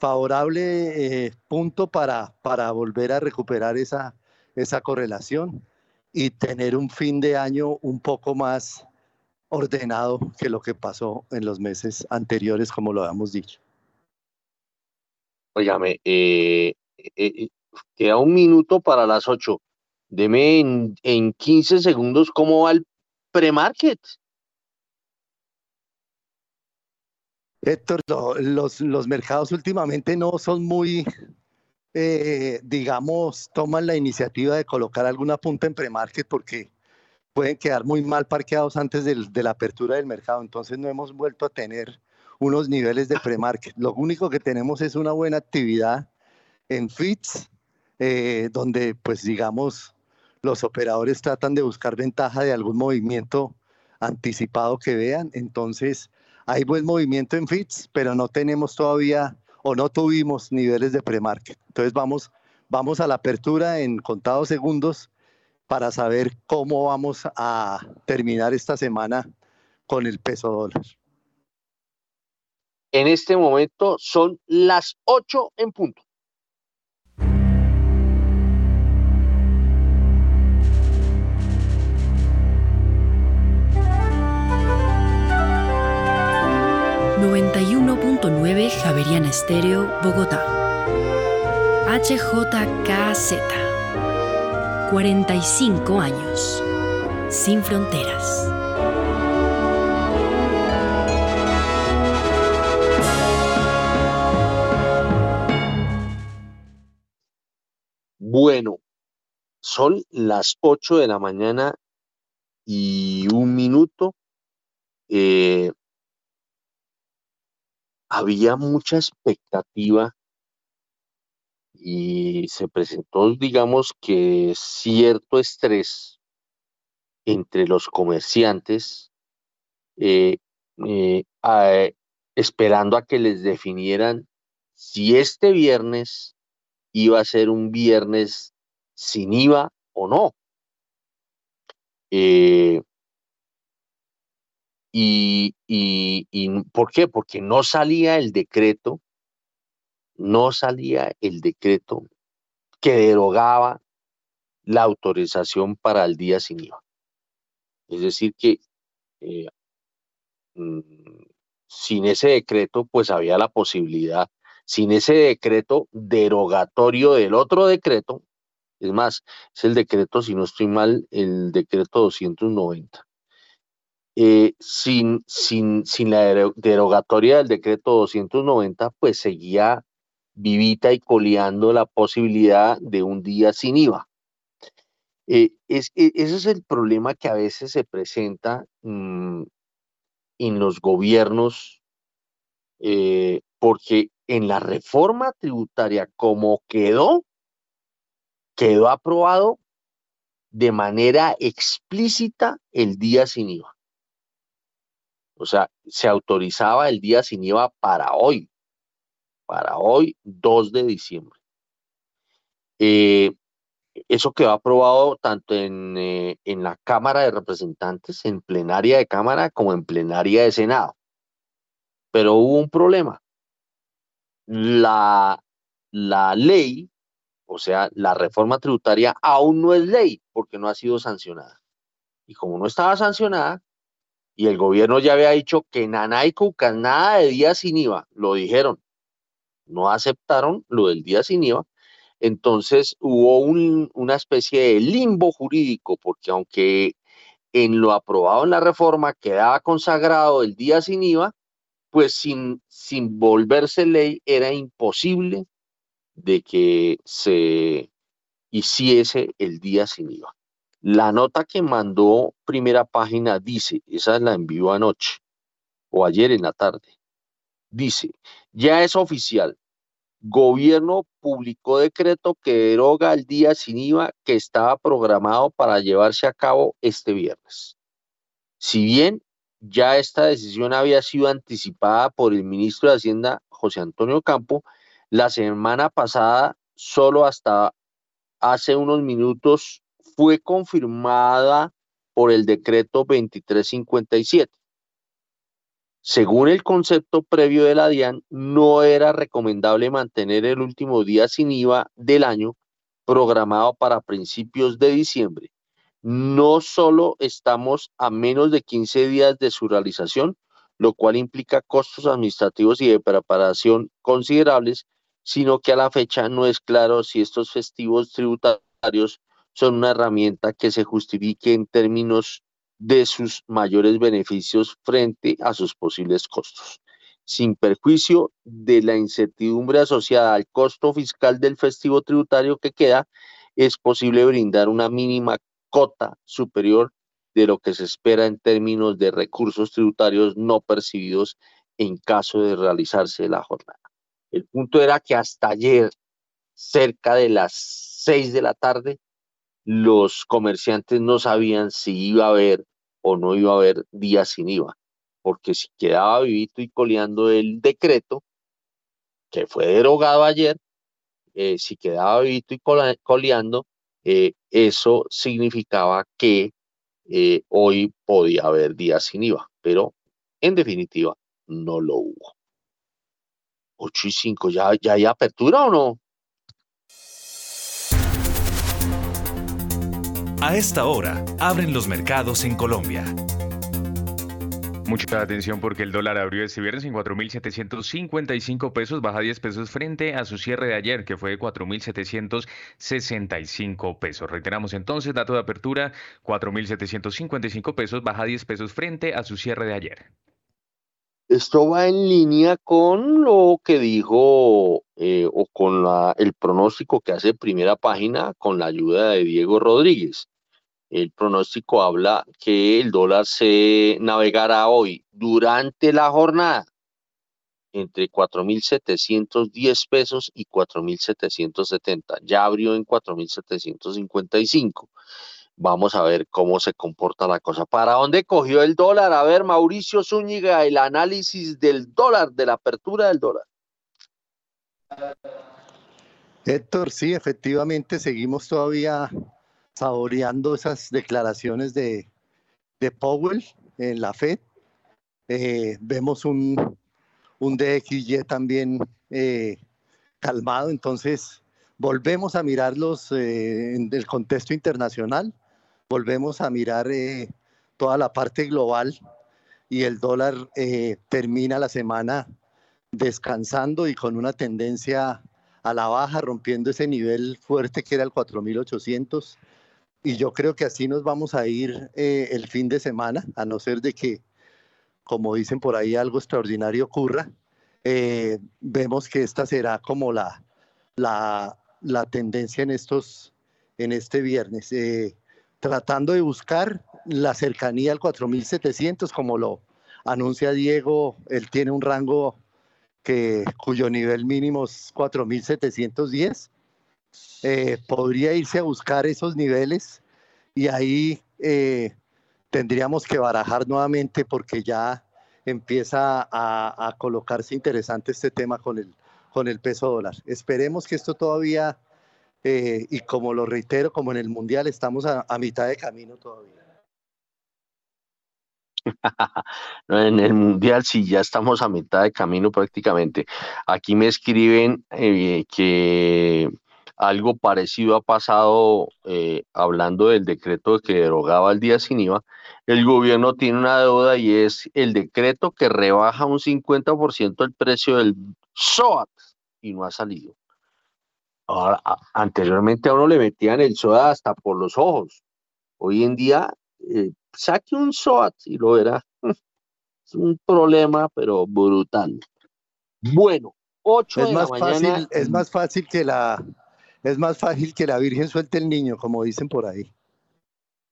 favorable eh, punto para, para volver a recuperar esa, esa correlación y tener un fin de año un poco más ordenado que lo que pasó en los meses anteriores, como lo habíamos dicho. Óigame, eh, eh, queda un minuto para las ocho. Deme en, en 15 segundos cómo va el pre-market. Héctor, lo, los, los, mercados últimamente no son muy, eh, digamos, toman la iniciativa de colocar alguna punta en pre-market porque pueden quedar muy mal parqueados antes del, de la apertura del mercado. Entonces no hemos vuelto a tener unos niveles de pre-market. Lo único que tenemos es una buena actividad en FITS, eh, donde pues digamos los operadores tratan de buscar ventaja de algún movimiento anticipado que vean. Entonces, hay buen movimiento en FITS, pero no tenemos todavía o no tuvimos niveles de pre-market. Entonces, vamos, vamos a la apertura en contados segundos para saber cómo vamos a terminar esta semana con el peso dólar. En este momento son las 8 en punto. Javeriana Estéreo, Bogotá. HJKZ. 45 años. Sin fronteras. Bueno, son las 8 de la mañana y un minuto. Eh, había mucha expectativa y se presentó, digamos que cierto estrés entre los comerciantes, eh, eh, esperando a que les definieran si este viernes iba a ser un viernes sin IVA o no. Eh, y, y, ¿por qué? Porque no salía el decreto, no salía el decreto que derogaba la autorización para el día sin IVA. Es decir, que eh, mm, sin ese decreto, pues había la posibilidad, sin ese decreto derogatorio del otro decreto, es más, es el decreto, si no estoy mal, el decreto 290. Eh, sin, sin, sin la derogatoria del decreto 290, pues seguía vivita y coleando la posibilidad de un día sin IVA. Eh, es, e, ese es el problema que a veces se presenta mm, en los gobiernos, eh, porque en la reforma tributaria como quedó, quedó aprobado de manera explícita el día sin IVA. O sea, se autorizaba el día sin IVA para hoy, para hoy, 2 de diciembre. Eh, eso quedó aprobado tanto en, eh, en, la Cámara de Representantes, en plenaria de Cámara, como en plenaria de Senado. Pero hubo un problema. La, la ley, o sea, la reforma tributaria, aún no es ley porque no ha sido sancionada. Y como no estaba sancionada, y el gobierno ya había dicho que Naná y Cucas, nada de día sin IVA, lo dijeron, no aceptaron lo del día sin IVA, entonces hubo una especie de limbo jurídico, porque aunque en lo aprobado en la reforma quedaba consagrado el día sin IVA, pues sin, sin volverse ley era imposible de que se hiciese el día sin IVA. La nota que mandó primera página dice, esa la envió anoche o ayer en la tarde, dice, ya es oficial, Gobierno publicó decreto que deroga el día sin IVA que estaba programado para llevarse a cabo este viernes. Si bien ya esta decisión había sido anticipada por el ministro de Hacienda, José Antonio Campo, la semana pasada, solo hasta hace unos minutos, fue confirmada por el decreto 2357. Según el concepto previo de la DIAN, no era recomendable mantener el último día sin IVA del año programado para principios de diciembre. No solo estamos a menos de 15 días de su realización, lo cual implica costos administrativos y de preparación considerables, sino que a la fecha no es claro si estos festivos tributarios son una herramienta que se justifique en términos de sus mayores beneficios frente a sus posibles costos, sin perjuicio de la incertidumbre asociada al costo fiscal del festivo tributario que queda, es posible brindar una mínima cota superior de lo que se espera en términos de recursos tributarios no percibidos en caso de realizarse la jornada. El punto era que hasta ayer, cerca de las seis de la tarde, los comerciantes no sabían si iba a haber o no iba a haber días sin IVA, porque si quedaba vivito y coleando el decreto, que fue derogado ayer, eh, si quedaba vivito y coleando, eh, eso significaba que eh, hoy podía haber días sin IVA, pero en definitiva no lo hubo. 8 y 5, ¿ya, ya hay apertura o no? A esta hora, abren los mercados en Colombia. Mucha atención porque el dólar abrió este viernes en 4.755 pesos, baja 10 pesos frente a su cierre de ayer, que fue de 4.765 pesos. Reiteramos entonces, dato de apertura, 4.755 pesos, baja 10 pesos frente a su cierre de ayer. Esto va en línea con lo que dijo eh, o con la, el pronóstico que hace primera página con la ayuda de Diego Rodríguez. El pronóstico habla que el dólar se navegará hoy durante la jornada entre 4.710 pesos y 4.770. Ya abrió en 4.755. Vamos a ver cómo se comporta la cosa. ¿Para dónde cogió el dólar? A ver, Mauricio Zúñiga, el análisis del dólar, de la apertura del dólar. Héctor, sí, efectivamente seguimos todavía saboreando esas declaraciones de, Powell en la FED. Eh, vemos un, DXY también eh, calmado, entonces volvemos a mirarlos eh, en el contexto internacional, volvemos a mirar toda la parte global y el dólar termina la semana descansando y con una tendencia a la baja, rompiendo ese nivel fuerte que era el 4.800. Y yo creo que así nos vamos a ir eh, el fin de semana, a no ser de que, como dicen por ahí, algo extraordinario ocurra. Eh, vemos que esta será como la, la, la tendencia en, estos, en este viernes, eh, tratando de buscar la cercanía al 4.700, como lo anuncia Diego, él tiene un rango que, cuyo nivel mínimo es 4.710. Eh, podría irse a buscar esos niveles y ahí eh, tendríamos que barajar nuevamente porque ya empieza a, a, colocarse interesante este tema con el, con el peso dólar. Esperemos que esto todavía, eh, y como lo reitero, como en el Mundial, estamos a, mitad de camino todavía. en el Mundial sí, ya estamos a mitad de camino prácticamente. Aquí me escriben que algo parecido ha pasado eh, hablando del decreto que derogaba el día sin IVA. El gobierno tiene una deuda y es el decreto que rebaja un 50% el precio del SOAT y no ha salido. Ahora, anteriormente a uno le metían el SOAT hasta por los ojos. Hoy en día eh, saque un SOAT y lo verá. Es un problema, pero brutal. Bueno, 8 es de más la mañana. Fácil, es más fácil que la es más fácil que la Virgen suelte el niño, como dicen por ahí.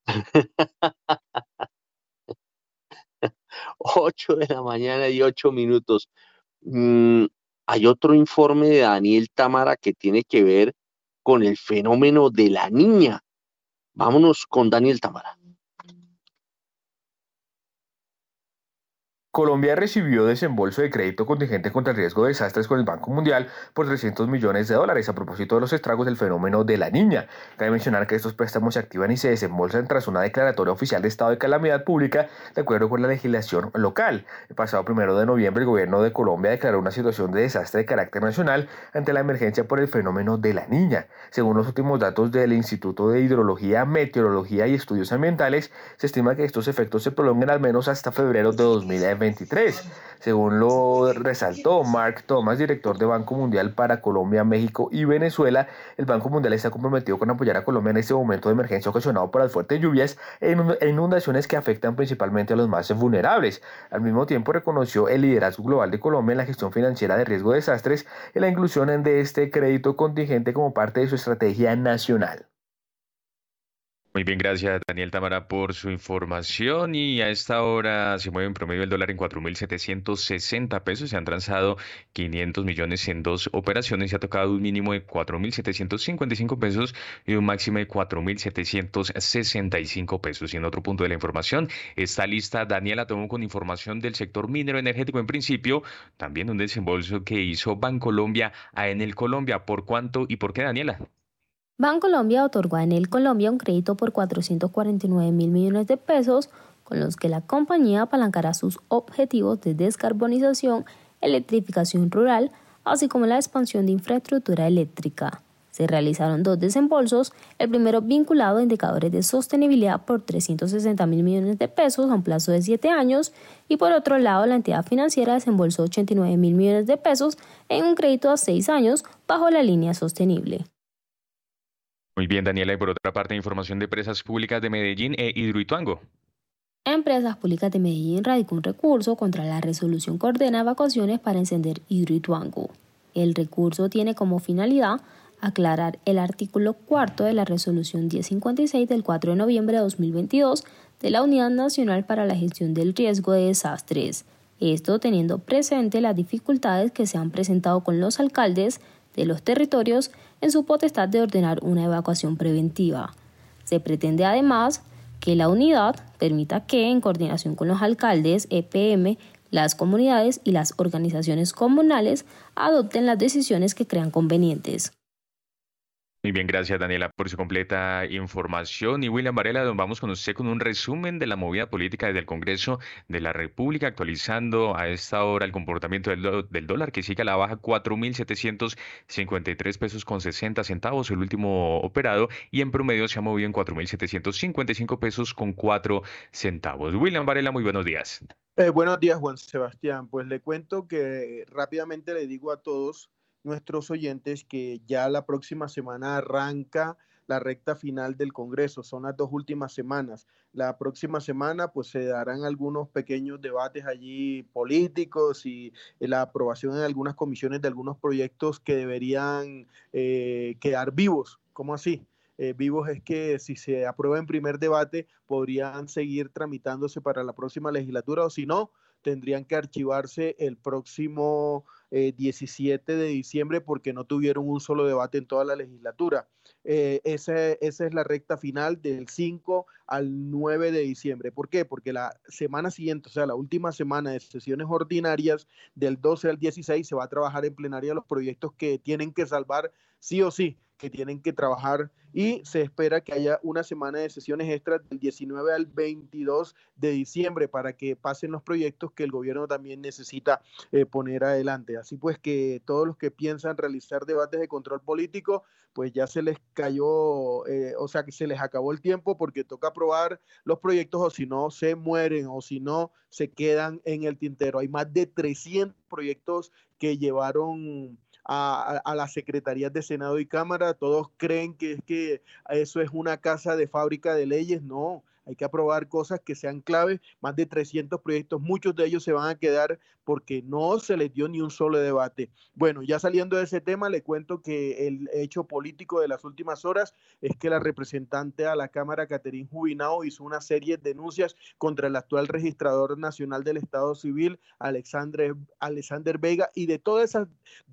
8 de la mañana y 8 minutos. Mm, hay otro informe de Daniel Tamara que tiene que ver con el fenómeno de la niña. Vámonos con Daniel Tamara. Colombia recibió desembolso de crédito contingente contra el riesgo de desastres con el Banco Mundial por 300 millones de dólares a propósito de los estragos del fenómeno de la niña. Cabe mencionar que estos préstamos se activan y se desembolsan tras una declaratoria oficial de estado de calamidad pública de acuerdo con la legislación local. El pasado primero de noviembre, el gobierno de Colombia declaró una situación de desastre de carácter nacional ante la emergencia por el fenómeno de la niña. Según los últimos datos del Instituto de Hidrología, Meteorología y Estudios Ambientales, se estima que estos efectos se prolonguen al menos hasta febrero de 2020. 23, según lo resaltó Mark Thomas, director de Banco Mundial para Colombia, México y Venezuela. El Banco Mundial está comprometido con apoyar a Colombia en este momento de emergencia ocasionado por las fuertes lluvias e inundaciones que afectan principalmente a los más vulnerables. Al mismo tiempo reconoció el liderazgo global de Colombia en la gestión financiera de riesgo de desastres y la inclusión de este crédito contingente como parte de su estrategia nacional. Muy bien, gracias Daniel Tamara por su información y a esta hora se mueve en promedio el dólar en 4.760 pesos, se han transado 500 millones en dos operaciones, se ha tocado un mínimo de 4.755 pesos y un máximo de 4.765 pesos. Y en otro punto de la información está lista Daniela Tomó con información del sector minero energético en principio, también un desembolso que hizo Bancolombia a Enel Colombia. ¿Por cuánto y por qué Daniela? Bancolombia otorgó a Enel Colombia un crédito por 449 mil millones de pesos, con los que la compañía apalancará sus objetivos de descarbonización, electrificación rural, así como la expansión de infraestructura eléctrica. Se realizaron dos desembolsos, el primero vinculado a indicadores de sostenibilidad por 360 mil millones de pesos a un plazo de 7 años y por otro lado la entidad financiera desembolsó 89 mil millones de pesos en un crédito a 6 años bajo la línea sostenible. Muy bien, Daniela. Y por otra parte, información de empresas públicas de Medellín e Hidroituango. Empresas Públicas de Medellín radicó un recurso contra la resolución que ordena evacuaciones para encender Hidroituango. El recurso tiene como finalidad aclarar el artículo cuarto de la resolución 1056 del 4 de noviembre de 2022 de la Unidad Nacional para la Gestión del Riesgo de Desastres. Esto teniendo presente las dificultades que se han presentado con los alcaldes de los territorios en su potestad de ordenar una evacuación preventiva. Se pretende además que la unidad permita que, en coordinación con los alcaldes, EPM, las comunidades y las organizaciones comunales, adopten las decisiones que crean convenientes. Muy bien, gracias Daniela por su completa información. Y William Varela, vamos con usted con un resumen de la movida política desde el Congreso de la República, actualizando a esta hora el comportamiento del, del dólar que sigue a la baja 4.753 pesos con 60 centavos, el último operado, y en promedio se ha movido en 4.755 pesos con 4 centavos. William Varela, muy buenos días. Eh, buenos días, Juan Sebastián. Pues le cuento que rápidamente le digo a todos nuestros oyentes que ya la próxima semana arranca la recta final del Congreso, son las dos últimas semanas. La próxima semana pues se darán algunos pequeños debates allí políticos y la aprobación en algunas comisiones de algunos proyectos que deberían eh, quedar vivos. ¿Cómo así? Eh, vivos es que si se aprueba en primer debate podrían seguir tramitándose para la próxima legislatura o si no, tendrían que archivarse el próximo 17 eh, de diciembre porque no tuvieron un solo debate en toda la legislatura. Eh, esa, esa, es la recta final del 5 al 9 de diciembre. ¿Por qué? Porque la semana siguiente, o sea, la última semana de sesiones ordinarias, del 12 al 16, se va a trabajar en plenaria los proyectos que tienen que salvar sí o sí que tienen que trabajar y se espera que haya una semana de sesiones extras del 19 al 22 de diciembre para que pasen los proyectos que el gobierno también necesita eh, poner adelante. Así pues que todos los que piensan realizar debates de control político, pues ya se les cayó, eh, o sea que se les acabó el tiempo porque toca aprobar los proyectos o si no se mueren o si no se quedan en el tintero. Hay más de 300 proyectos que llevaron a, a, las secretarías de Senado y Cámara. Todos creen que es que eso es una casa de fábrica de leyes. No, hay que aprobar cosas que sean claves, más de 300 proyectos, muchos de ellos se van a quedar porque no se les dio ni un solo debate. Bueno, ya saliendo de ese tema, le cuento que el hecho político de las últimas horas es que la representante a la Cámara, Caterín Jubinao, hizo una serie de denuncias contra el actual registrador nacional del Estado Civil, Alexander, Alexander Vega, y de todas esas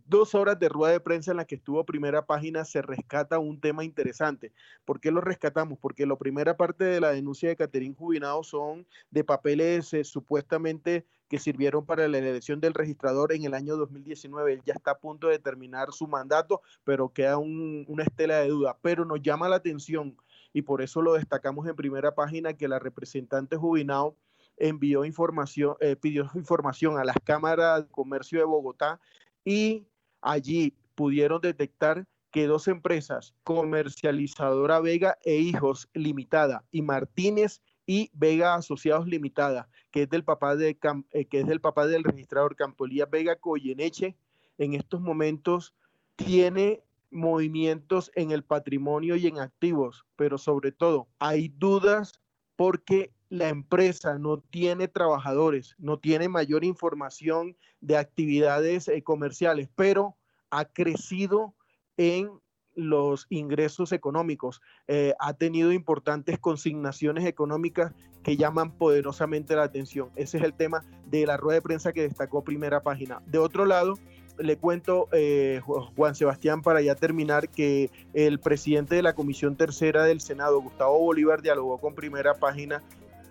dos horas de rueda de prensa en la que estuvo primera página, se rescata un tema interesante. ¿Por qué lo rescatamos? Porque la primera parte de la denuncia de Caterín Jubinao son de papeles eh, supuestamente que sirvieron para la elección del registrador en el año 2019. Él ya está a punto de terminar su mandato, pero queda una estela de duda. Pero nos llama la atención y por eso lo destacamos en primera página que la representante Jubinao envió información, eh, pidió información a las cámaras de comercio de Bogotá y allí pudieron detectar que dos empresas, Comercializadora Vega e Hijos Limitada y Martínez y Vega Asociados Limitada, que es del papá, de, eh, que es del, papá del registrador Campolía Vega Coyeneche, en estos momentos tiene movimientos en el patrimonio y en activos, pero sobre todo hay dudas porque la empresa no tiene trabajadores, no tiene mayor información de actividades eh, comerciales, pero ha crecido en los ingresos económicos. Eh, ha tenido importantes consignaciones económicas que llaman poderosamente la atención. Ese es el tema de la rueda de prensa que destacó primera página. De otro lado, le cuento, eh, Juan Sebastián, para ya terminar, que el presidente de la Comisión Tercera del Senado, Gustavo Bolívar, dialogó con primera página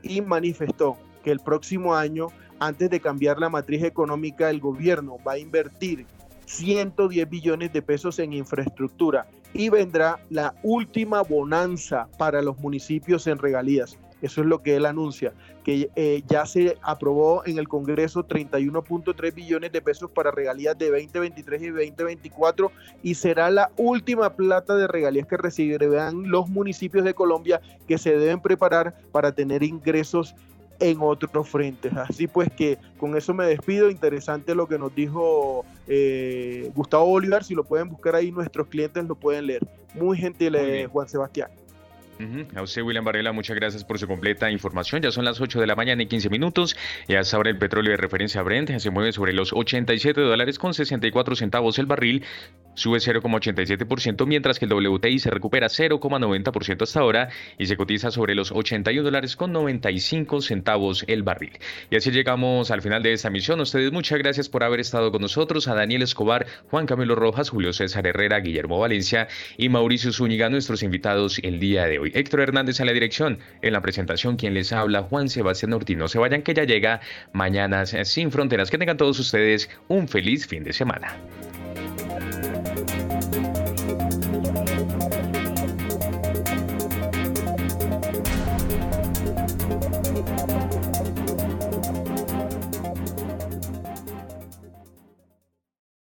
y manifestó que el próximo año, antes de cambiar la matriz económica, el gobierno va a invertir 110 billones de pesos en infraestructura y vendrá la última bonanza para los municipios en regalías. Eso es lo que él anuncia, que eh, ya se aprobó en el Congreso 31.3 billones de pesos para regalías de 2023 y 2024 y será la última plata de regalías que recibirán los municipios de Colombia que se deben preparar para tener ingresos en otros frentes. Así pues que con eso me despido. Interesante lo que nos dijo eh, Gustavo Bolívar. Si lo pueden buscar ahí, nuestros clientes lo pueden leer. Muy gentil, eh, Juan Sebastián. A usted, William Varela, muchas gracias por su completa información. Ya son las 8 de la mañana y 15 minutos. Y hasta ahora el petróleo de referencia Brent se mueve sobre los 87 dólares con 64 centavos el barril. Sube 0,87%, mientras que el WTI se recupera 0,90% hasta ahora y se cotiza sobre los 81 dólares con 95 centavos el barril. Y así llegamos al final de esta misión. Ustedes muchas gracias por haber estado con nosotros. A Daniel Escobar, Juan Camilo Rojas, Julio César Herrera, Guillermo Valencia y Mauricio Zúñiga, nuestros invitados el día de hoy. Héctor Hernández en la dirección, en la presentación quien les habla, Juan Sebastián Ortiz. No se vayan que ya llega Mañanas sin Fronteras. Que tengan todos ustedes un feliz fin de semana.